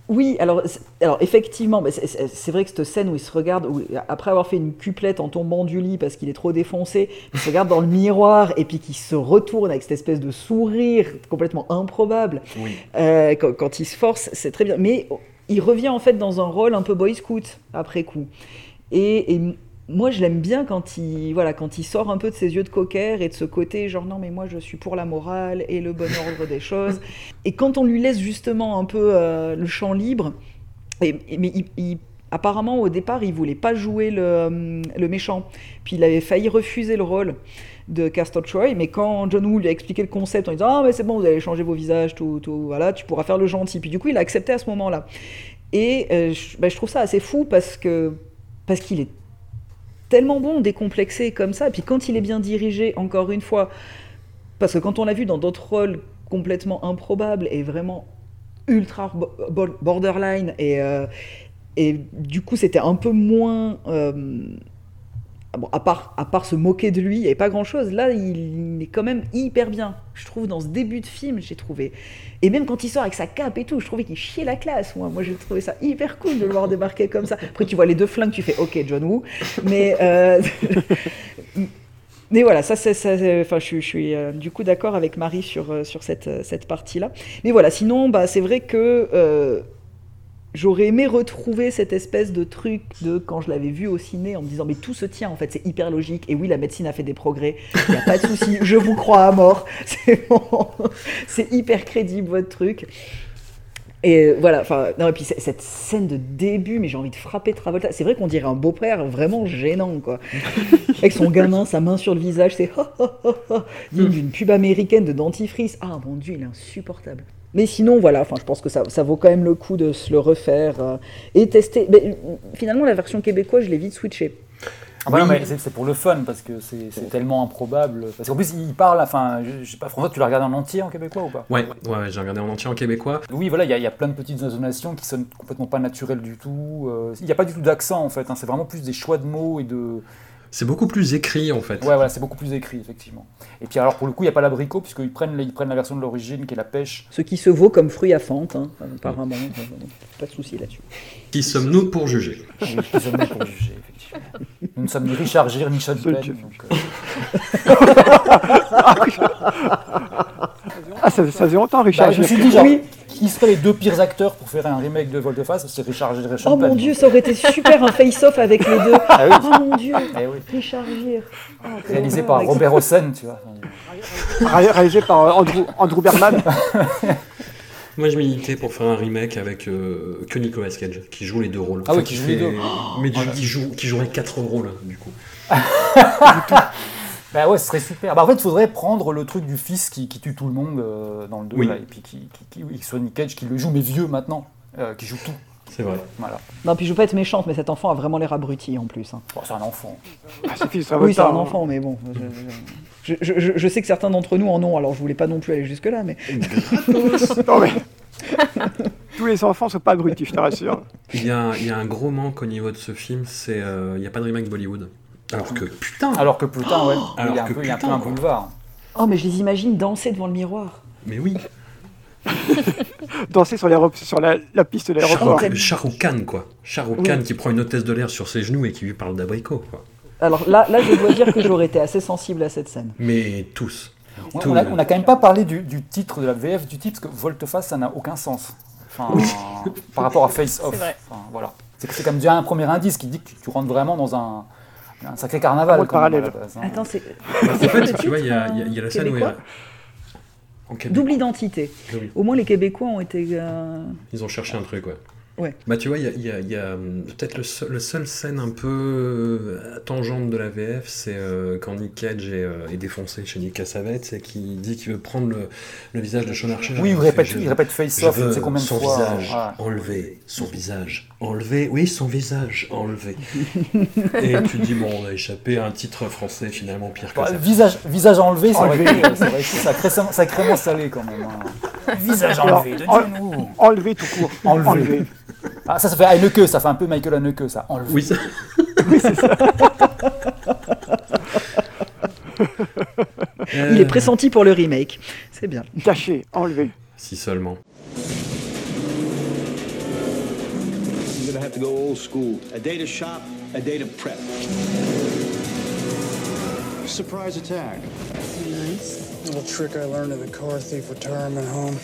Speaker 1: Oui, alors, alors effectivement, mais c'est- vrai que cette scène où il se regarde, où, après avoir fait une cuplette en tombant du lit parce qu'il est trop défoncé, il se regarde dans le miroir et puis qu'il se retourne avec cette espèce de sourire complètement improbable
Speaker 6: Oui.
Speaker 1: euh, quand, quand il se force, c'est très bien. Mais il revient en fait dans un rôle un peu boy scout après coup. Et, moi, je l'aime bien quand il, voilà, quand il sort un peu de ses yeux de cocker et de ce côté genre non mais moi je suis pour la morale et le bon ordre des choses. Et quand on lui laisse justement un peu euh, le champ libre, et, et- mais il, il- apparemment au départ il voulait pas jouer le, euh, le méchant, puis il avait failli refuser le rôle de Castor Troy, mais quand John Woo lui a expliqué le concept en disant ah mais c'est bon vous allez changer vos visages tout, tout voilà tu pourras faire le gentil, puis du coup il a accepté à ce moment-là. Et euh, je, bah, je trouve ça assez fou parce que parce qu'il est tellement bon, décomplexé comme ça. Et puis quand il est bien dirigé, encore une fois, parce que quand on l'a vu dans d'autres rôles complètement improbables et vraiment ultra bo- bo- borderline, et, euh, et du coup c'était un peu moins... euh, bon, à, part, à part se moquer de lui, il n'y avait pas grand-chose. Là, il, est quand même hyper bien. Je trouve dans ce début de film, j'ai trouvé. Et même quand il sort avec sa cape et tout, je trouvais qu'il chiait la classe. Moi, moi j'ai trouvé ça hyper cool de le voir débarquer comme ça. Après, tu vois les deux flingues, tu fais OK, John Woo. Mais, euh, mais voilà, ça, ça, enfin, je, suis- je suis euh, du coup d'accord avec Marie sur, euh, sur cette, cette partie-là. Mais voilà, sinon, bah, c'est vrai que. J'aurais aimé retrouver cette espèce de truc de quand je l'avais vu au ciné en me disant mais tout se tient en fait c'est hyper logique. Et oui la médecine a fait des progrès. Il n'y a pas de souci. Je vous crois à mort. C'est bon. C'est hyper crédible votre truc. Et euh, voilà. Enfin non et puis cette scène de début mais j'ai envie de frapper Travolta. C'est vrai qu'on dirait un beau-père vraiment gênant quoi. Avec son gamin sa main sur le visage c'est digne d'une pub américaine de dentifrice. Ah mon dieu il est insupportable mais sinon, voilà, enfin, je pense que ça, ça vaut quand même le coup de se le refaire euh, et tester. Mais, euh, finalement, la version québécoise, je l'ai vite switché.
Speaker 5: Ah bah non,
Speaker 6: Oui.
Speaker 5: mais c'est pour le fun parce que c'est c'est tellement improbable. Parce qu'en plus, il parle, enfin, je, je sais pas, François, tu l'as regardé en entier en québécois ou pas?
Speaker 6: Ouais, ouais, ouais, j'ai regardé en entier en québécois.
Speaker 5: Oui, voilà, il y, a- il y a plein de petites intonations qui sonnent complètement pas naturelles du tout. Euh, Il n'y a pas du tout d'accent en fait, hein, c'est vraiment plus des choix de mots et de.
Speaker 6: C'est beaucoup plus écrit en fait.
Speaker 5: Ouais, voilà, c'est beaucoup plus écrit effectivement. Et puis alors pour le coup, il n'y a pas l'abricot puisqu'ils prennent, ils prennent la version de l'origine qui est la pêche.
Speaker 1: Ce qui se vaut comme fruit à fente, hein, apparemment. Pas de souci là-dessus.
Speaker 6: Qui sommes-nous pour juger?
Speaker 5: Oui, nous sommes là pour juger, effectivement. Nous ne sommes ni Richard Gere ni Sean Penn. Euh,
Speaker 2: Ah, ça, faisait longtemps, Richard.
Speaker 5: bah, je me suis dit, genre, qui seraient les deux pires acteurs pour faire un remake de Volte-Face C'est Richard Gere et Sean
Speaker 1: Oh
Speaker 5: Penn.
Speaker 1: mon dieu, ça aurait été super un face-off avec les deux.
Speaker 5: Ah oui.
Speaker 1: Oh mon dieu,
Speaker 5: Eh oui.
Speaker 1: Richard Gere. Oh, quelle
Speaker 5: Réalisé
Speaker 1: horreur,
Speaker 5: par
Speaker 1: avec-
Speaker 5: Robert Hossein, tu vois.
Speaker 2: Ré- Réalisé par euh, Andrew, Andrew Berman.
Speaker 6: Moi, je militais pour faire un remake avec euh, que Nicolas Cage, qui joue les deux rôles.
Speaker 5: Ah oui, qui joue les deux.
Speaker 6: Mais du- qui, joue, qui jouerait quatre rôles, du coup.
Speaker 5: Bah ouais, ce serait super. Bah en fait, il faudrait prendre le truc du fils qui, qui tue tout le monde euh, dans le 2,
Speaker 6: Oui.
Speaker 5: là, et puis qui, qui, qui, oui, soit Nick Cage qui le joue, mais vieux maintenant, euh, qui joue tout.
Speaker 6: C'est vrai.
Speaker 5: Voilà.
Speaker 1: Non, puis je veux pas être méchante, mais cet enfant a vraiment l'air abruti en plus. hein.
Speaker 5: Bon, c'est un enfant.
Speaker 2: Ah, c'est fils, ça
Speaker 1: Oui, c'est
Speaker 2: pas,
Speaker 1: un
Speaker 2: hein.
Speaker 1: enfant, mais bon. Je, je- je- je sais que certains d'entre nous en ont, alors je voulais pas non plus aller jusque-là, mais.
Speaker 2: Non, mais- Tous les enfants sont pas abrutis, je te rassure.
Speaker 6: Il y a, il y a un gros manque au niveau de ce film, c'est euh, il n'y a pas de remake Bollywood. Alors que putain
Speaker 5: Alors que putain, ouais,
Speaker 6: Alors
Speaker 5: il y a un
Speaker 6: que
Speaker 5: peu, il y a un peu
Speaker 6: putain,
Speaker 5: un
Speaker 6: quoi.
Speaker 5: boulevard.
Speaker 1: Oh, mais je les imagine danser devant le miroir.
Speaker 6: Mais oui
Speaker 2: Danser sur, sur la, la piste de l'aéroport.
Speaker 6: Khan, quoi. Rukh Khan qui prend une hôtesse de l'air sur ses genoux et qui lui parle d'abricot, quoi.
Speaker 1: Alors là, là, je dois dire que j'aurais été assez sensible à cette scène.
Speaker 6: Mais tous.
Speaker 5: On,
Speaker 6: Tous,
Speaker 5: on a,
Speaker 6: même.
Speaker 5: on a quand même pas parlé du, du titre de la VF du titre, parce que Volte-Face, ça n'a aucun sens. Enfin, par rapport à Face Off.
Speaker 7: C'est vrai.
Speaker 5: Enfin, voilà. C'est c'est comme déjà un premier indice qui dit que tu, tu rentres vraiment dans un, un sacré carnaval. quand même,
Speaker 2: parallèle.
Speaker 5: la base, hein.
Speaker 1: Attends, c'est.
Speaker 6: En fait, tu vois, il y a, il y la scène où il y a...
Speaker 1: Double identité.
Speaker 6: Oui.
Speaker 1: Au moins, les Québécois ont été. euh,
Speaker 6: Ils ont cherché un truc, ouais.
Speaker 1: Ouais.
Speaker 6: Bah tu vois, il y a, il y a- il y a, hum, peut-être le seul, le seul scène un peu euh, tangente de la VF, c'est euh, quand Nick Cage est, euh, est défoncé chez Nick Cassavetes et qui dit qu'il veut prendre le, le visage de Sean Archer.
Speaker 5: Oui, il
Speaker 6: fait,
Speaker 5: répète-
Speaker 6: je-
Speaker 5: il répète face
Speaker 6: je
Speaker 5: off,
Speaker 6: veux
Speaker 5: tu sais combien de
Speaker 6: son
Speaker 5: fois,
Speaker 6: visage
Speaker 5: ouais.
Speaker 6: enlevé, son visage enlevé, oui, son visage enlevé. et tu dis, bon, on a échappé à un titre français finalement pire que
Speaker 5: Bah,
Speaker 6: ça.
Speaker 5: visage, visage enlevé, ça aurait
Speaker 2: Enlevé.
Speaker 5: été, ça sacrément, sacrément salé quand même. hein. Visage
Speaker 2: Alors,
Speaker 5: enlevé,
Speaker 2: en-
Speaker 5: donnez-nous.
Speaker 2: Enlevé tout court.
Speaker 5: Enlevé.
Speaker 2: Enlevé.
Speaker 5: Ah, ça, ça fait Haneke, ça fait un peu Michael Haneke, ça. Enlevé.
Speaker 6: Oui, ça...
Speaker 1: Il est pressenti pour le remake. C'est bien.
Speaker 2: Caché, enlevé.
Speaker 6: Si seulement.
Speaker 9: To go old school. A day to shop, a day to prep. Surprise attack.
Speaker 16: Nice. Little trick I learned at the car thief retirement home.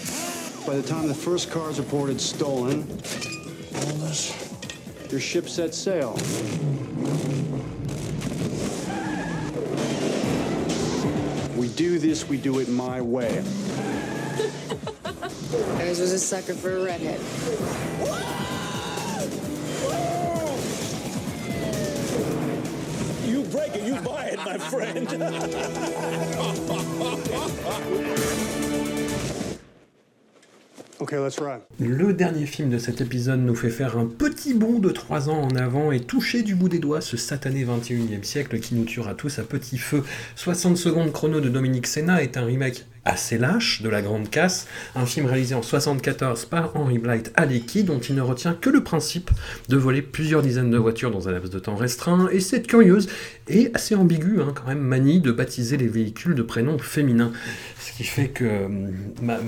Speaker 9: By the time the first car is reported stolen,
Speaker 16: All this.
Speaker 9: your ship set sail. We do this, we do it my way.
Speaker 13: Guys was a sucker for a redhead.
Speaker 4: You break it, you buy it, my friend.
Speaker 9: Okay, let's run.
Speaker 6: Le dernier film de cet épisode nous fait faire un petit bond de 3 ans en avant et toucher du bout des doigts ce satané 21e siècle qui nous tuera tous à petit feu. 60 secondes chrono de Dominique Senna est un remake assez lâche de La Grande Casse, un film réalisé en 74 par Henry Blight à dont il ne retient que le principe de voler plusieurs dizaines de voitures dans un laps de temps restreint et cette curieuse et assez ambiguë hein, quand même manie de baptiser les véhicules de prénoms féminins. Ce qui fait que euh, Ma-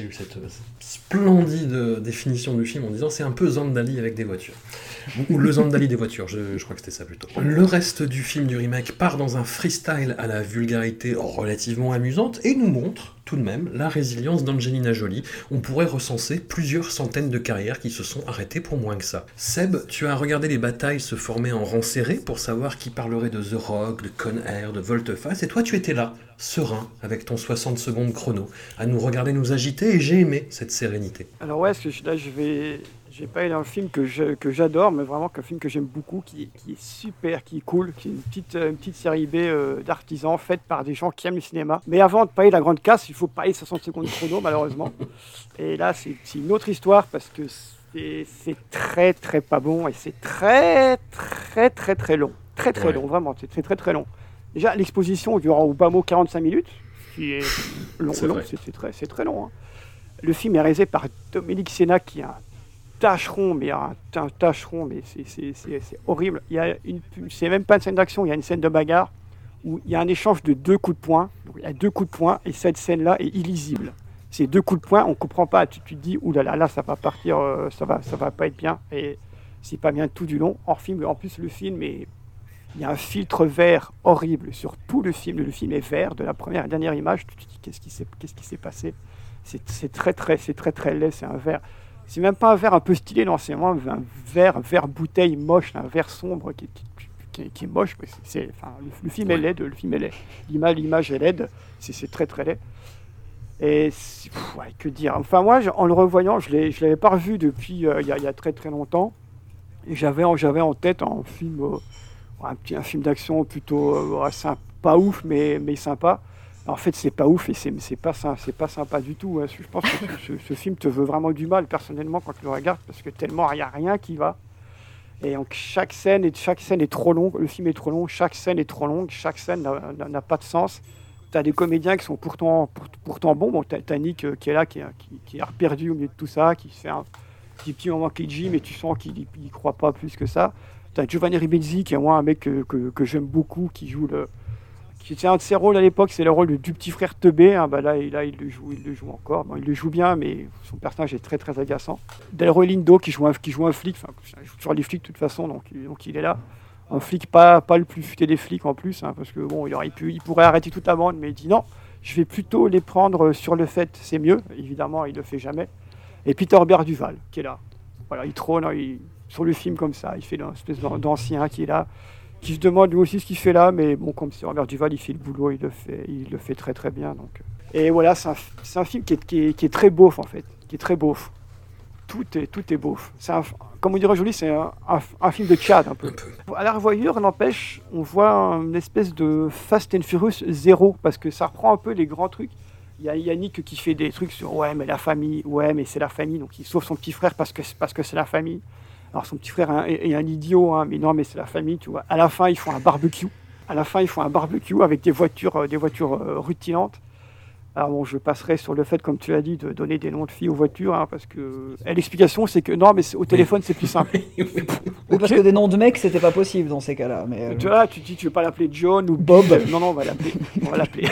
Speaker 6: a eu cette euh, splendide définition du film en disant c'est un peu Zandali avec des voitures. Ou le Zandali des voitures, je, je crois que c'était ça plutôt. Le reste du film du remake part dans un freestyle à la vulgarité relativement amusante et nous montre tout de même la résilience d'Angelina Jolie. On pourrait recenser plusieurs centaines de carrières qui se sont arrêtées pour moins que ça. Seb, tu as regardé les batailles se former en rang serré pour savoir qui parlerait de The Rock, de Con Air, de Volteface, et toi tu étais là, serein, avec ton 60 secondes chrono, à nous regarder nous agiter, et j'ai aimé cette sérénité.
Speaker 2: Alors ouais, parce que là je vais, j'ai pas dans un film que j'adore, mais vraiment qu'un film que j'aime beaucoup, qui, qui est super, qui est cool, qui est une petite une petite série B euh, d'artisans faite par des gens qui aiment le cinéma. Mais avant de parler de la grande casse, il faut parler 60 secondes chrono malheureusement. Et là c'est une autre histoire parce que c'est très très pas bon et c'est très très très très long. Très très
Speaker 6: Ouais.
Speaker 2: long, vraiment, c'est très très très long. Déjà, l'exposition dure au bas mot 45 minutes, ce qui est long,
Speaker 6: C'est
Speaker 2: long, très, très long. hein. Le film est réalisé par Dominique Sénat, qui est un tâcheron, mais un, un tâcheron, mais c'est- horrible. Il y a une, c'est même pas une scène d'action, il y a une scène de bagarre où il y a un échange de deux coups de poing. Il y a deux coups de poing et cette scène-là est illisible. Ces deux coups de poing, on comprend pas. Tu, te dis, oulala, là, là, ça va partir, euh, ça va, ça va pas être bien. Et c'est pas bien tout du long. En film, en plus, le film est, il y a un filtre vert horrible sur tout le film. Le film est vert de la première à dernière image. Tu te dis, qu'est-ce qui s'est, qu'est-ce qui s'est passé? C'est très, très, c'est très, très laid. C'est un vert. C'est même pas un verre un peu stylé, non, c'est vraiment un verre, un verre bouteille moche, un verre sombre qui, qui- qui- qui est moche. mais c'est- enfin, le, le film est laid, le film est laid. L'image, l'image est laide, c'est, c'est très très laid. Et c'est- pff, ouais, que dire Enfin, moi, je- en le revoyant, je ne l'avais pas revu depuis euh, il y, a- il y a très très longtemps. Et j'avais en, j'avais en tête un film, euh, un, petit, un film d'action plutôt euh, sympa, pas ouf, mais, mais sympa. En fait, c'est pas ouf et c'est pas, pas sympa du tout. hein. Je pense que ce, film te veut vraiment du mal, personnellement, quand tu le regardes, parce que tellement il n'y a rien qui va. Et donc, chaque scène, est, chaque scène est trop longue, le film est trop long, chaque scène est trop longue, chaque scène n'a- pas de sens. Tu as des comédiens qui sont pourtant, pour- pourtant bons. Bon, tu as, Nick euh, qui est là, qui qui, qui est perdu au milieu de tout ça, qui fait un petit, petit moment Keiji, mais tu sens qu'il n'y croit pas plus que ça. Tu as Giovanni Ribisi, qui est moi un mec que- que j'aime beaucoup, qui joue le. Un de ses rôles à l'époque, c'est le rôle du, petit frère Teubé. hein. Bah là, là, il le joue, il le joue encore. Bon, il le joue bien, mais son personnage est très très agaçant. Delroy Lindo qui joue un, qui joue un flic, enfin, il joue toujours les flics de toute façon, donc, donc il est là. Un flic pas, pas le plus futé des flics en plus, hein, parce que bon, il, aurait pu, il pourrait arrêter toute la bande, mais il dit non, je vais plutôt les prendre sur le fait, c'est mieux. Évidemment, il le fait jamais. Et Peter Robert Duval, qui est là. Voilà, il trône hein, il- sur le film comme ça, il fait une espèce d'an- d'ancien qui est là, qui se demande lui aussi ce qu'il fait là, mais bon, comme c'est Robert Duval, il fait le boulot, il le fait, il le fait très très bien. Donc. Et voilà, c'est un, un film qui est, qui, est, qui est très beauf en fait, qui est très beauf. Tout est, tout est beauf. C'est un- comme on dirait aujourd'hui, c'est un, un- un film de Tchad un peu. À la revoyure, n'empêche, on voit une espèce de Fast and Furious zéro, parce que ça reprend un peu les grands trucs. Il y a Yannick qui fait des trucs sur ouais, mais la famille, ouais, mais c'est la famille, donc il sauve son petit frère parce que c'est parce que c'est la famille. Alors son petit frère est un, est un idiot, hein, mais non, mais c'est la famille, tu vois. À la fin, ils font un barbecue. À la fin, ils font un barbecue avec des voitures, euh, des voitures euh, rutilantes. Alors bon, je passerai sur le fait, comme tu l'as dit, de donner des noms de filles aux voitures, hein, parce que l'explication, c'est que non, mais au téléphone, c'est plus simple.
Speaker 1: Ou parce que des noms de mecs, c'était pas possible dans ces cas-là. Mais euh,
Speaker 2: Tu vois, tu te dis, tu veux pas l'appeler John ou Bob Non, non, on va l'appeler. On va l'appeler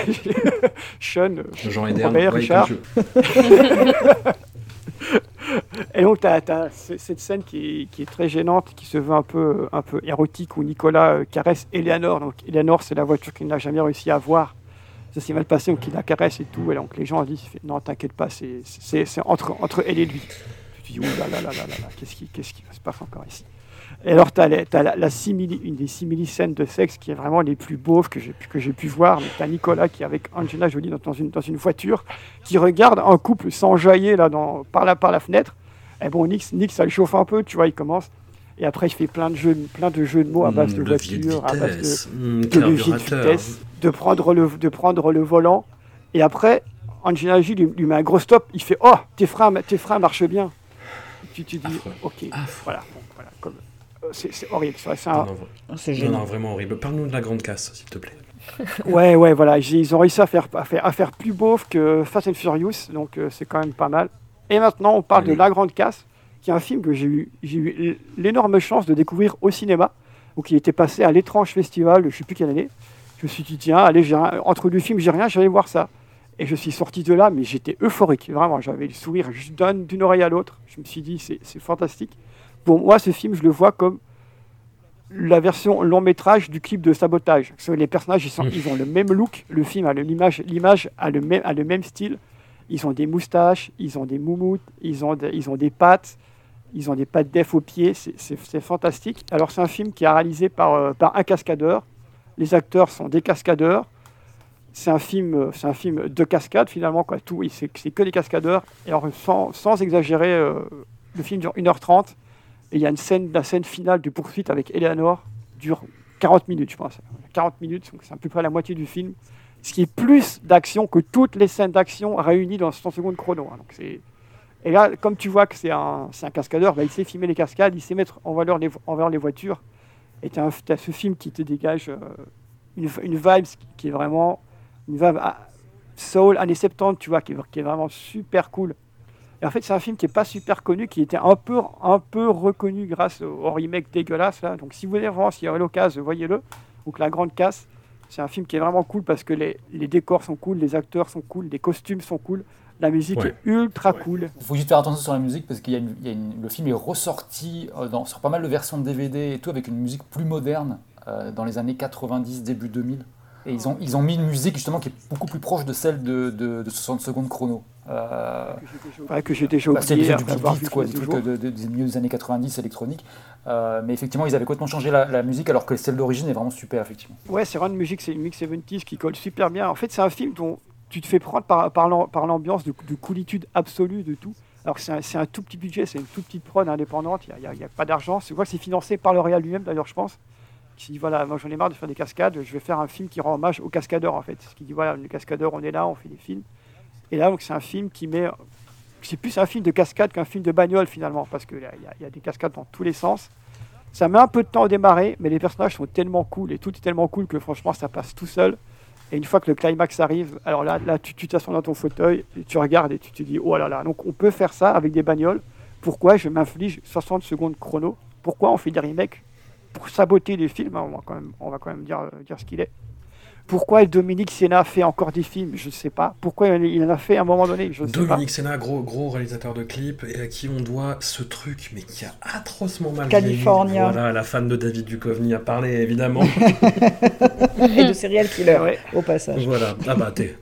Speaker 2: Sean.
Speaker 6: Jean
Speaker 2: Robert, Richard. Et donc, tu as, cette scène qui est, très gênante, qui se veut un peu, un peu érotique, où Nicolas euh, caresse Eleanor. Donc, Eleanor, c'est la voiture qu'il n'a jamais réussi à voir. Ça s'est mal passé, donc il la caresse et tout. Et donc, les gens disent Non, t'inquiète pas, c'est entre, entre elle et lui. Tu te dis Ouh là là là là là, qu'est-ce qui, qu'est-ce qui se passe encore ici? Et alors, tu as, la, la simili- une des simili-scènes de sexe qui est vraiment les plus beaufs que j'ai pu, voir. Tu as Nicolas qui est avec Angelina Jolie dans, dans une, dans une voiture, qui regarde un couple s'enjailler là, dans, par, la, par la fenêtre. Et bon, Nick, Nick, ça le chauffe un peu, tu vois, il commence. Et après, il fait plein de jeux, plein de, jeux de mots à base
Speaker 6: Mmh,
Speaker 2: de voiture, à base de,
Speaker 6: mmh,
Speaker 2: de levier de
Speaker 6: carburateur.
Speaker 2: vitesse, de prendre, le, de prendre le volant. Et après, Angelina Jolie lui, lui met un gros stop. Il fait Oh, tes freins, tes freins marchent bien. Tu te dis Ok, voilà. C'est c'est horrible. c'est vrai, c'est un-
Speaker 6: Non, non, non, non, vraiment horrible. Parle-nous de la grande casse, s'il te plaît.
Speaker 2: Ouais, ouais, voilà. Ils ont réussi à faire, à faire, à faire plus beauf que Fast and Furious, donc euh, c'est quand même pas mal. Et maintenant, on parle de La Grande Casse, qui est un film que j'ai eu, j'ai eu l'énorme chance de découvrir au cinéma. Donc, il était passé à l'étrange festival, je sais plus quelle année. Je me suis dit, tiens, allez, j'ai rien- entre deux films, j'ai rien, j'allais voir ça. Et je suis sorti de là, mais j'étais euphorique, vraiment. J'avais le sourire d'une oreille à l'autre. Je me suis dit, c'est c'est fantastique. Pour moi, ce film, je le vois comme la version long métrage du clip de Sabotage. Les personnages, ils, sont, ils ont le même look. Le film a l'image, l'image a le même, a le même style. Ils ont des moustaches, ils ont des moumoutes, ils ont des, ils ont des pattes, ils ont des pattes d'EF aux pieds. C'est- fantastique. Alors c'est un film qui est réalisé par, euh, par un cascadeur. Les acteurs sont des cascadeurs. C'est un film, euh, c'est un film de cascade finalement. Quoi. Tout, c'est c'est que des cascadeurs. Et alors sans, sans exagérer, euh, le film dure 1h30. Et il y a une scène, la scène finale de poursuite avec Eleanor dure 40 minutes, je pense. 40 minutes, c'est à peu près la moitié du film. Ce qui est plus d'action que toutes les scènes d'action réunies dans 100 secondes chrono. hein. Donc. Et là, comme tu vois que c'est un, un cascadeur, bah, il sait filmer les cascades, il sait mettre en valeur les, vo- en valeur les voitures. Et tu as, ce film qui te dégage euh, une, vibe qui est vraiment une vibe ah, soul années 70, tu vois, qui est vraiment super cool. Et en fait, c'est un film qui est pas super connu, qui était un peu, un peu reconnu grâce au, au remake dégueulasse. Là. Donc, si vous voulez voir, s'il y a l'occasion, voyez-le. Donc, La Grande Casse, c'est un film qui est vraiment cool parce que les, les décors sont cool, les acteurs sont cool, les costumes sont cool. La musique
Speaker 5: Ouais.
Speaker 2: est ultra cool.
Speaker 5: Il faut juste faire attention sur la musique parce qu'il y a une- il y a une- le film est ressorti euh, dans, sur pas mal de versions de DVD et tout avec une musique plus moderne euh, dans les années 90, début 2000. Et ils ont, ils ont mis une musique justement qui est beaucoup plus proche de celle de, de, de 60 secondes chrono. Euh,
Speaker 2: Ouais, que j'ai déjà
Speaker 5: bah, c'est
Speaker 2: oublié
Speaker 5: du
Speaker 2: après
Speaker 5: beat, quoi, des trucs de, de- des milieux des années 90 électroniques. Euh, mais effectivement, ils avaient complètement changé la, la musique alors que celle d'origine est vraiment super, effectivement.
Speaker 2: Ouais, c'est vraiment une musique, c'est une mix 70s qui colle super bien. En fait, c'est un film dont tu te fais prendre par, par l'am- par l'ambiance de, de coolitude absolue de tout. Alors que c'est un, un tout petit budget, c'est une toute petite prod indépendante, il n'y a, y a pas d'argent. C'est financé par le réal lui-même, d'ailleurs, je pense. Qui dit voilà, moi j'en ai marre de faire des cascades, je vais faire un film qui rend hommage aux cascadeurs, en fait. Qui dit voilà, les cascadeurs, on est là, on fait des films. Et là, donc, c'est un film qui met. C'est plus un film de cascade qu'un film de bagnole, finalement, parce qu'il y, y a des cascades dans tous les sens. Ça met un peu de temps à démarrer, mais les personnages sont tellement cool et tout est tellement cool que franchement ça passe tout seul. Et une fois que le climax arrive, alors là, là tu tu t'assois dans ton fauteuil, et tu regardes et tu te dis oh là là, donc on peut faire ça avec des bagnoles. Pourquoi je m'inflige 60 secondes chrono? Pourquoi on fait des remakes pour saboter les films On va quand même, on va quand même dire, dire ce qu'il est. Pourquoi Dominique Sénat fait encore des films Je ne sais pas. Pourquoi il en a fait à un moment donné Je ne sais pas.
Speaker 6: Dominique Sénat, gros, gros réalisateur de clips, et à qui on doit ce truc, mais qui a atrocement mal
Speaker 1: California.
Speaker 6: Voilà, la fan de David Duchovny a parlé, évidemment.
Speaker 1: Et de serial killer, au passage.
Speaker 6: voilà, ah bah t'es,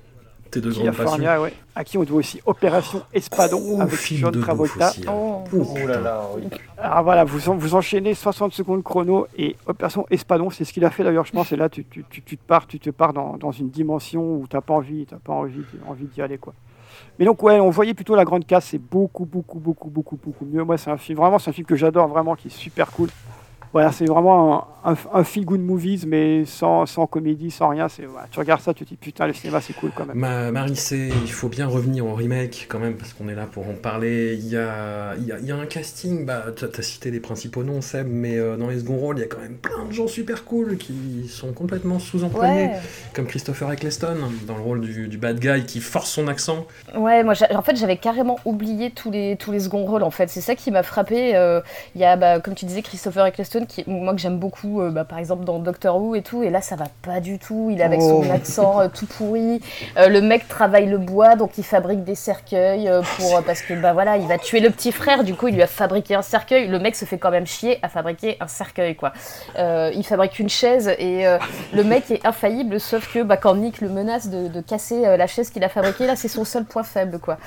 Speaker 6: t'es de grande passion.
Speaker 2: California, ouais. À qui on doit aussi Opération Espadon avec
Speaker 6: film
Speaker 2: John
Speaker 6: de
Speaker 2: Travolta.
Speaker 6: aussi, hein.
Speaker 7: Oh.
Speaker 5: Oh là là, oui.
Speaker 2: Alors voilà, vous, en- vous enchaînez 60 secondes chrono et Opération Espadon, c'est ce qu'il a fait d'ailleurs, je pense. Et là, tu, tu, tu, tu te pars, tu te pars dans, dans une dimension où t'as pas envie, t'as pas envie, envie d'y aller, quoi. Mais donc ouais, on voyait plutôt la grande casse, c'est beaucoup, beaucoup, beaucoup, beaucoup, beaucoup mieux. Moi, c'est un film, vraiment, c'est un film que j'adore vraiment, qui est super cool. Voilà, c'est vraiment un, un, un feel good movies, mais sans, sans comédie, sans rien. C'est, voilà, tu regardes ça, tu te dis putain, le cinéma, c'est cool quand même.
Speaker 6: Ma, Marie C, il faut bien revenir au remake quand même, parce qu'on est là pour en parler. Il y a, il y a, il y a un casting, bah, tu as cité les principaux noms, Seb, mais euh, dans les seconds rôles, il y a quand même plein de gens super cool qui sont complètement sous-employés,
Speaker 7: Ouais.
Speaker 6: comme Christopher Eccleston, dans le rôle du, du bad guy qui force son accent.
Speaker 7: Ouais, moi, j'a- en fait, j'avais carrément oublié tous les, tous les seconds rôles, en fait. C'est ça qui m'a frappé. Euh, Il y a, bah, comme tu disais, Christopher Eccleston, qui, moi, que j'aime beaucoup, euh, bah, par exemple, dans Doctor Who et tout. Et là, ça va pas du tout. Il est avec
Speaker 1: Oh.
Speaker 7: son accent euh, tout pourri. Euh, le mec travaille le bois, donc il fabrique des cercueils pour, parce que, bah voilà, il va tuer le petit frère. Du coup, il lui a fabriqué un cercueil. Le mec se fait quand même chier à fabriquer un cercueil, quoi. Il fabrique une chaise et le mec est infaillible, sauf que bah, quand Nick le menace de, de casser la chaise qu'il a fabriquée, là, c'est son seul point faible, quoi.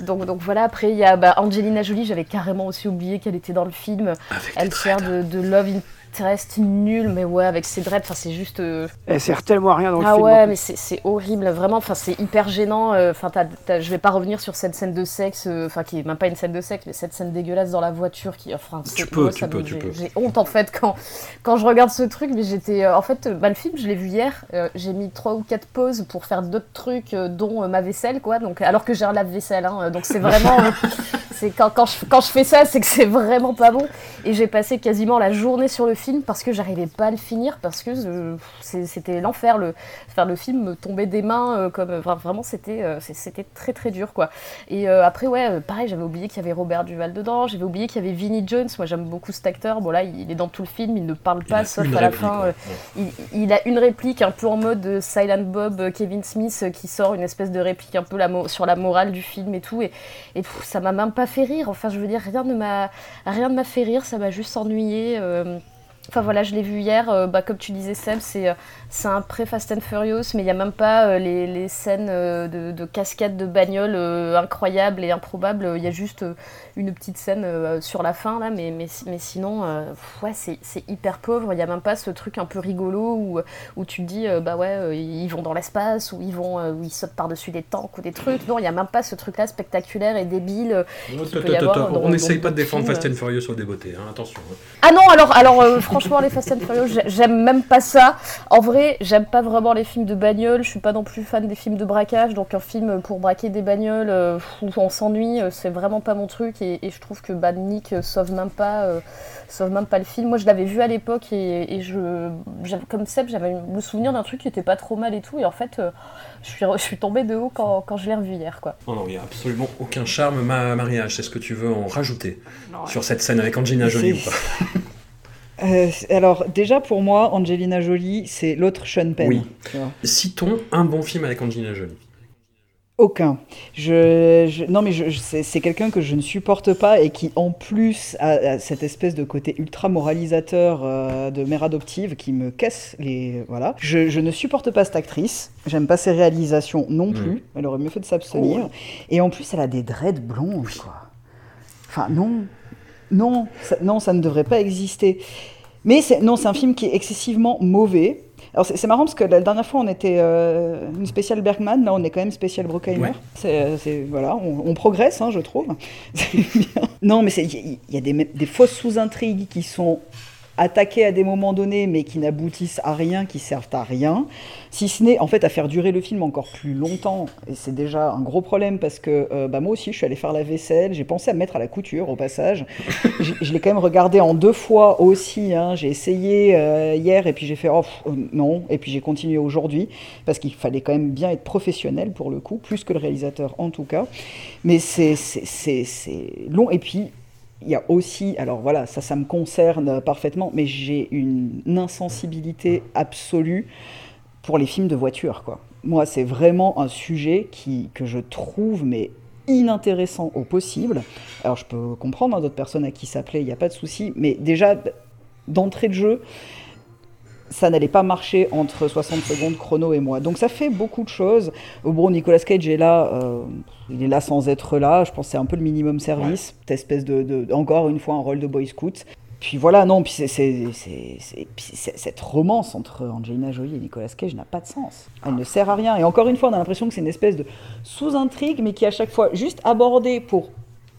Speaker 7: Donc, donc voilà, après, il y a bah, Angelina Jolie, j'avais carrément aussi oublié qu'elle était dans le film. Elle sert de, de love interest nul, mais ouais, avec ses dreads, enfin, c'est juste. euh,
Speaker 2: Elle sert tellement à rien dans le
Speaker 7: ah
Speaker 2: film. en
Speaker 7: ouais, mais c'est horrible, vraiment. Enfin, c'est hyper gênant. euh, Enfin, je vais pas revenir sur cette scène de sexe, euh, enfin, qui est même pas une scène de sexe, mais cette scène dégueulasse dans la voiture qui. Enfin, c'est-
Speaker 6: peux,
Speaker 7: moi,
Speaker 6: tu peux, tu
Speaker 7: j'ai-
Speaker 6: peux.
Speaker 7: J'ai honte en fait quand, quand je regarde ce truc, mais j'étais. euh, en fait, bah, le film, je l'ai vu hier. euh, j'ai mis trois ou quatre pauses pour faire d'autres trucs, euh, dont euh, ma vaisselle, quoi. Donc, alors que j'ai un lave-vaisselle, hein, donc c'est vraiment. euh, c'est quand, quand, je, quand je fais ça, c'est que c'est vraiment pas bon. Et j'ai passé quasiment la journée sur le film parce que j'arrivais pas à le finir, parce que euh, c'était l'enfer. Le, faire le film me tombait des mains, euh, comme vra- vraiment c'était euh, c'était très très dur quoi. Et après, ouais, pareil, j'avais oublié qu'il y avait Robert Duval dedans, j'avais oublié qu'il y avait Vinnie Jones. Moi j'aime beaucoup cet acteur. Bon, là, il est dans tout le film, il ne parle pas, sauf à la
Speaker 6: réplique,
Speaker 7: fin.
Speaker 6: ouais.
Speaker 7: il, il a une réplique un peu en mode Silent Bob, Kevin Smith, qui sort une espèce de réplique un peu la sur la morale du film et tout. Et, et pff, ça m'a même pas fait rire. Enfin, je veux dire, rien ne m'a rien ne m'a fait rire, ça m'a juste ennuyé. euh. Enfin voilà, je l'ai vu hier, euh, bah, comme tu disais Seb, c'est euh, un pré-Fast and Furious, mais il n'y a même pas euh, les, scènes de, de cascades de bagnoles incroyables et improbables, il y a juste une petite scène euh, sur la fin là, mais, mais, mais sinon, euh, ouais, c'est hyper pauvre, il n'y a même pas ce truc un peu rigolo où, où tu te dis, euh, bah ouais, ils vont dans l'espace, ou ils vont, où ils sautent par-dessus des tanks ou des trucs, non, il n'y a même pas ce truc là spectaculaire et débile qu'il peut y avoir dans-
Speaker 6: On n'essaye pas de défendre
Speaker 7: films.
Speaker 6: Fast and Furious au débeauté, hein, attention. hein.
Speaker 7: Ah non, alors, alors franchement, les Fast and Furious, j'ai- j'aime même pas ça. En vrai, j'aime pas vraiment les films de bagnole. Je suis pas non plus fan des films de braquage. Donc, un film pour braquer des bagnoles où on s'ennuie, c'est vraiment pas mon truc. Et, et je trouve que bah, Nick euh, sauve même pas, euh, sauve même pas le film. Moi, je l'avais vu à l'époque et, et je, comme Seb, j'avais le souvenir d'un truc qui était pas trop mal et tout. Et en fait, euh, je suis, je suis tombée de haut quand, quand je l'ai revu hier, quoi.
Speaker 6: Oh non, il n'y a absolument aucun charme. Ma mariage, est-ce que tu veux en rajouter
Speaker 2: Non,
Speaker 6: sur cette scène avec Angelina Jolie ou
Speaker 1: C'est-
Speaker 6: pas
Speaker 1: Euh, alors, déjà pour moi, Angelina Jolie, c'est l'autre Sean Penn.
Speaker 6: Oui. Citons un bon film avec Angelina Jolie.
Speaker 1: Aucun. Je, je- non, mais c'est quelqu'un que je ne supporte pas et qui, en plus, a, a cette espèce de côté ultra moralisateur euh, de mère adoptive qui me casse les. Voilà. Je, je ne supporte pas cette actrice. J'aime pas ses réalisations non plus.
Speaker 6: Mm.
Speaker 1: Elle aurait mieux fait de s'abstenir.
Speaker 6: Oh,
Speaker 1: Et en plus, elle a des dreads blondes, quoi. Enfin, non. Non, ça, non, ça ne devrait pas exister. Mais non, c'est un film qui est excessivement mauvais. Alors c'est marrant parce que la dernière fois on était euh, une spéciale Bergman, là on est quand même spécial Bruckheimer.
Speaker 6: Ouais.
Speaker 1: C'est, euh, c'est- voilà, on, on progresse, hein, je trouve. Non, mais c'est- il y, il y a des, des fausses sous-intrigues qui sont attaquées à des moments donnés, mais qui n'aboutissent à rien, qui servent à rien. Si ce n'est en fait à faire durer le film encore plus longtemps, et c'est déjà un gros problème parce que euh, bah, moi aussi je suis allé faire la vaisselle, j'ai pensé à me mettre à la couture au passage. Je l'ai quand même regardé en deux fois aussi. hein. J'ai essayé euh, hier et puis j'ai fait oh, pff, euh, non et puis j'ai continué aujourd'hui parce qu'il fallait quand même bien être professionnel pour le coup, plus que le réalisateur en tout cas. Mais c'est c'est- c'est- c'est long et puis il y a aussi, alors voilà, ça, ça me concerne parfaitement, mais j'ai une insensibilité absolue pour les films de voiture. Moi, c'est vraiment un sujet qui, que je trouve, mais inintéressant au possible. Alors, je peux comprendre hein, d'autres personnes à qui ça plaît, il n'y a pas de souci, mais déjà, d'entrée de jeu, ça n'allait pas marcher entre 60 secondes chrono et moi. Donc ça fait beaucoup de choses. Bon, Nicolas Cage est là, euh, il est là sans être là. Je pense que c'est un peu le minimum service, cette espèce de, de- encore une fois un rôle de boy scout. Puis voilà, non, puis c'est- cette romance entre Angelina Jolie et Nicolas Cage n'a pas de sens. Elle ne sert à rien. Et encore une fois, on a l'impression que c'est une espèce de sous-intrigue, mais qui à chaque fois juste abordée pour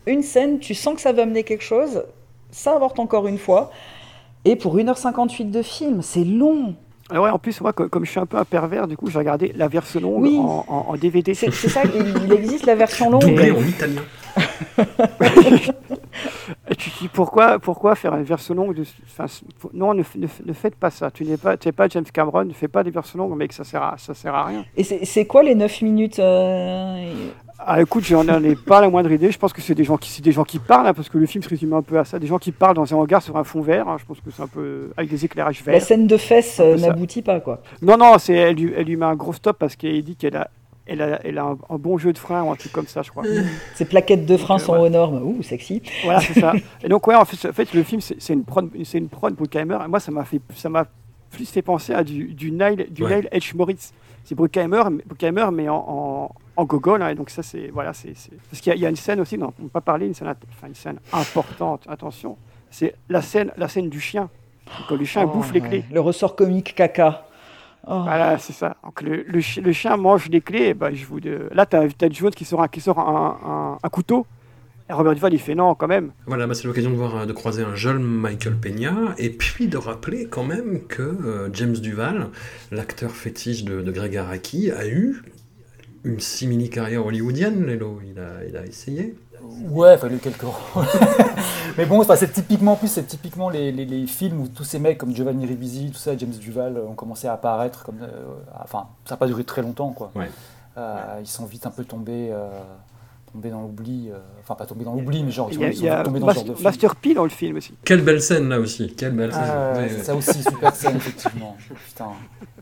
Speaker 1: une scène, tu sens que ça va amener quelque chose, ça avorte encore une fois. Et pour 1h58 de film, c'est long.
Speaker 2: Ah ouais, en plus, moi, co- comme je suis un peu un pervers, du coup, j'ai regardé la version longue
Speaker 1: Oui.
Speaker 2: en, en- en DVD.
Speaker 1: C'est ça, il, il existe la version longue.
Speaker 6: Doublé en italien.
Speaker 2: Et tu te dis pourquoi, pourquoi faire une version longue de, Non, ne, faites pas ça. Tu n'es pas, es pas James Cameron, ne fais pas des versions longues, mec, ça sert à, ça sert à rien.
Speaker 1: Et c'est c'est quoi les 9 minutes euh,
Speaker 2: Ah, écoute, j'en ai pas la moindre idée. Je pense que c'est des gens qui, c'est des gens qui parlent, hein, parce que le film se résume un peu à ça. Des gens qui parlent dans un hangar sur un fond vert. hein. je pense que c'est un peu avec des éclairages verts.
Speaker 1: La scène de fesses euh, n'aboutit pas, quoi.
Speaker 2: Non, non, c'est elle lui, elle lui met un gros stop parce qu'elle dit qu'elle a, elle a, elle a un, un bon jeu de frein ou un truc comme ça, je crois.
Speaker 1: Ces plaquettes de frein
Speaker 2: euh,
Speaker 1: sont
Speaker 2: ouais.
Speaker 1: aux normes. Ouh, sexy.
Speaker 2: Voilà, c'est ça. Et donc, ouais, en fait, en fait le film, c'est c'est une prod, c'est une prod. Et moi, ça m'a fait, ça m'a plus fait penser à du, du Nile, du
Speaker 6: Ouais.
Speaker 2: Nile H. Moritz. C'est Bruckheimer, mais- Bruckheimer, mais en, en, en gogol. hein. et donc, ça, c'est, voilà, c'est, parce qu'il y, y a une scène aussi, dont on ne peut pas parler, une scène, enfin, une scène importante. Attention, c'est la scène, la scène du chien. Quand le chien
Speaker 1: Oh,
Speaker 2: bouffe les clés.
Speaker 1: Le ressort comique caca. Oh.
Speaker 2: Voilà, c'est ça. Donc, le, le, le chien mange les clés. et ben, je vous, de- là, tu as, Jones qui sort, un, qui sort un, un- un couteau. Et Robert Duval, il fait non, quand même.
Speaker 6: Voilà, bah, c'est l'occasion de voir, euh, de croiser un jeune Michael Peña, et puis de rappeler quand même que euh, James Duval, l'acteur fétiche de, de Greg Araki, a eu une simili carrière hollywoodienne, Lélo. Il a, il a essayé.
Speaker 5: Ouais, il a eu quelques rôles. Mais bon, c'est typiquement, en plus, c'est typiquement les, les- les films où tous ces mecs comme Giovanni Ribisi, tout ça, James Duval, euh, ont commencé à apparaître. Comme, euh, enfin, ça n'a pas duré très longtemps, quoi.
Speaker 6: Ouais.
Speaker 5: Euh, ils sont vite un peu tombés, tombés dans l'oubli. euh, enfin, pas tombés dans l'oubli, mais genre, ils
Speaker 2: Il
Speaker 5: sont,
Speaker 2: y a,
Speaker 5: ils
Speaker 2: il
Speaker 5: sont
Speaker 2: y a
Speaker 5: vite tombés dans genre de film.
Speaker 2: Master P dans le film aussi.
Speaker 6: Quelle belle scène là aussi, quelle belle scène.
Speaker 5: Ah, ça aussi, super scène, effectivement. Putain.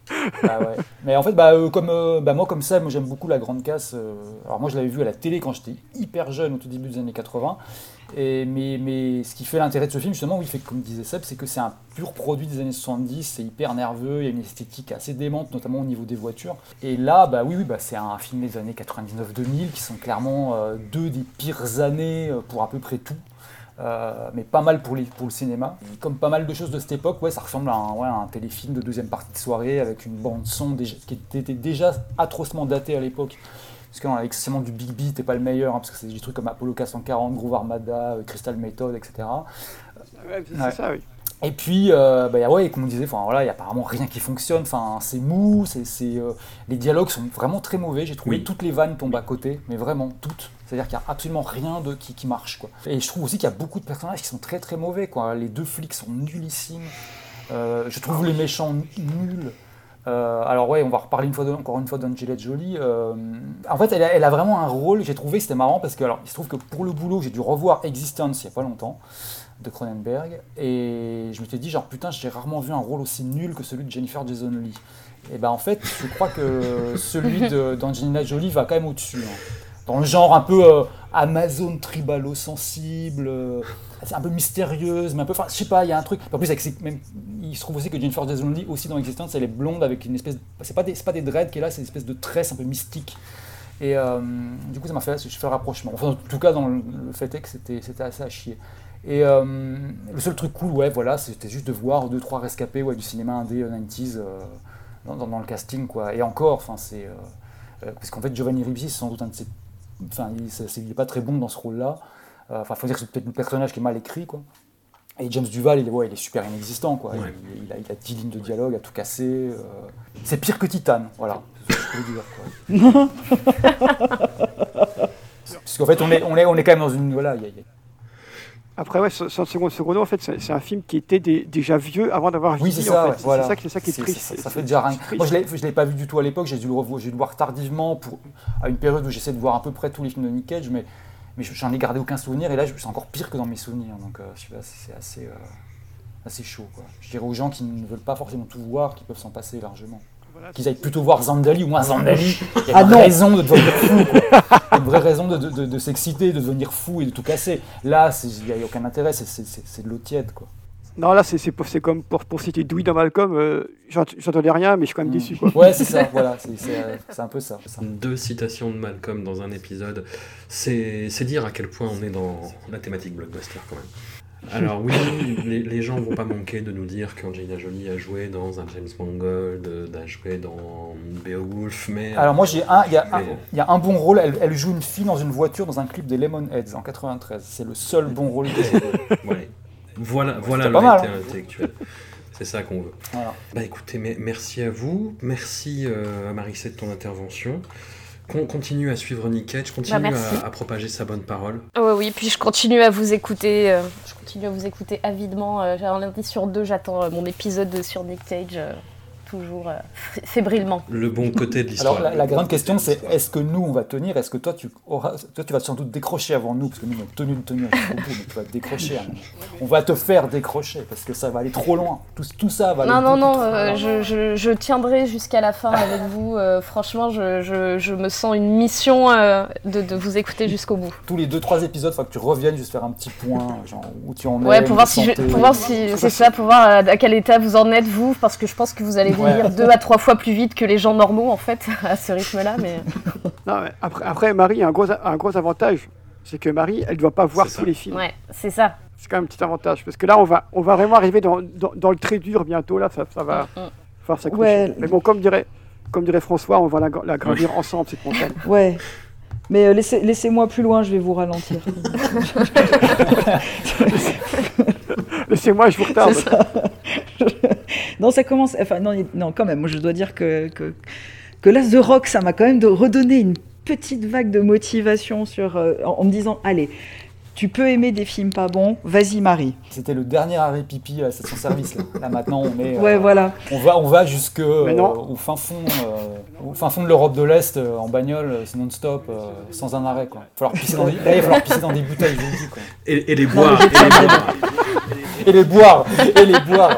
Speaker 5: Ah ouais. Mais en fait, bah, euh, comme, euh, bah, moi, comme ça, j'aime beaucoup La Grande Casse. euh, alors, moi, je l'avais vu à la télé quand j'étais hyper jeune, au tout début des années 80. Et, mais, mais ce qui fait l'intérêt de ce film, justement, oui, fait, comme disait Seb, c'est que c'est un pur produit des années 70, c'est hyper nerveux, il y a une esthétique assez démente, notamment au niveau des voitures. Et là, bah oui, oui bah, c'est un film des années 99-2000 qui sont clairement deux des pires années pour à peu près tout. Euh, mais pas mal pour, les, pour le cinéma. Comme pas mal de choses de cette époque, ouais, ça ressemble à un, ouais, à un téléfilm de deuxième partie de soirée avec une bande son déjà- qui était déjà atrocement datée à l'époque. Parce qu'on avait excessivement du Big Beat et pas le meilleur, hein, parce que c'est des trucs comme Apollo 440, Groove Armada, euh, Crystal Method, etc.
Speaker 2: Ouais, c'est
Speaker 5: Ouais.
Speaker 2: ça, oui.
Speaker 5: Et puis, euh, bah, ouais, comme on disait, voilà, il y a apparemment rien qui fonctionne. Enfin, c'est mou, c'est, euh, les dialogues sont vraiment très mauvais. J'ai trouvé
Speaker 6: Oui.
Speaker 5: toutes les vannes tombent à côté, mais vraiment toutes. C'est-à-dire qu'il n'y a absolument rien de qui, qui marche, quoi. Et je trouve aussi qu'il y a beaucoup de personnages qui sont très très mauvais, quoi. Les deux flics sont nullissimes. Euh, je trouve les méchants nuls. Euh, alors ouais, on va reparler une fois de- encore une fois d'Angelette Jolie. Euh, en fait, elle a, elle a vraiment un rôle. J'ai trouvé c'était marrant parce que alors, il se trouve que pour le boulot, j'ai dû revoir Existence il n'y a pas longtemps de Cronenberg et je me suis dit genre putain, j'ai rarement vu un rôle aussi nul que celui de Jennifer Jason Leigh. Et ben en fait, je crois que celui de- d'Angelina Jolie va quand même au-dessus. hein. Dans le genre un peu euh, Amazon tribalo sensible, euh, c'est un peu mystérieuse, mais un peu, enfin, je sais pas, il y a un truc. En plus, avec même, il se trouve aussi que Jennifer Jason Leigh aussi dans Existence, elle est blonde avec une espèce, de- c'est pas des, pas des dreads qu'elle a, c'est une espèce de tresse un peu mystique. Et euh, du coup, ça m'a fait, je fais le rapprochement. Enfin, en tout cas, dans le, le fait est que c'était assez à chier. Et euh, le seul truc cool, ouais, voilà, c'était juste de voir deux trois rescapés ouais, du cinéma indé euh, 90s euh, dans, dans- dans le casting, quoi. Et encore, enfin, c'est euh, euh, parce qu'en fait, Giovanni Ribisi, c'est sans doute un de ses, enfin, il, est pas très bon dans ce rôle-là. Euh, Enfin, faut dire que c'est peut-être le personnage qui est mal écrit, quoi. Et James Duval, il est, ouais, il est super inexistant, quoi.
Speaker 6: Ouais.
Speaker 5: Il, il a, il a 10 lignes de dialogue, à tout casser. euh, C'est pire que Titan, voilà. C'est ce que je peux dire, quoi. Parce qu'en fait, on est, on, est, on est quand même dans une. Voilà, il y a- il y a-
Speaker 2: Après, ouais, 100 secondes secondes, en fait, c'est un film qui était dé- déjà vieux avant d'avoir
Speaker 5: Oui,
Speaker 2: vieilli,
Speaker 5: c'est ça,
Speaker 2: en
Speaker 5: ouais, voilà.
Speaker 2: Ça, qui- c'est ça qui est triste.
Speaker 5: Ça, fait déjà rien. Moi, je je l'ai pas vu du tout à l'époque. J'ai dû le revoir, dû le voir tardivement pour, à une période où j'essaie de voir à peu près tous les films de Nick Cage, mais, mais j'en ai gardé aucun souvenir. Et là, c'est encore pire que dans mes souvenirs. Donc, euh, c'est assez, euh, assez chaud. Quoi. Je dirais aux gens qui ne veulent pas forcément tout voir, qui peuvent s'en passer largement. Qu'ils aillent plutôt voir Zandali ou moins Zandali. Il y a
Speaker 1: Ah
Speaker 5: une
Speaker 1: non.
Speaker 5: raison de devenir fou. quoi. Une vraie raison de, de- de- de s'exciter, de devenir fou et de tout casser. Là, c'est- il n'y a aucun intérêt. c'est- de l'eau tiède. Quoi.
Speaker 2: Non, là, c'est comme pour, pour citer Dewey dans Malcolm. euh, j'ent- J'entendais rien, mais je suis quand même déçu. Quoi.
Speaker 5: Mm. Ouais, c'est ça. Voilà, c'est- c'est euh, un peu ça. ça.
Speaker 6: Deux citations de Malcolm dans un épisode, c'est c'est dire à quel point on est dans la thématique blockbuster quand même. Alors oui, les, les gens vont pas manquer de nous dire qu'Angelina Jolie a joué dans un James Mangold, euh, a joué dans Beowulf, mais...
Speaker 5: Alors moi j'ai un, il y, a un- y a un bon rôle, elle, elle joue une fille dans une voiture dans un clip des Lemonheads en 93. C'est le seul bon rôle.
Speaker 6: Ouais. Voilà, voilà l'honnêteté
Speaker 5: hein.
Speaker 6: intellectuelle. C'est ça qu'on veut.
Speaker 5: Voilà.
Speaker 6: Bah écoutez, mais merci à vous, merci euh, à Marissé de ton intervention. Continue à suivre Nick Cage, continue
Speaker 7: Bah, merci.
Speaker 6: à, à propager sa bonne parole.
Speaker 7: Oui, oui, puis je continue à vous écouter. euh, je continue à vous écouter avidement. euh, j'ai un lundi sur deux, j'attends euh, mon épisode sur Nick Cage. Toujours euh, fébrilement.
Speaker 6: Le bon côté de l'histoire.
Speaker 5: Alors la, la grande question c'est est-ce que nous on va tenir Est-ce que toi tu auras, toi tu vas sans doute décrocher avant nous parce que nous on a tenu le tenir jusqu'au bout, mais tu vas décrocher. moment. On va te faire décrocher parce que ça va aller trop loin. Tout, tout ça va aller
Speaker 7: Non, non, non, euh, je, je- je tiendrai jusqu'à la fin avec vous. euh, franchement, je, je- je me sens une mission euh, de, de vous écouter jusqu'au bout.
Speaker 5: Tous les 2-3 épisodes, il faut que tu reviennes juste faire un petit point, genre où tu en es.
Speaker 7: Ouais, pour voir
Speaker 5: où
Speaker 7: si, je-
Speaker 5: santé.
Speaker 7: pour voir si c'est ça, pour voir à quel état vous en êtes vous, parce que je pense que vous allez
Speaker 5: Ouais.
Speaker 7: deux à trois fois plus vite que les gens normaux en fait à ce rythme-là. Mais
Speaker 2: Non, mais après, après, Marie a un gros, un gros avantage. C'est que Marie, elle ne doit pas voir tous les films.
Speaker 7: ouais, c'est ça.
Speaker 2: C'est quand même un petit avantage. Parce que là, on va, on va vraiment arriver dans, dans, dans le très dur bientôt. Là, ça, ça va
Speaker 7: Mm, mm.
Speaker 2: falloir s'accrocher.
Speaker 1: Ouais.
Speaker 2: Mais bon, comme dirait, comme dirait François, on va la, la gravir ensemble, cette montagne.
Speaker 1: Ouais. Mais euh, laissez, laissez-moi plus loin, je vais vous ralentir.
Speaker 2: Laissez-moi, je vous retarde.
Speaker 1: Ça. non, ça commence. Enfin, non, non, quand même. Moi, je dois dire que, que, que là, The Rock, ça m'a quand même de redonné une petite vague de motivation sur, euh, en, en me disant Allez, tu peux aimer des films pas bons, vas-y, Marie.
Speaker 5: C'était le dernier arrêt pipi à la station-service. Là. Là, maintenant, on est. euh,
Speaker 1: Ouais, voilà.
Speaker 5: On va, on va jusque euh, au fin fond, euh, au fin fond de l'Europe de l'Est euh, en bagnole, euh, c'est non-stop, euh, sans un arrêt. Quoi. Falloir pisser dans des, là, il va falloir pisser dans des bouteilles, je vous le dis. Quoi.
Speaker 6: Et, et les boire, et les boire.
Speaker 5: Et les boire, et les boire.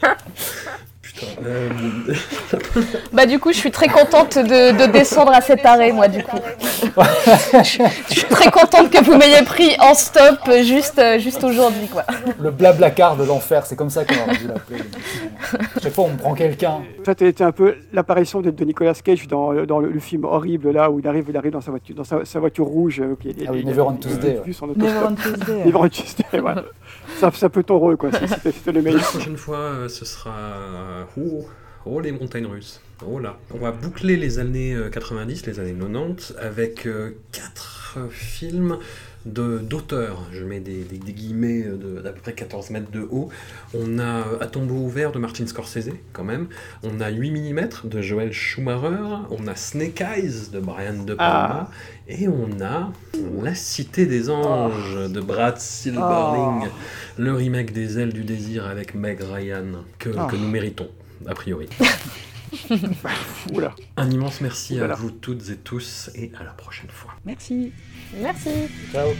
Speaker 6: Euh,
Speaker 7: Bah du coup, je suis très contente de, de descendre à cet arrêt, moi du coup. je suis très contente que vous m'ayez pris en stop euh, juste, euh, juste aujourd'hui, quoi.
Speaker 5: Le blablacar de l'enfer, c'est comme ça qu'on aurait dû l'appeler. Chaque fois, on prend quelqu'un.
Speaker 2: Ça, c'était un peu l'apparition de, de Nicolas Cage dans, dans le, le film horrible là où il arrive, il arrive dans sa voiture, dans sa, sa voiture rouge. euh, qui est-
Speaker 5: Ah oui,
Speaker 2: il-
Speaker 5: Never on Tuesday, ouais.
Speaker 1: Never on Tuesday.
Speaker 2: Never on Tuesday, voilà. Ça, ça peut ton rôle, quoi. C'était le
Speaker 6: La
Speaker 2: meilleur.
Speaker 6: prochaine fois, euh, ce sera. Oh, oh, les montagnes russes. Oh là. On va boucler les années euh, 90, les années 90, avec euh, quatre euh, films d'auteurs. Je mets des, des- des guillemets euh, d'à peu près 14 mètres de haut. On a euh, À tombeau ouvert de Martin Scorsese, quand même. On a 8 mm de Joel Schumacher. On a Snake Eyes de Brian De Palma. Et on a La Cité des Anges de Brad Silberling. Le remake des Ailes du Désir avec Meg Ryan, que,
Speaker 2: Ah.
Speaker 6: que nous méritons, a priori.
Speaker 2: Oula.
Speaker 6: Un immense merci
Speaker 2: Voilà.
Speaker 6: à vous toutes et tous et à la prochaine fois.
Speaker 1: Merci.
Speaker 7: Merci.
Speaker 6: Ciao.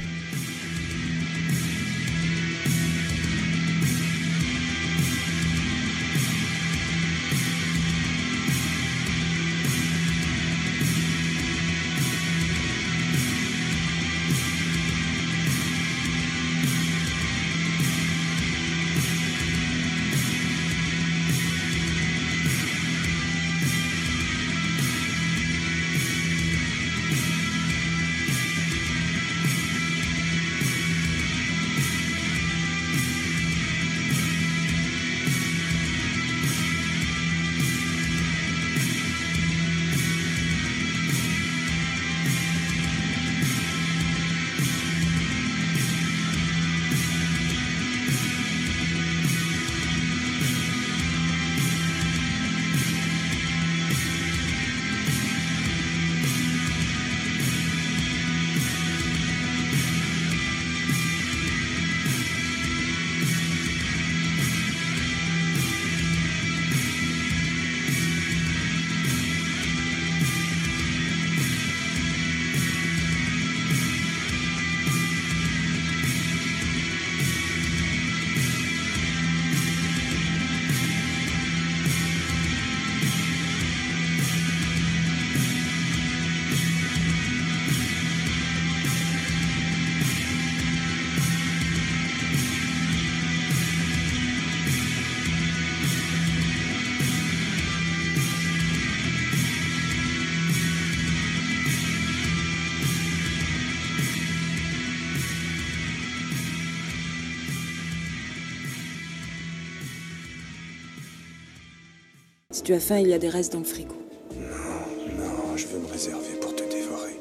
Speaker 13: Tu as faim, il y a des restes dans le frigo.
Speaker 9: Non, je veux me réserver pour te dévorer.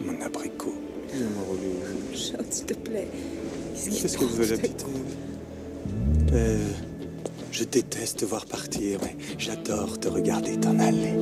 Speaker 9: Mon abricot.
Speaker 13: Charles, s'il te plaît. Qu'est-ce
Speaker 9: que vous
Speaker 13: passe
Speaker 9: avez habité Euh, Je déteste te voir partir, mais j'adore te regarder t'en aller.